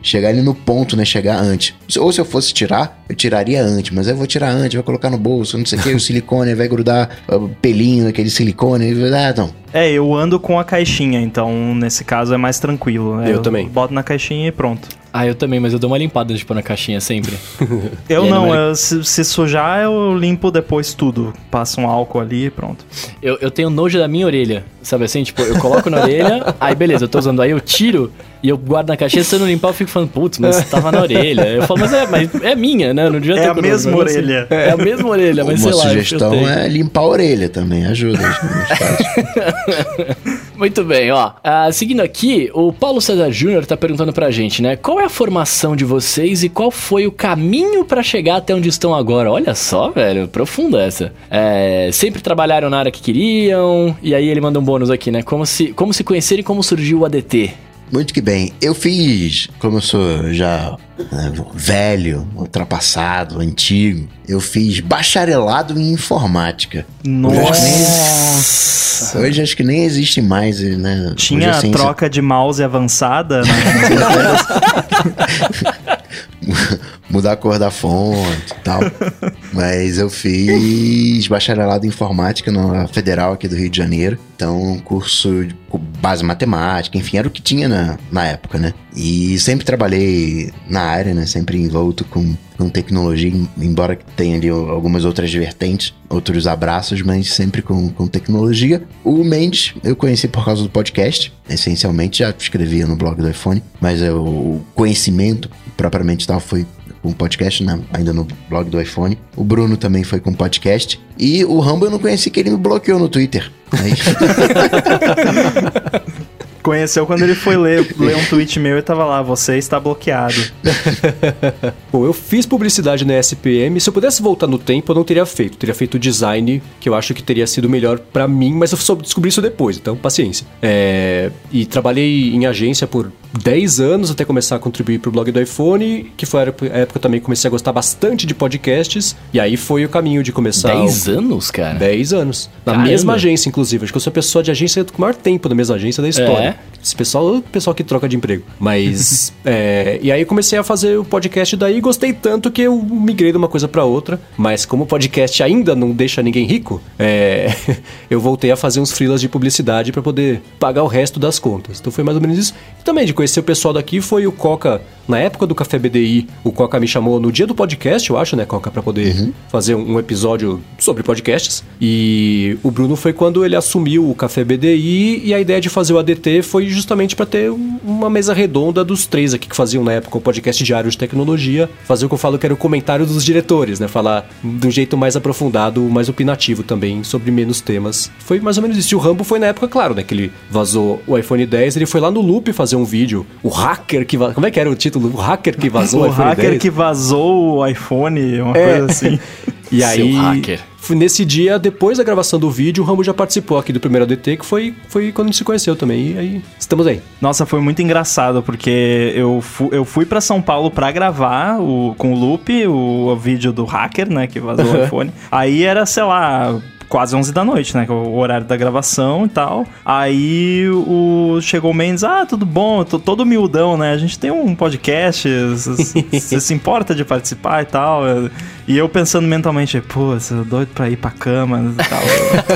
chegar ali no ponto, né, chegar antes. Ou se eu fosse tirar, eu tiraria antes, mas aí eu vou tirar antes, vou colocar no bolso, não sei o que, o (laughs) silicone vai grudar o pelinho naquele silicone. e- Ah, não. É, eu ando com a caixinha, então nesse caso é mais tranquilo. né? Eu também. Boto na caixinha e pronto. Ah, eu também, mas eu dou uma limpada de pôr na caixinha sempre. (laughs) Eu não, eu- se, se sujar eu limpo depois tudo. Passo um álcool ali e pronto. Eu, eu tenho nojo da minha orelha, sabe assim? Tipo, eu coloco na orelha, (laughs) aí beleza, eu tô usando aí, eu tiro e eu guardo na caixinha. Se eu não limpar, eu fico falando, putz, mas tava na orelha. Eu falo, mas é, mas é minha, né? Não devia É ter a com nojo, mesma mas assim, orelha. É a mesma orelha, mas Uma sei lá. eu sugestão é limpar a orelha também, ajuda. (laughs) Muito bem, ó. Ah, seguindo aqui, o Paulo César Júnior tá perguntando pra gente, né? Qual é a formação de vocês e qual foi o caminho pra chegar até onde estão agora? Olha só, velho, profunda essa. É, sempre trabalharam na área que queriam, e aí ele manda um bônus aqui, né? Como se, como se conhecerem como surgiu o ADT. Muito que bem. Eu fiz, como eu sou já né, velho, ultrapassado, antigo, eu fiz bacharelado em informática. Nossa! Hoje acho que nem existe mais, né? Tinha a ciência- troca de mouse avançada né? (laughs) (laughs) (laughs) mudar a cor da fonte e tal. (laughs) Mas eu fiz bacharelado em informática na Federal aqui do Rio de Janeiro. Então, um curso com base matemática, enfim, era o que tinha na, na época, né? E sempre trabalhei na área, né? Sempre envolto com, com tecnologia, embora tenha ali algumas outras vertentes, outros abraços, mas sempre com, com tecnologia. O Mendes eu conheci por causa do podcast, essencialmente, já escrevia no blog do iPhone, mas é, o conhecimento propriamente tal foi com podcast, né? ainda no blog do iPhone. O Bruno também foi com podcast. E o Rambo eu não conheci que ele me bloqueou no Twitter. Aí, (laughs) Conheceu quando ele foi ler, ler um tweet meu e tava lá, você está bloqueado. (laughs) Bom, eu fiz publicidade na SPM. Se eu pudesse voltar no tempo, eu não teria feito. Teria feito design, que eu acho que teria sido melhor pra mim, mas eu soube descobrir isso depois, então paciência. É, E trabalhei em agência por 10 anos até começar a contribuir pro blog do iPhone, que foi a época que eu também comecei a gostar bastante de podcasts. E aí foi o caminho de começar. 10 anos, cara? 10 anos. Na Caramba. mesma agência, inclusive. Acho que eu sou a pessoa de agência com o maior tempo na mesma agência da história. É? Esse pessoal é o pessoal que troca de emprego. Mas. (laughs) é, e aí comecei a fazer o podcast daí e gostei tanto que eu migrei de uma coisa pra outra. Mas como o podcast ainda não deixa ninguém rico, é, (laughs) eu voltei a fazer uns freelas de publicidade pra poder pagar o resto das contas. Então foi mais ou menos isso. E também de conhecer o pessoal daqui foi o Coca. Na época do Café BDI, o Coca me chamou no dia do podcast, eu acho, né, Coca, pra poder fazer um episódio sobre podcasts. E o Bruno foi quando ele assumiu o Café BDI e a ideia de fazer o ADT foi justamente para ter um- uma mesa redonda dos três aqui que faziam na época o podcast diário de tecnologia, fazer o que eu falo que era o comentário dos diretores, né? Falar de um jeito mais aprofundado, mais opinativo também sobre menos temas. Foi mais ou menos isso. E o Rambo foi na época, claro, né? Que ele vazou o iPhone 10, ele foi lá no Loop fazer um vídeo. O hacker que vazou. Como é que era o título? O hacker que vazou o, o iPhone hacker 10. que vazou o iPhone, uma É. coisa assim. (laughs) E Seu aí, hacker. foi nesse dia, depois da gravação do vídeo, o Rambo já participou aqui do primeiro ADT, que foi, foi quando a gente se conheceu também. E aí, estamos aí. Nossa, foi muito engraçado, porque eu, fu eu fui pra São Paulo pra gravar o, com o Loop, o, o vídeo do hacker, né, que vazou o (laughs) iPhone. Aí era, sei lá, quase 11 da noite, né, que é o horário da gravação e tal. Aí o chegou o Mendes, ah, tudo bom, eu tô todo humildão, né, a gente tem um podcast, (laughs) você se importa de participar e tal? E eu pensando mentalmente, pô, você é doido pra ir pra cama e tal.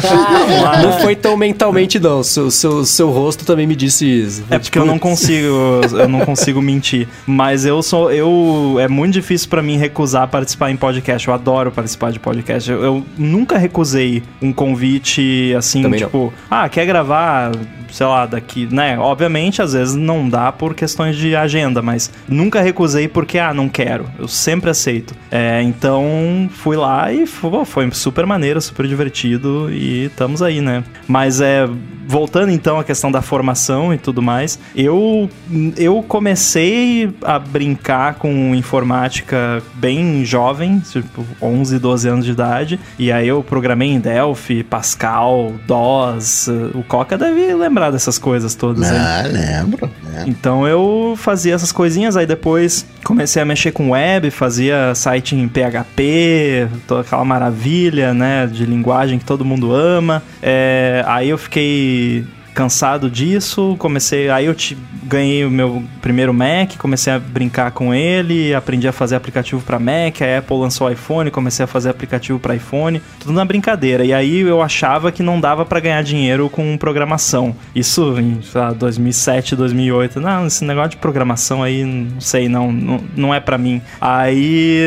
(laughs) Não foi tão mentalmente, não. Seu, seu, seu rosto também me disse isso. É porque eu não consigo, eu não consigo mentir. Mas eu sou, eu é muito difícil para mim recusar participar em podcast. Eu adoro participar de podcast. Eu, eu nunca recusei um convite assim, Também tipo, não. ah, quer gravar, sei lá, daqui, né? Obviamente, às vezes não dá por questões de agenda, mas nunca recusei porque ah, não quero. Eu sempre aceito. É, então fui lá e foi, foi super maneiro, super divertido e estamos aí, né? Mas é voltando então à questão da formação e tudo mais, eu, eu comecei a brincar com informática bem jovem, tipo 11, 12 anos de idade, e aí eu programei em Delphi, Pascal, DOS, o Coca deve lembrar dessas coisas todas ah, aí. lembro, lembro. Então eu fazia essas coisinhas, aí depois comecei a mexer com web, fazia site em PHP, toda aquela maravilha, né, de linguagem que todo mundo ama. É, aí eu fiquei cansado disso, comecei, aí eu te, ganhei o meu primeiro Mac, comecei a brincar com ele, aprendi a fazer aplicativo para Mac, a Apple lançou o iPhone, comecei a fazer aplicativo para iPhone, tudo na brincadeira. E aí eu achava que não dava para ganhar dinheiro com programação. Isso em lá, 2007, 2008. Não, esse negócio de programação aí, não sei, não, não, não é para mim. Aí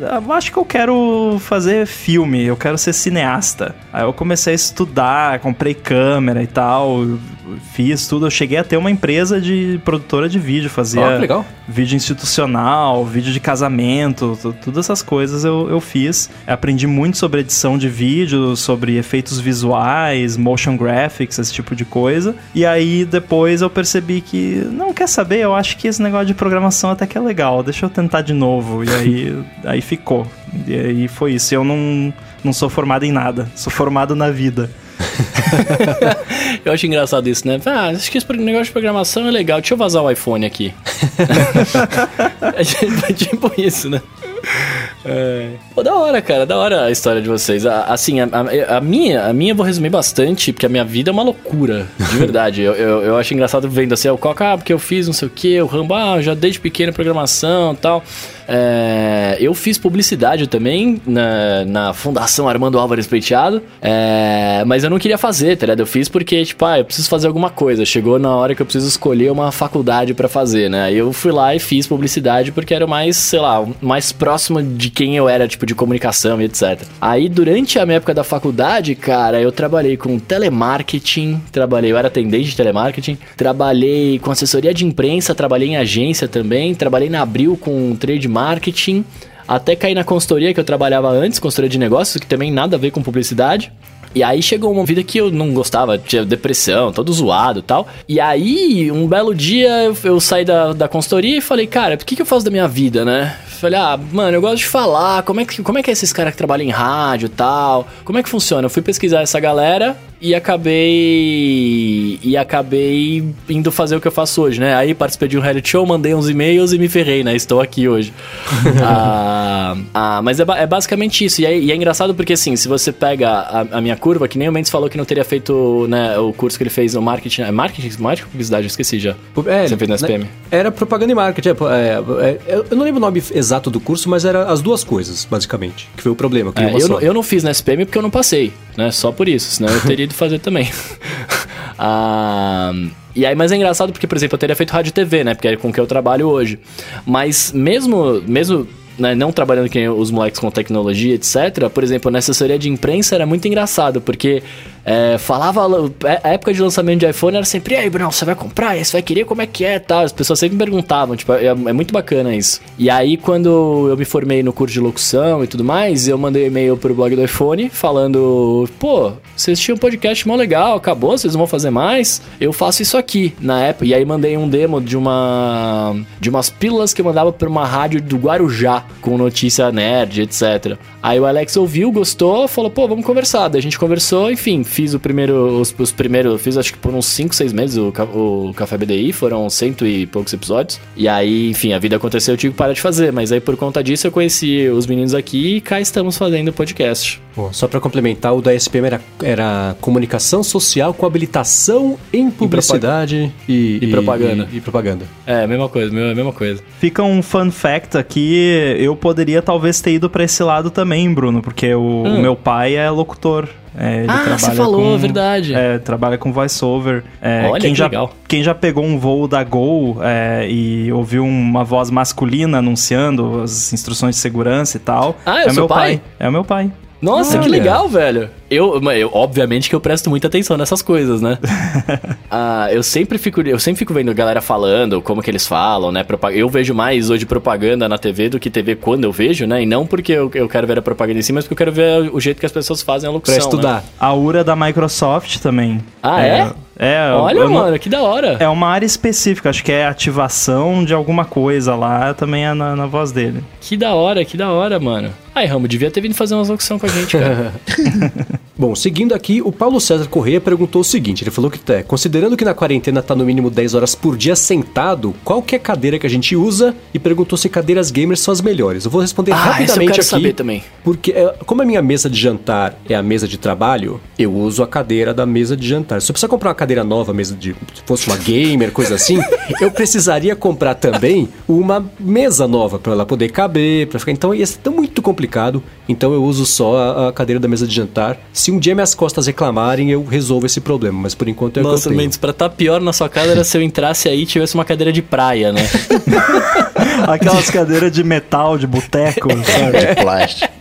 eu acho que eu quero fazer filme, eu quero ser cineasta. Aí eu comecei a estudar, comprei câmera e tal, fiz tudo. Eu cheguei a ter uma empresa de produtora de vídeo, fazia oh, vídeo institucional, vídeo de casamento, todas essas coisas eu, eu fiz. Aprendi muito sobre edição de vídeo, sobre efeitos visuais, motion graphics, esse tipo de coisa. E aí depois eu percebi que, não quer saber, eu acho que esse negócio de programação até que é legal, deixa eu tentar de novo. E aí, (laughs) aí ficou. E aí foi isso. Eu não, não sou formado em nada, sou formado na vida. (laughs) eu acho engraçado isso, né? Ah, acho que esse negócio de programação é legal. Deixa eu vazar o iPhone aqui. (laughs) (laughs) é tipo isso, né? É. Pô, da hora, cara, da hora a história de vocês. Assim, a, a, a, minha, a minha eu vou resumir bastante, porque a minha vida é uma loucura, de verdade. eu, eu, eu, acho engraçado vendo assim, o Coca, ah, porque eu fiz não sei o que, o Rambo, ah, já desde pequeno programação e tal. É, eu fiz publicidade também na, na Fundação Armando Álvares Pleiteado, é, mas eu não queria fazer, tá ligado? Eu fiz porque, tipo, ah, eu preciso fazer alguma coisa. Chegou na hora que eu preciso escolher uma faculdade para fazer, né? Eu fui lá e fiz publicidade porque era mais, sei lá, mais próximo de quem eu era, tipo, de comunicação e etc. Aí, durante a minha época da faculdade, cara, eu trabalhei com telemarketing, trabalhei, eu era atendente de telemarketing, trabalhei com assessoria de imprensa, trabalhei em agência também, trabalhei na Abril com trade marketing, até cair na consultoria que eu trabalhava antes, consultoria de negócios, que também nada a ver com publicidade. E aí chegou uma vida que eu não gostava, tinha depressão, todo zoado e tal. E aí, um belo dia, eu, saí da, da consultoria e falei, cara, o que, que eu faço da minha vida, né? Falei, ah, mano, eu gosto de falar, como é que, como é, que é esses caras que trabalham em rádio e tal? Como é que funciona? Eu fui pesquisar essa galera e acabei. E acabei indo fazer o que eu faço hoje, né? Aí participei de um reality show, mandei uns e-mails e me ferrei, né? Estou aqui hoje. (laughs) ah, ah, mas é, é, basicamente isso. E é, e é, engraçado porque, assim, se você pega a, a, minha curva, que nem o Mendes falou que não teria feito né, o curso que ele fez no marketing. É marketing? Marketing publicidade? Eu esqueci já. É, você fez na SPM. Né, era propaganda e marketing. É, é, eu não lembro o nome exato do curso, mas era as duas coisas, basicamente. Que foi o problema. Eu, não, eu não fiz na SPM porque eu não passei, né? Só por isso. Senão eu teria ido (laughs) fazer também. (laughs) ah, e aí, mas é engraçado porque, por exemplo, eu teria feito rádio e TV, né? Porque é com que eu trabalho hoje. Mas mesmo, mesmo né, não trabalhando com os moleques com tecnologia, etc., por exemplo, na assessoria de imprensa era muito engraçado, porque é, falava. É, a época de lançamento de iPhone era sempre, e aí, Bruno, você vai comprar? Você vai querer? Como é que é? Tal. As pessoas sempre me perguntavam, tipo, é, é, muito bacana isso. E aí, quando eu me formei no curso de locução e tudo mais, eu mandei e-mail pro blog do iPhone falando, pô, vocês tinham um podcast mó legal, acabou, vocês não vão fazer mais? Eu faço isso aqui, na época. E aí mandei um demo de uma. de umas pílulas que eu mandava pra uma rádio do Guarujá, com notícia nerd, etc. Aí o Alex ouviu, gostou, falou, pô, vamos conversar. Daí a gente conversou, enfim, fiz o primeiro, os, os primeiros, fiz acho que por uns 5, 6 meses o, o Café BDI, foram cento e poucos episódios. E aí, enfim, a vida aconteceu, eu tive que parar de fazer. Mas aí por conta disso eu conheci os meninos aqui e cá estamos fazendo o podcast. Bom, só pra complementar, o da SPM era, era comunicação social com habilitação em publicidade e, E propaganda. E, e propaganda. É, mesma coisa, mesma, mesma coisa. Fica um fun fact aqui, eu poderia talvez ter ido pra esse lado também, Bruno, porque o, Hum. o meu pai é locutor. É, ele Ah, você falou, com, verdade. É, trabalha com voiceover. É, Olha quem que já, legal. Quem já pegou um voo da Gol é, e ouviu uma voz masculina anunciando as instruções de segurança e tal. Ah, é o o seu meu pai? É o meu pai. Nossa, que Olha. legal, velho. Eu, eu, obviamente que eu presto muita atenção nessas coisas, né? (laughs) ah, eu sempre fico, eu sempre fico vendo galera falando, como que eles falam, né? Eu vejo mais hoje propaganda na TV do que TV quando eu vejo, né? E não porque eu, eu quero ver a propaganda em si, mas porque eu quero ver o jeito que as pessoas fazem a locução. Pra estudar. Né? A URA da Microsoft também. Ah, é? É, Olha, eu mano, que da hora. É uma área específica, acho que é ativação de alguma coisa lá, também é na, na voz dele. Que da hora, que da hora, mano. Ai, Ramo, devia ter vindo fazer umas locução com a gente, cara. (laughs) Bom, seguindo aqui, o Paulo César Correia perguntou o seguinte: ele falou que, tá, considerando que na quarentena tá no mínimo 10 horas por dia sentado, qual que é a cadeira que a gente usa? E perguntou se cadeiras gamers são as melhores. Eu vou responder Ah, rapidamente quero aqui. saber também. Porque, é, como a minha mesa de jantar é a mesa de trabalho, eu uso a cadeira da mesa de jantar. Se eu precisar comprar uma cadeira nova, mesa de. Se fosse uma gamer, coisa assim, (laughs) eu precisaria comprar também uma mesa nova para ela poder caber, para ficar. Então ia ser tão muito complicado. Então eu uso só a, a cadeira da mesa de jantar. Se um dia minhas costas reclamarem, eu resolvo esse problema. Mas por enquanto é o que eu Nossa, tenho. Mendes, pra tá pior na sua casa era se eu entrasse aí e tivesse uma cadeira de praia, né? (laughs) Aquelas cadeiras de metal, de boteco, (laughs) sabe? De plástico.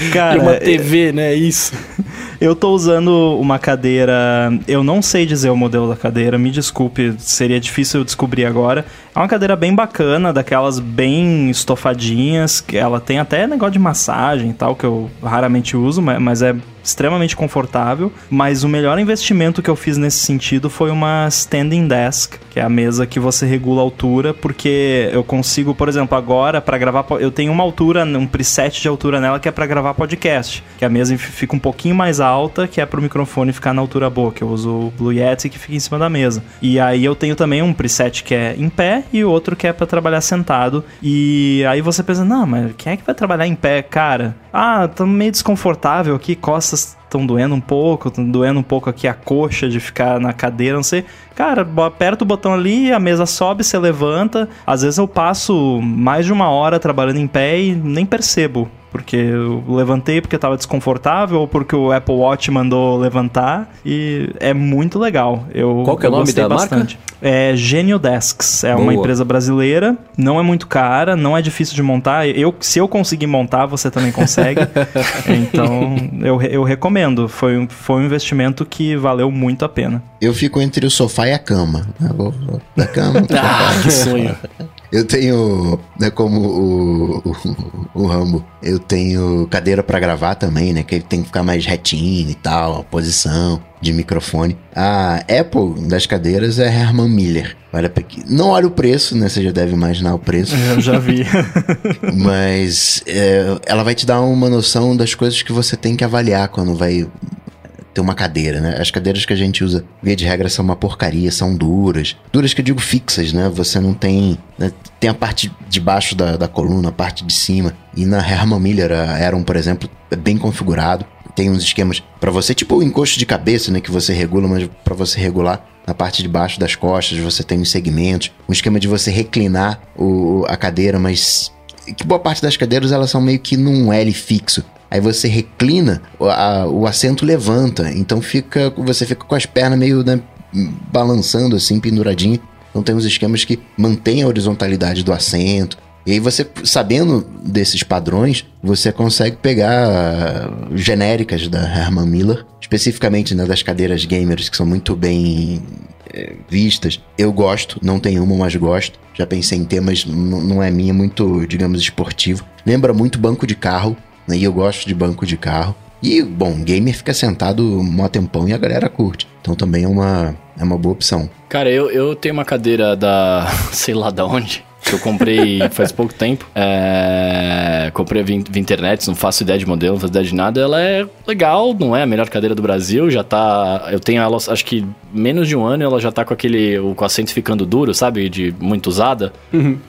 E Cara, uma TV, né? Isso. (laughs) Eu tô usando uma cadeira. Eu não sei dizer o modelo da cadeira, me desculpe, seria difícil eu descobrir agora. É uma cadeira bem bacana, daquelas bem estofadinhas, que ela tem até negócio de massagem e tal, que eu raramente uso, ma- mas é extremamente confortável. Mas o melhor investimento que eu fiz nesse sentido foi uma standing desk, que é a mesa que você regula a altura, porque eu consigo, por exemplo, agora para gravar, eu tenho uma altura, um preset de altura nela que é para gravar podcast, que a mesa fica um pouquinho mais alta, que é pro microfone ficar na altura boa, que eu uso o Blue Yeti que fica em cima da mesa. E aí eu tenho também um preset que é em pé e outro que é para trabalhar sentado. E aí você pensa, não, mas quem é que vai trabalhar em pé, cara? Ah, tô meio desconfortável aqui, costas estão doendo um pouco, estão doendo um pouco aqui a coxa de ficar na cadeira, não sei. Cara, aperta o botão ali, a mesa sobe, você levanta. Às vezes eu passo mais de uma hora trabalhando em pé e nem percebo. Porque eu levantei porque estava desconfortável ou porque o Apple Watch mandou levantar. E é muito legal. Eu, Qual que é o nome da marca? bastante. É Genio Desks. É uma Boa. empresa brasileira. Não é muito cara, não é difícil de montar. Eu, se eu conseguir montar, você também consegue. (laughs) então, eu, eu recomendo. Foi, um- foi um investimento que valeu muito a pena. Eu fico entre o sofá e a cama. Eu vou- vou Da cama. (laughs) Ah, sofá. que sonho. (laughs) Eu tenho, né, como o, o, o Rambo, eu tenho cadeira pra gravar também, né? Que ele tem que ficar mais retinho e tal, a posição de microfone. A Apple das cadeiras é Herman Miller. Olha, aqui. não olha o preço, né? Você já deve imaginar o preço. Eu já vi. (laughs) Mas é, ela vai te dar uma noção das coisas que você tem que avaliar quando vai ter uma cadeira, né? As cadeiras que a gente usa, via de regra, são uma porcaria, são duras. Duras que eu digo fixas, né? Você não tem... né? Tem a parte de baixo da, da coluna, a parte de cima. E na Herman Miller, a Aeron, por exemplo, é bem configurado. Tem uns esquemas pra você, tipo o encosto de cabeça, né? Que você regula, mas pra você regular na parte de baixo das costas, você tem os segmentos. Um esquema de você reclinar o, a cadeira, mas que boa parte das cadeiras elas são meio que num L fixo. Aí você reclina, o, a- o assento levanta, então fica, você fica com as pernas meio né, balançando assim, penduradinho. Então tem uns esquemas que mantêm a horizontalidade do assento. E aí você, sabendo desses padrões, você consegue pegar genéricas da Herman Miller, especificamente né, das cadeiras gamers que são muito bem eh, vistas. Eu gosto, não tenho uma, mas gosto. Já pensei em ter, mas não é minha, muito, digamos, esportivo. Lembra muito banco de carro, né, e eu gosto de banco de carro. E, bom, gamer fica sentado um tempão e a galera curte. Então também é uma, é uma boa opção. Cara, eu, eu tenho uma cadeira da. (laughs) sei lá da onde. Que eu comprei (laughs) faz pouco tempo. É, comprei via, internet, não faço ideia de modelo, não faço ideia de nada. Ela é legal, não é a melhor cadeira do Brasil, já tá... Eu tenho ela, acho que menos de um ano, ela já tá com aquele... com o assento ficando duro, sabe? De muito usada.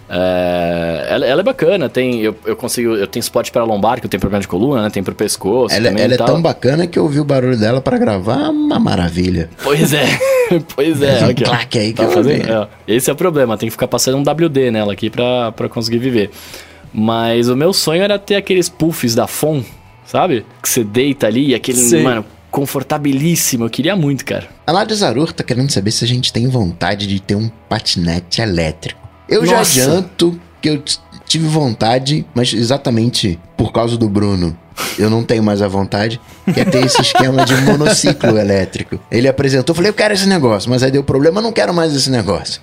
É, ela, ela é bacana, tem... Eu, eu consigo... Eu tenho suporte para lombar, que eu tenho problema de coluna, né? Tem pro pescoço Ela, também ela e é tão bacana que eu ouvi o barulho dela pra gravar, uma maravilha. Pois é, (laughs) pois é. Um aqui, ó. claque aí que Tá eu fazendo- é. Esse é o problema, tem que ficar passando um WD aqui pra, pra conseguir viver. Mas o meu sonho era ter aqueles puffs da FON, sabe? Que você deita ali e aquele, Sei. mano, confortabilíssimo. Eu queria muito, cara. A Ládia Zarur tá querendo saber se a gente tem vontade de ter um patinete elétrico. Eu já Nossa. adianto que eu tive vontade, mas exatamente por causa do Bruno. Eu não tenho mais a vontade, que é ter esse esquema de monociclo elétrico. Ele apresentou, eu falei, eu quero esse negócio, mas aí deu problema, eu não quero mais esse negócio.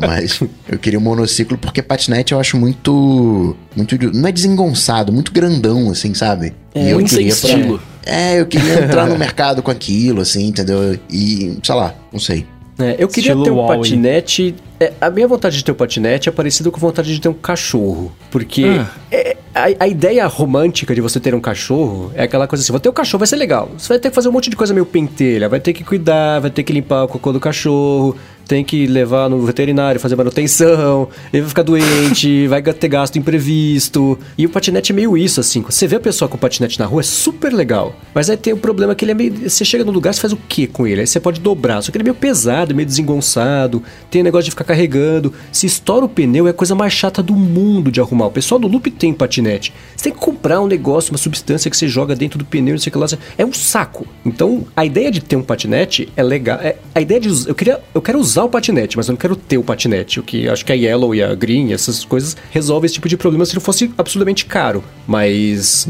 Mas eu queria um monociclo porque patinete eu acho muito. muito não é desengonçado, muito grandão, assim, sabe? É, muito sem estilo. É, eu queria entrar no (laughs) mercado com aquilo, assim, entendeu? E, sei lá, não sei. É, eu queria Estilo ter um patinete. é, a minha vontade de ter um patinete é parecida com a vontade de ter um cachorro. Porque Ah. é, a, a ideia romântica de você ter um cachorro é aquela coisa assim: vou ter um cachorro, vai ser legal. Você vai ter que fazer um monte de coisa meio pentelha, vai ter que cuidar, vai ter que limpar o cocô do cachorro, tem que levar no veterinário, fazer manutenção, ele vai ficar doente, (laughs) vai ter gasto imprevisto. E o patinete é meio isso, assim. Quando Você vê a pessoa com patinete na rua, é super legal. Mas aí tem o problema que ele é meio. Você chega no lugar, você faz o que com ele? Aí você pode dobrar. Só que ele é meio pesado, meio desengonçado, tem o negócio de ficar carregando. Se estoura o pneu, é a coisa mais chata do mundo de arrumar. O pessoal do Loop tem patinete. Você tem que comprar um negócio, uma substância que você joga dentro do pneu, não sei o que lá. É um saco. Então, a ideia de ter um patinete é legal. É, a ideia de eu queria, eu quero usar o patinete, mas eu não quero ter o patinete. O que acho que a Yellow e a Green, essas coisas resolvem esse tipo de problema se não fosse absolutamente caro. Mas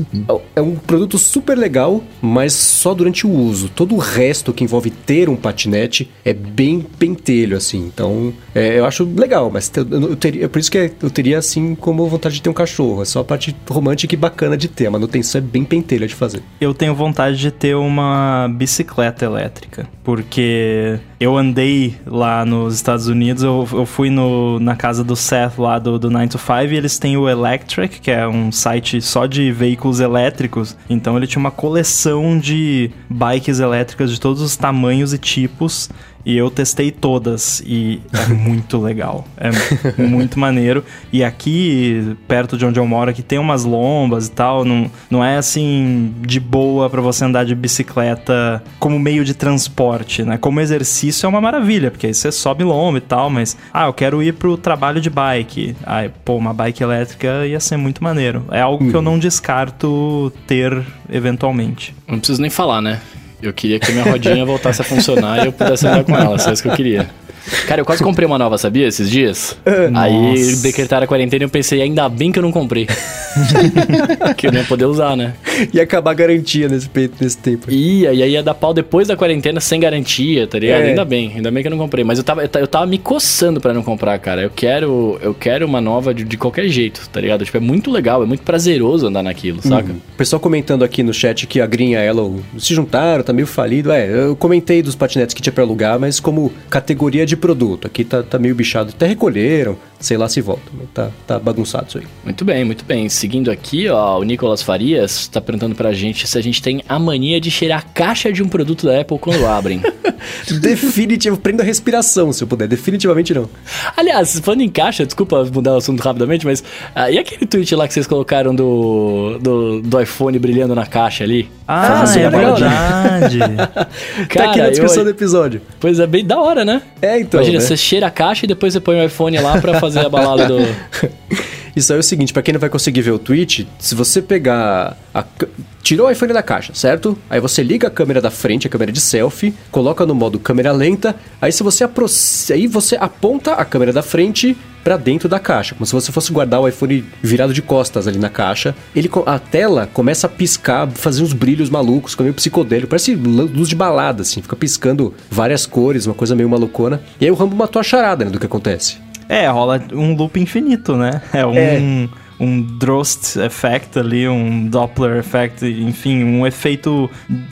é um produto super legal, mas só durante o uso. Todo o resto que envolve ter um patinete é bem pentelho, assim. Então, é, eu acho legal, mas eu teria, é por isso que eu teria, assim, como vontade de ter um cachorro. É só a parte romântica e bacana de ter. A manutenção é bem pentelha de fazer. Eu tenho vontade de ter uma bicicleta elétrica, porque eu andei lá nos Estados Unidos, eu, eu fui no, na casa do Seth lá do, do 9 to 5 e eles têm o Electric, que é um site só de veículos elétricos. Então ele tinha uma coleção de bikes elétricas de todos os tamanhos e tipos. E eu testei todas e é muito legal. É muito maneiro. E aqui, perto de onde eu moro, aqui tem umas lombas e tal. Não, não é assim de boa pra você andar de bicicleta como meio de transporte, né? Como exercício é uma maravilha, porque aí você sobe lomba e tal, mas ah, eu quero ir pro trabalho de bike. Aí, pô, uma bike elétrica ia ser muito maneiro. É algo que eu não descarto ter eventualmente. Não preciso nem falar, né? Eu queria que minha rodinha (laughs) voltasse a funcionar e eu pudesse andar com ela, só isso que eu queria. Cara, eu quase comprei uma nova, sabia? Esses dias. Aí Nossa. decretaram a quarentena e eu pensei, ainda bem que eu não comprei. (laughs) que eu não ia poder usar, né? E acabar a garantia nesse, nesse tempo. Ia, e aí ia dar pau depois da quarentena sem garantia, tá ligado? É. Ainda bem, ainda bem que eu não comprei. Mas eu tava, eu ta- eu tava me coçando pra não comprar, cara. Eu quero, eu quero uma nova de, de qualquer jeito, tá ligado? Tipo, é muito legal, é muito prazeroso andar naquilo, saca? O pessoal comentando aqui no chat que a Green e a Yellow se juntaram, tá meio falido. É, eu comentei dos patinetes que tinha pra alugar, mas como categoria de produto. Aqui tá, tá meio bichado. Até recolheram, sei lá se volta. mas Tá, tá bagunçado isso aí. Muito bem, muito bem. Seguindo aqui, ó, o Nicolas Farias tá perguntando pra gente se a gente tem a mania de cheirar a caixa de um produto da Apple quando abrem. (laughs) Definitivo, prenda a respiração se eu puder. Definitivamente não. Aliás, falando em caixa, desculpa mudar o assunto rapidamente, mas ah, e aquele tweet lá que vocês colocaram do, do, do iPhone brilhando na caixa ali? Ah, Ah, é verdade. (laughs) tá aqui na eu- descrição do episódio. Pois é, bem da hora, né? É, então. Imagina, né? você cheira a caixa e depois você põe o iPhone lá pra (laughs) fazer a balada do. (laughs) Isso aí é o seguinte, pra quem não vai conseguir ver o tweet, se você pegar a tirou o iPhone da caixa, certo? Aí você liga a câmera da frente, a câmera de selfie, coloca no modo câmera lenta, aí se você aproxima, aí você aponta a câmera da frente pra dentro da caixa, como se você fosse guardar o iPhone virado de costas ali na caixa. Ele a tela começa a piscar, fazer uns brilhos malucos, fica meio psicodélico, parece lu- luz de balada assim, fica piscando várias cores, uma coisa meio malucona. E aí o Rambo matou a charada, né, do que acontece. É, rola um loop infinito, né? É um, É. um Drost effect ali, um Doppler effect, enfim, um efeito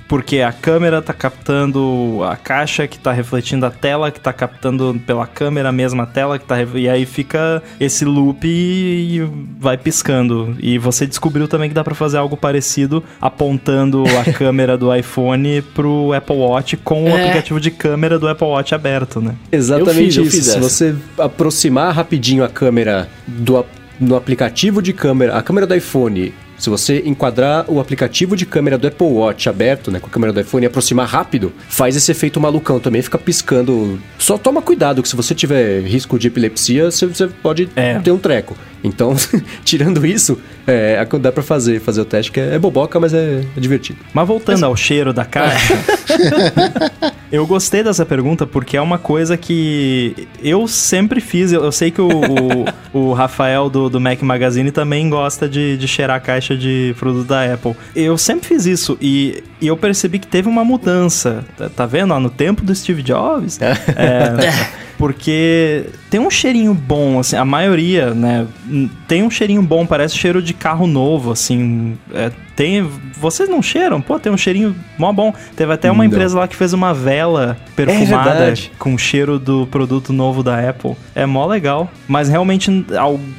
porque a câmera tá captando a caixa que tá refletindo a tela, que tá captando pela câmera a mesma tela que tá e aí fica esse loop e vai piscando. E você descobriu também que dá para fazer algo parecido apontando a (laughs) câmera do iPhone pro Apple Watch com o É. aplicativo de câmera do Apple Watch aberto, né? Exatamente Eu fiz, eu isso. fiz Se você aproximar rapidinho a câmera do, no aplicativo de câmera, a câmera do iPhone, se você enquadrar o aplicativo de câmera do Apple Watch aberto, né, com a câmera do iPhone e aproximar rápido, faz esse efeito malucão também, fica piscando. Só toma cuidado que se você tiver risco de epilepsia, você, você pode É. ter um treco. Então, (laughs) tirando isso, é, dá pra fazer, fazer o teste, que é, é boboca, mas é, é divertido. Mas voltando ao cheiro da caixa, (laughs) eu gostei dessa pergunta porque é uma coisa que eu sempre fiz. Eu, eu sei que o, o, o Rafael do, do Mac Magazine também gosta de, de cheirar a caixa de produto da Apple. Eu sempre fiz isso e, e eu percebi que teve uma mudança. Tá, tá vendo? ó, no tempo do Steve Jobs. (laughs) é, porque tem um cheirinho bom, assim, a maioria, né? Tem um cheirinho bom, parece cheiro de carro novo, assim. é, tem. Vocês não cheiram? Pô, tem um cheirinho mó bom. Teve até uma Não. empresa lá que fez uma vela perfumada verdade. com cheiro do produto novo da Apple. É mó legal. Mas realmente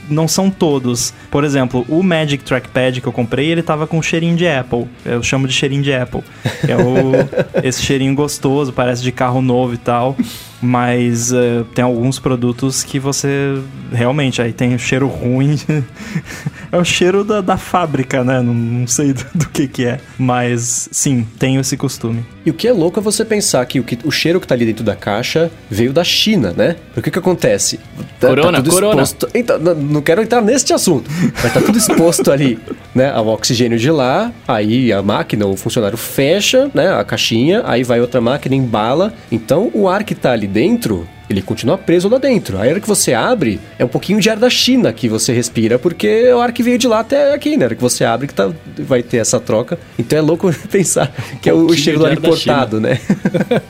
não são todos. Por exemplo, o Magic Trackpad que eu comprei, ele tava com cheirinho de Apple. Eu chamo de cheirinho de Apple. É o, (laughs) esse cheirinho gostoso, parece de carro novo e tal. Mas eh, tem alguns produtos que você realmente aí tem cheiro ruim. (laughs) é o cheiro da, da fábrica, né? Não, não sei (laughs) do, do que que é. Mas sim, tenho esse costume. E o que é louco é você pensar que o, que, o cheiro que tá ali dentro da caixa veio da China, né? Porque o que acontece? Tá- Corona, tudo corona. exposto- Então, não, não quero entrar neste assunto, mas tá tudo exposto ali, (laughs) né? Ao oxigênio de lá, aí a máquina, o funcionário fecha, né? A caixinha, aí vai outra máquina, embala. Então o ar que tá ali dentro. Ele continua preso lá dentro. Aí, a hora que você abre, é um pouquinho de ar da China que você respira, porque é o ar que veio de lá até aqui, né? A hora que você abre, que tá, vai ter essa troca. Então é louco (laughs) pensar que é o, cheiro do ar importado, né? (laughs)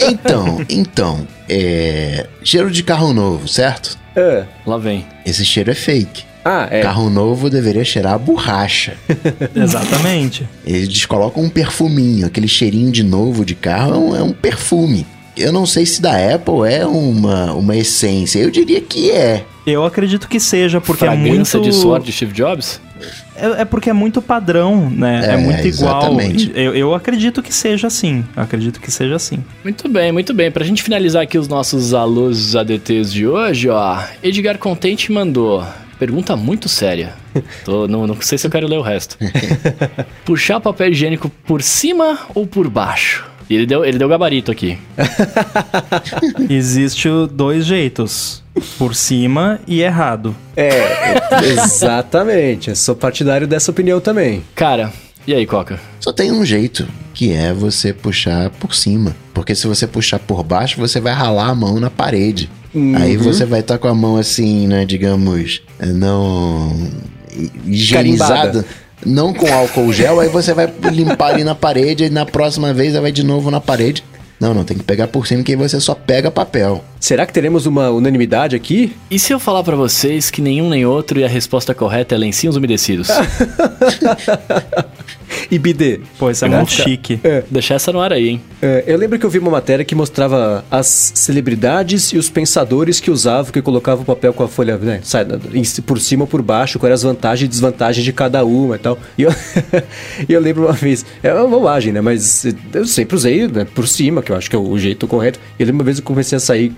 Então, então, é. Cheiro de carro novo, certo? É. Lá vem. Esse cheiro é fake. Ah, é. Carro novo deveria cheirar a borracha. (laughs) Exatamente. Eles colocam um perfuminho, aquele cheirinho de novo de carro é um, é um perfume. Eu não sei se da Apple é uma, uma essência. Eu diria que é. Eu acredito que seja, porque é Fragrância muito. de suor de Steve Jobs? É, é porque é muito padrão, né? É, É, muito igual. exatamente. Eu, eu acredito que seja assim. Eu acredito que seja assim. Muito bem, muito bem. Pra gente finalizar aqui os nossos alôs ADTs de hoje, ó. Edgar Contente mandou. Pergunta muito séria. (laughs) Tô, não, não sei se eu quero ler o resto. Puxar papel higiênico por cima ou por baixo? E ele deu, ele deu gabarito aqui. (laughs) Existe dois jeitos. Por cima e errado. É, exatamente. Eu sou partidário dessa opinião também. Cara, e aí, Coca? Só tem um jeito, que é você puxar por cima. Porque se você puxar por baixo, você vai ralar a mão na parede. Aí você vai estar com a mão assim, né, digamos, eh, não higienizada. Carimbada. Não com álcool gel, aí você vai limpar ali na parede e na próxima vez vai de novo na parede. Não, não, tem que pegar por cima que aí você só pega papel. Será que teremos uma unanimidade aqui? E se eu falar pra vocês que nenhum nem outro e a resposta correta é lencinhos umedecidos? (laughs) E bidê? Pô, isso é Né? muito chique. Deixar essa no ar aí, hein? É, eu lembro que eu vi uma matéria que mostrava as celebridades e os pensadores que usavam, que colocavam o papel com a folha, né? Por cima ou por baixo, quais eram as vantagens e desvantagens de cada uma e tal. E eu, (laughs) e eu lembro uma vez, é uma bobagem, né? Mas eu sempre usei né, por cima, que eu acho que é o jeito correto. E eu lembro uma vez que eu comecei a sair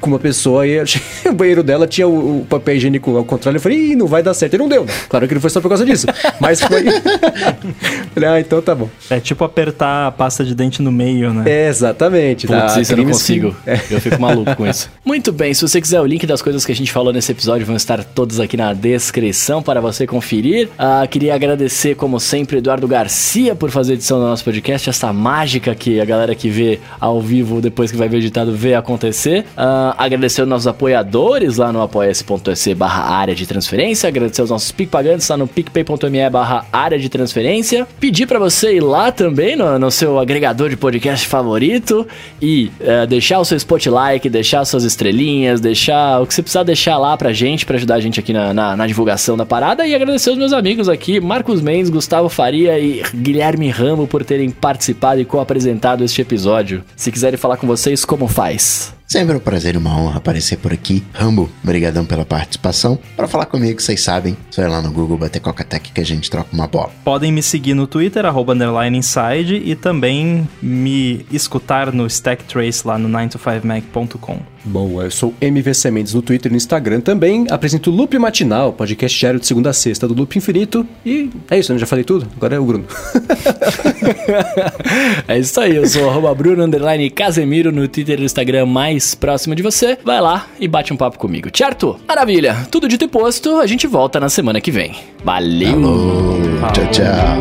com uma pessoa e o banheiro dela tinha o, o papel higiênico ao contrário. Eu falei, Ih, não vai dar certo. E não deu? Claro que não foi só por causa disso. Mas foi. (laughs) falei, ah, então tá bom. É tipo apertar a pasta de dente no meio, né? É, exatamente. Putz, dá isso eu não consigo. Eu fico maluco com isso. (laughs) Muito bem, se você quiser o link das coisas que a gente falou nesse episódio, vão estar todos aqui na descrição para você conferir. Ah, queria agradecer, como sempre, Eduardo Garcia por fazer a edição do nosso podcast, essa mágica que a galera que vê ao vivo, depois que vai ver editado, vê acontecer. Ah, agradecer aos nossos apoiadores lá no apoia.se barra área de transferência. Agradecer aos nossos PicPagantes lá no picpay.me barra área de transferência. Pedir para você ir lá também no, no, seu agregador de podcast favorito e uh, deixar o seu spot like, deixar suas estrelinhas, deixar o que você precisar deixar lá pra gente, para ajudar a gente aqui na, na, na, divulgação da parada e agradecer os meus amigos aqui, Marcos Mendes, Gustavo Faria e Guilherme Ramo por terem participado e co-apresentado este episódio. Se quiserem falar com vocês, como faz? Sempre um prazer e uma honra aparecer por aqui. Rambo, obrigadão pela participação. Para falar comigo, vocês sabem, só ir lá no Google bater Coca-Tech que a gente troca uma bola. Podem me seguir no Twitter, arroba inside, e também me escutar no Stack Trace lá no 9to5mac.com. Bom, eu sou MVC Mendes no Twitter e no Instagram também. Apresento o Loop Matinal, podcast diário de segunda a sexta do Loop Infinito. E é isso, eu já falei tudo? Agora é o Bruno. (laughs) é isso aí, eu sou arroba Bruno Underline Casemiro no Twitter e no Instagram mais próximo de você. Vai lá e bate um papo comigo, certo? Maravilha, tudo dito e posto, a gente volta na semana que vem. Valeu! Alô, tchau, tchau.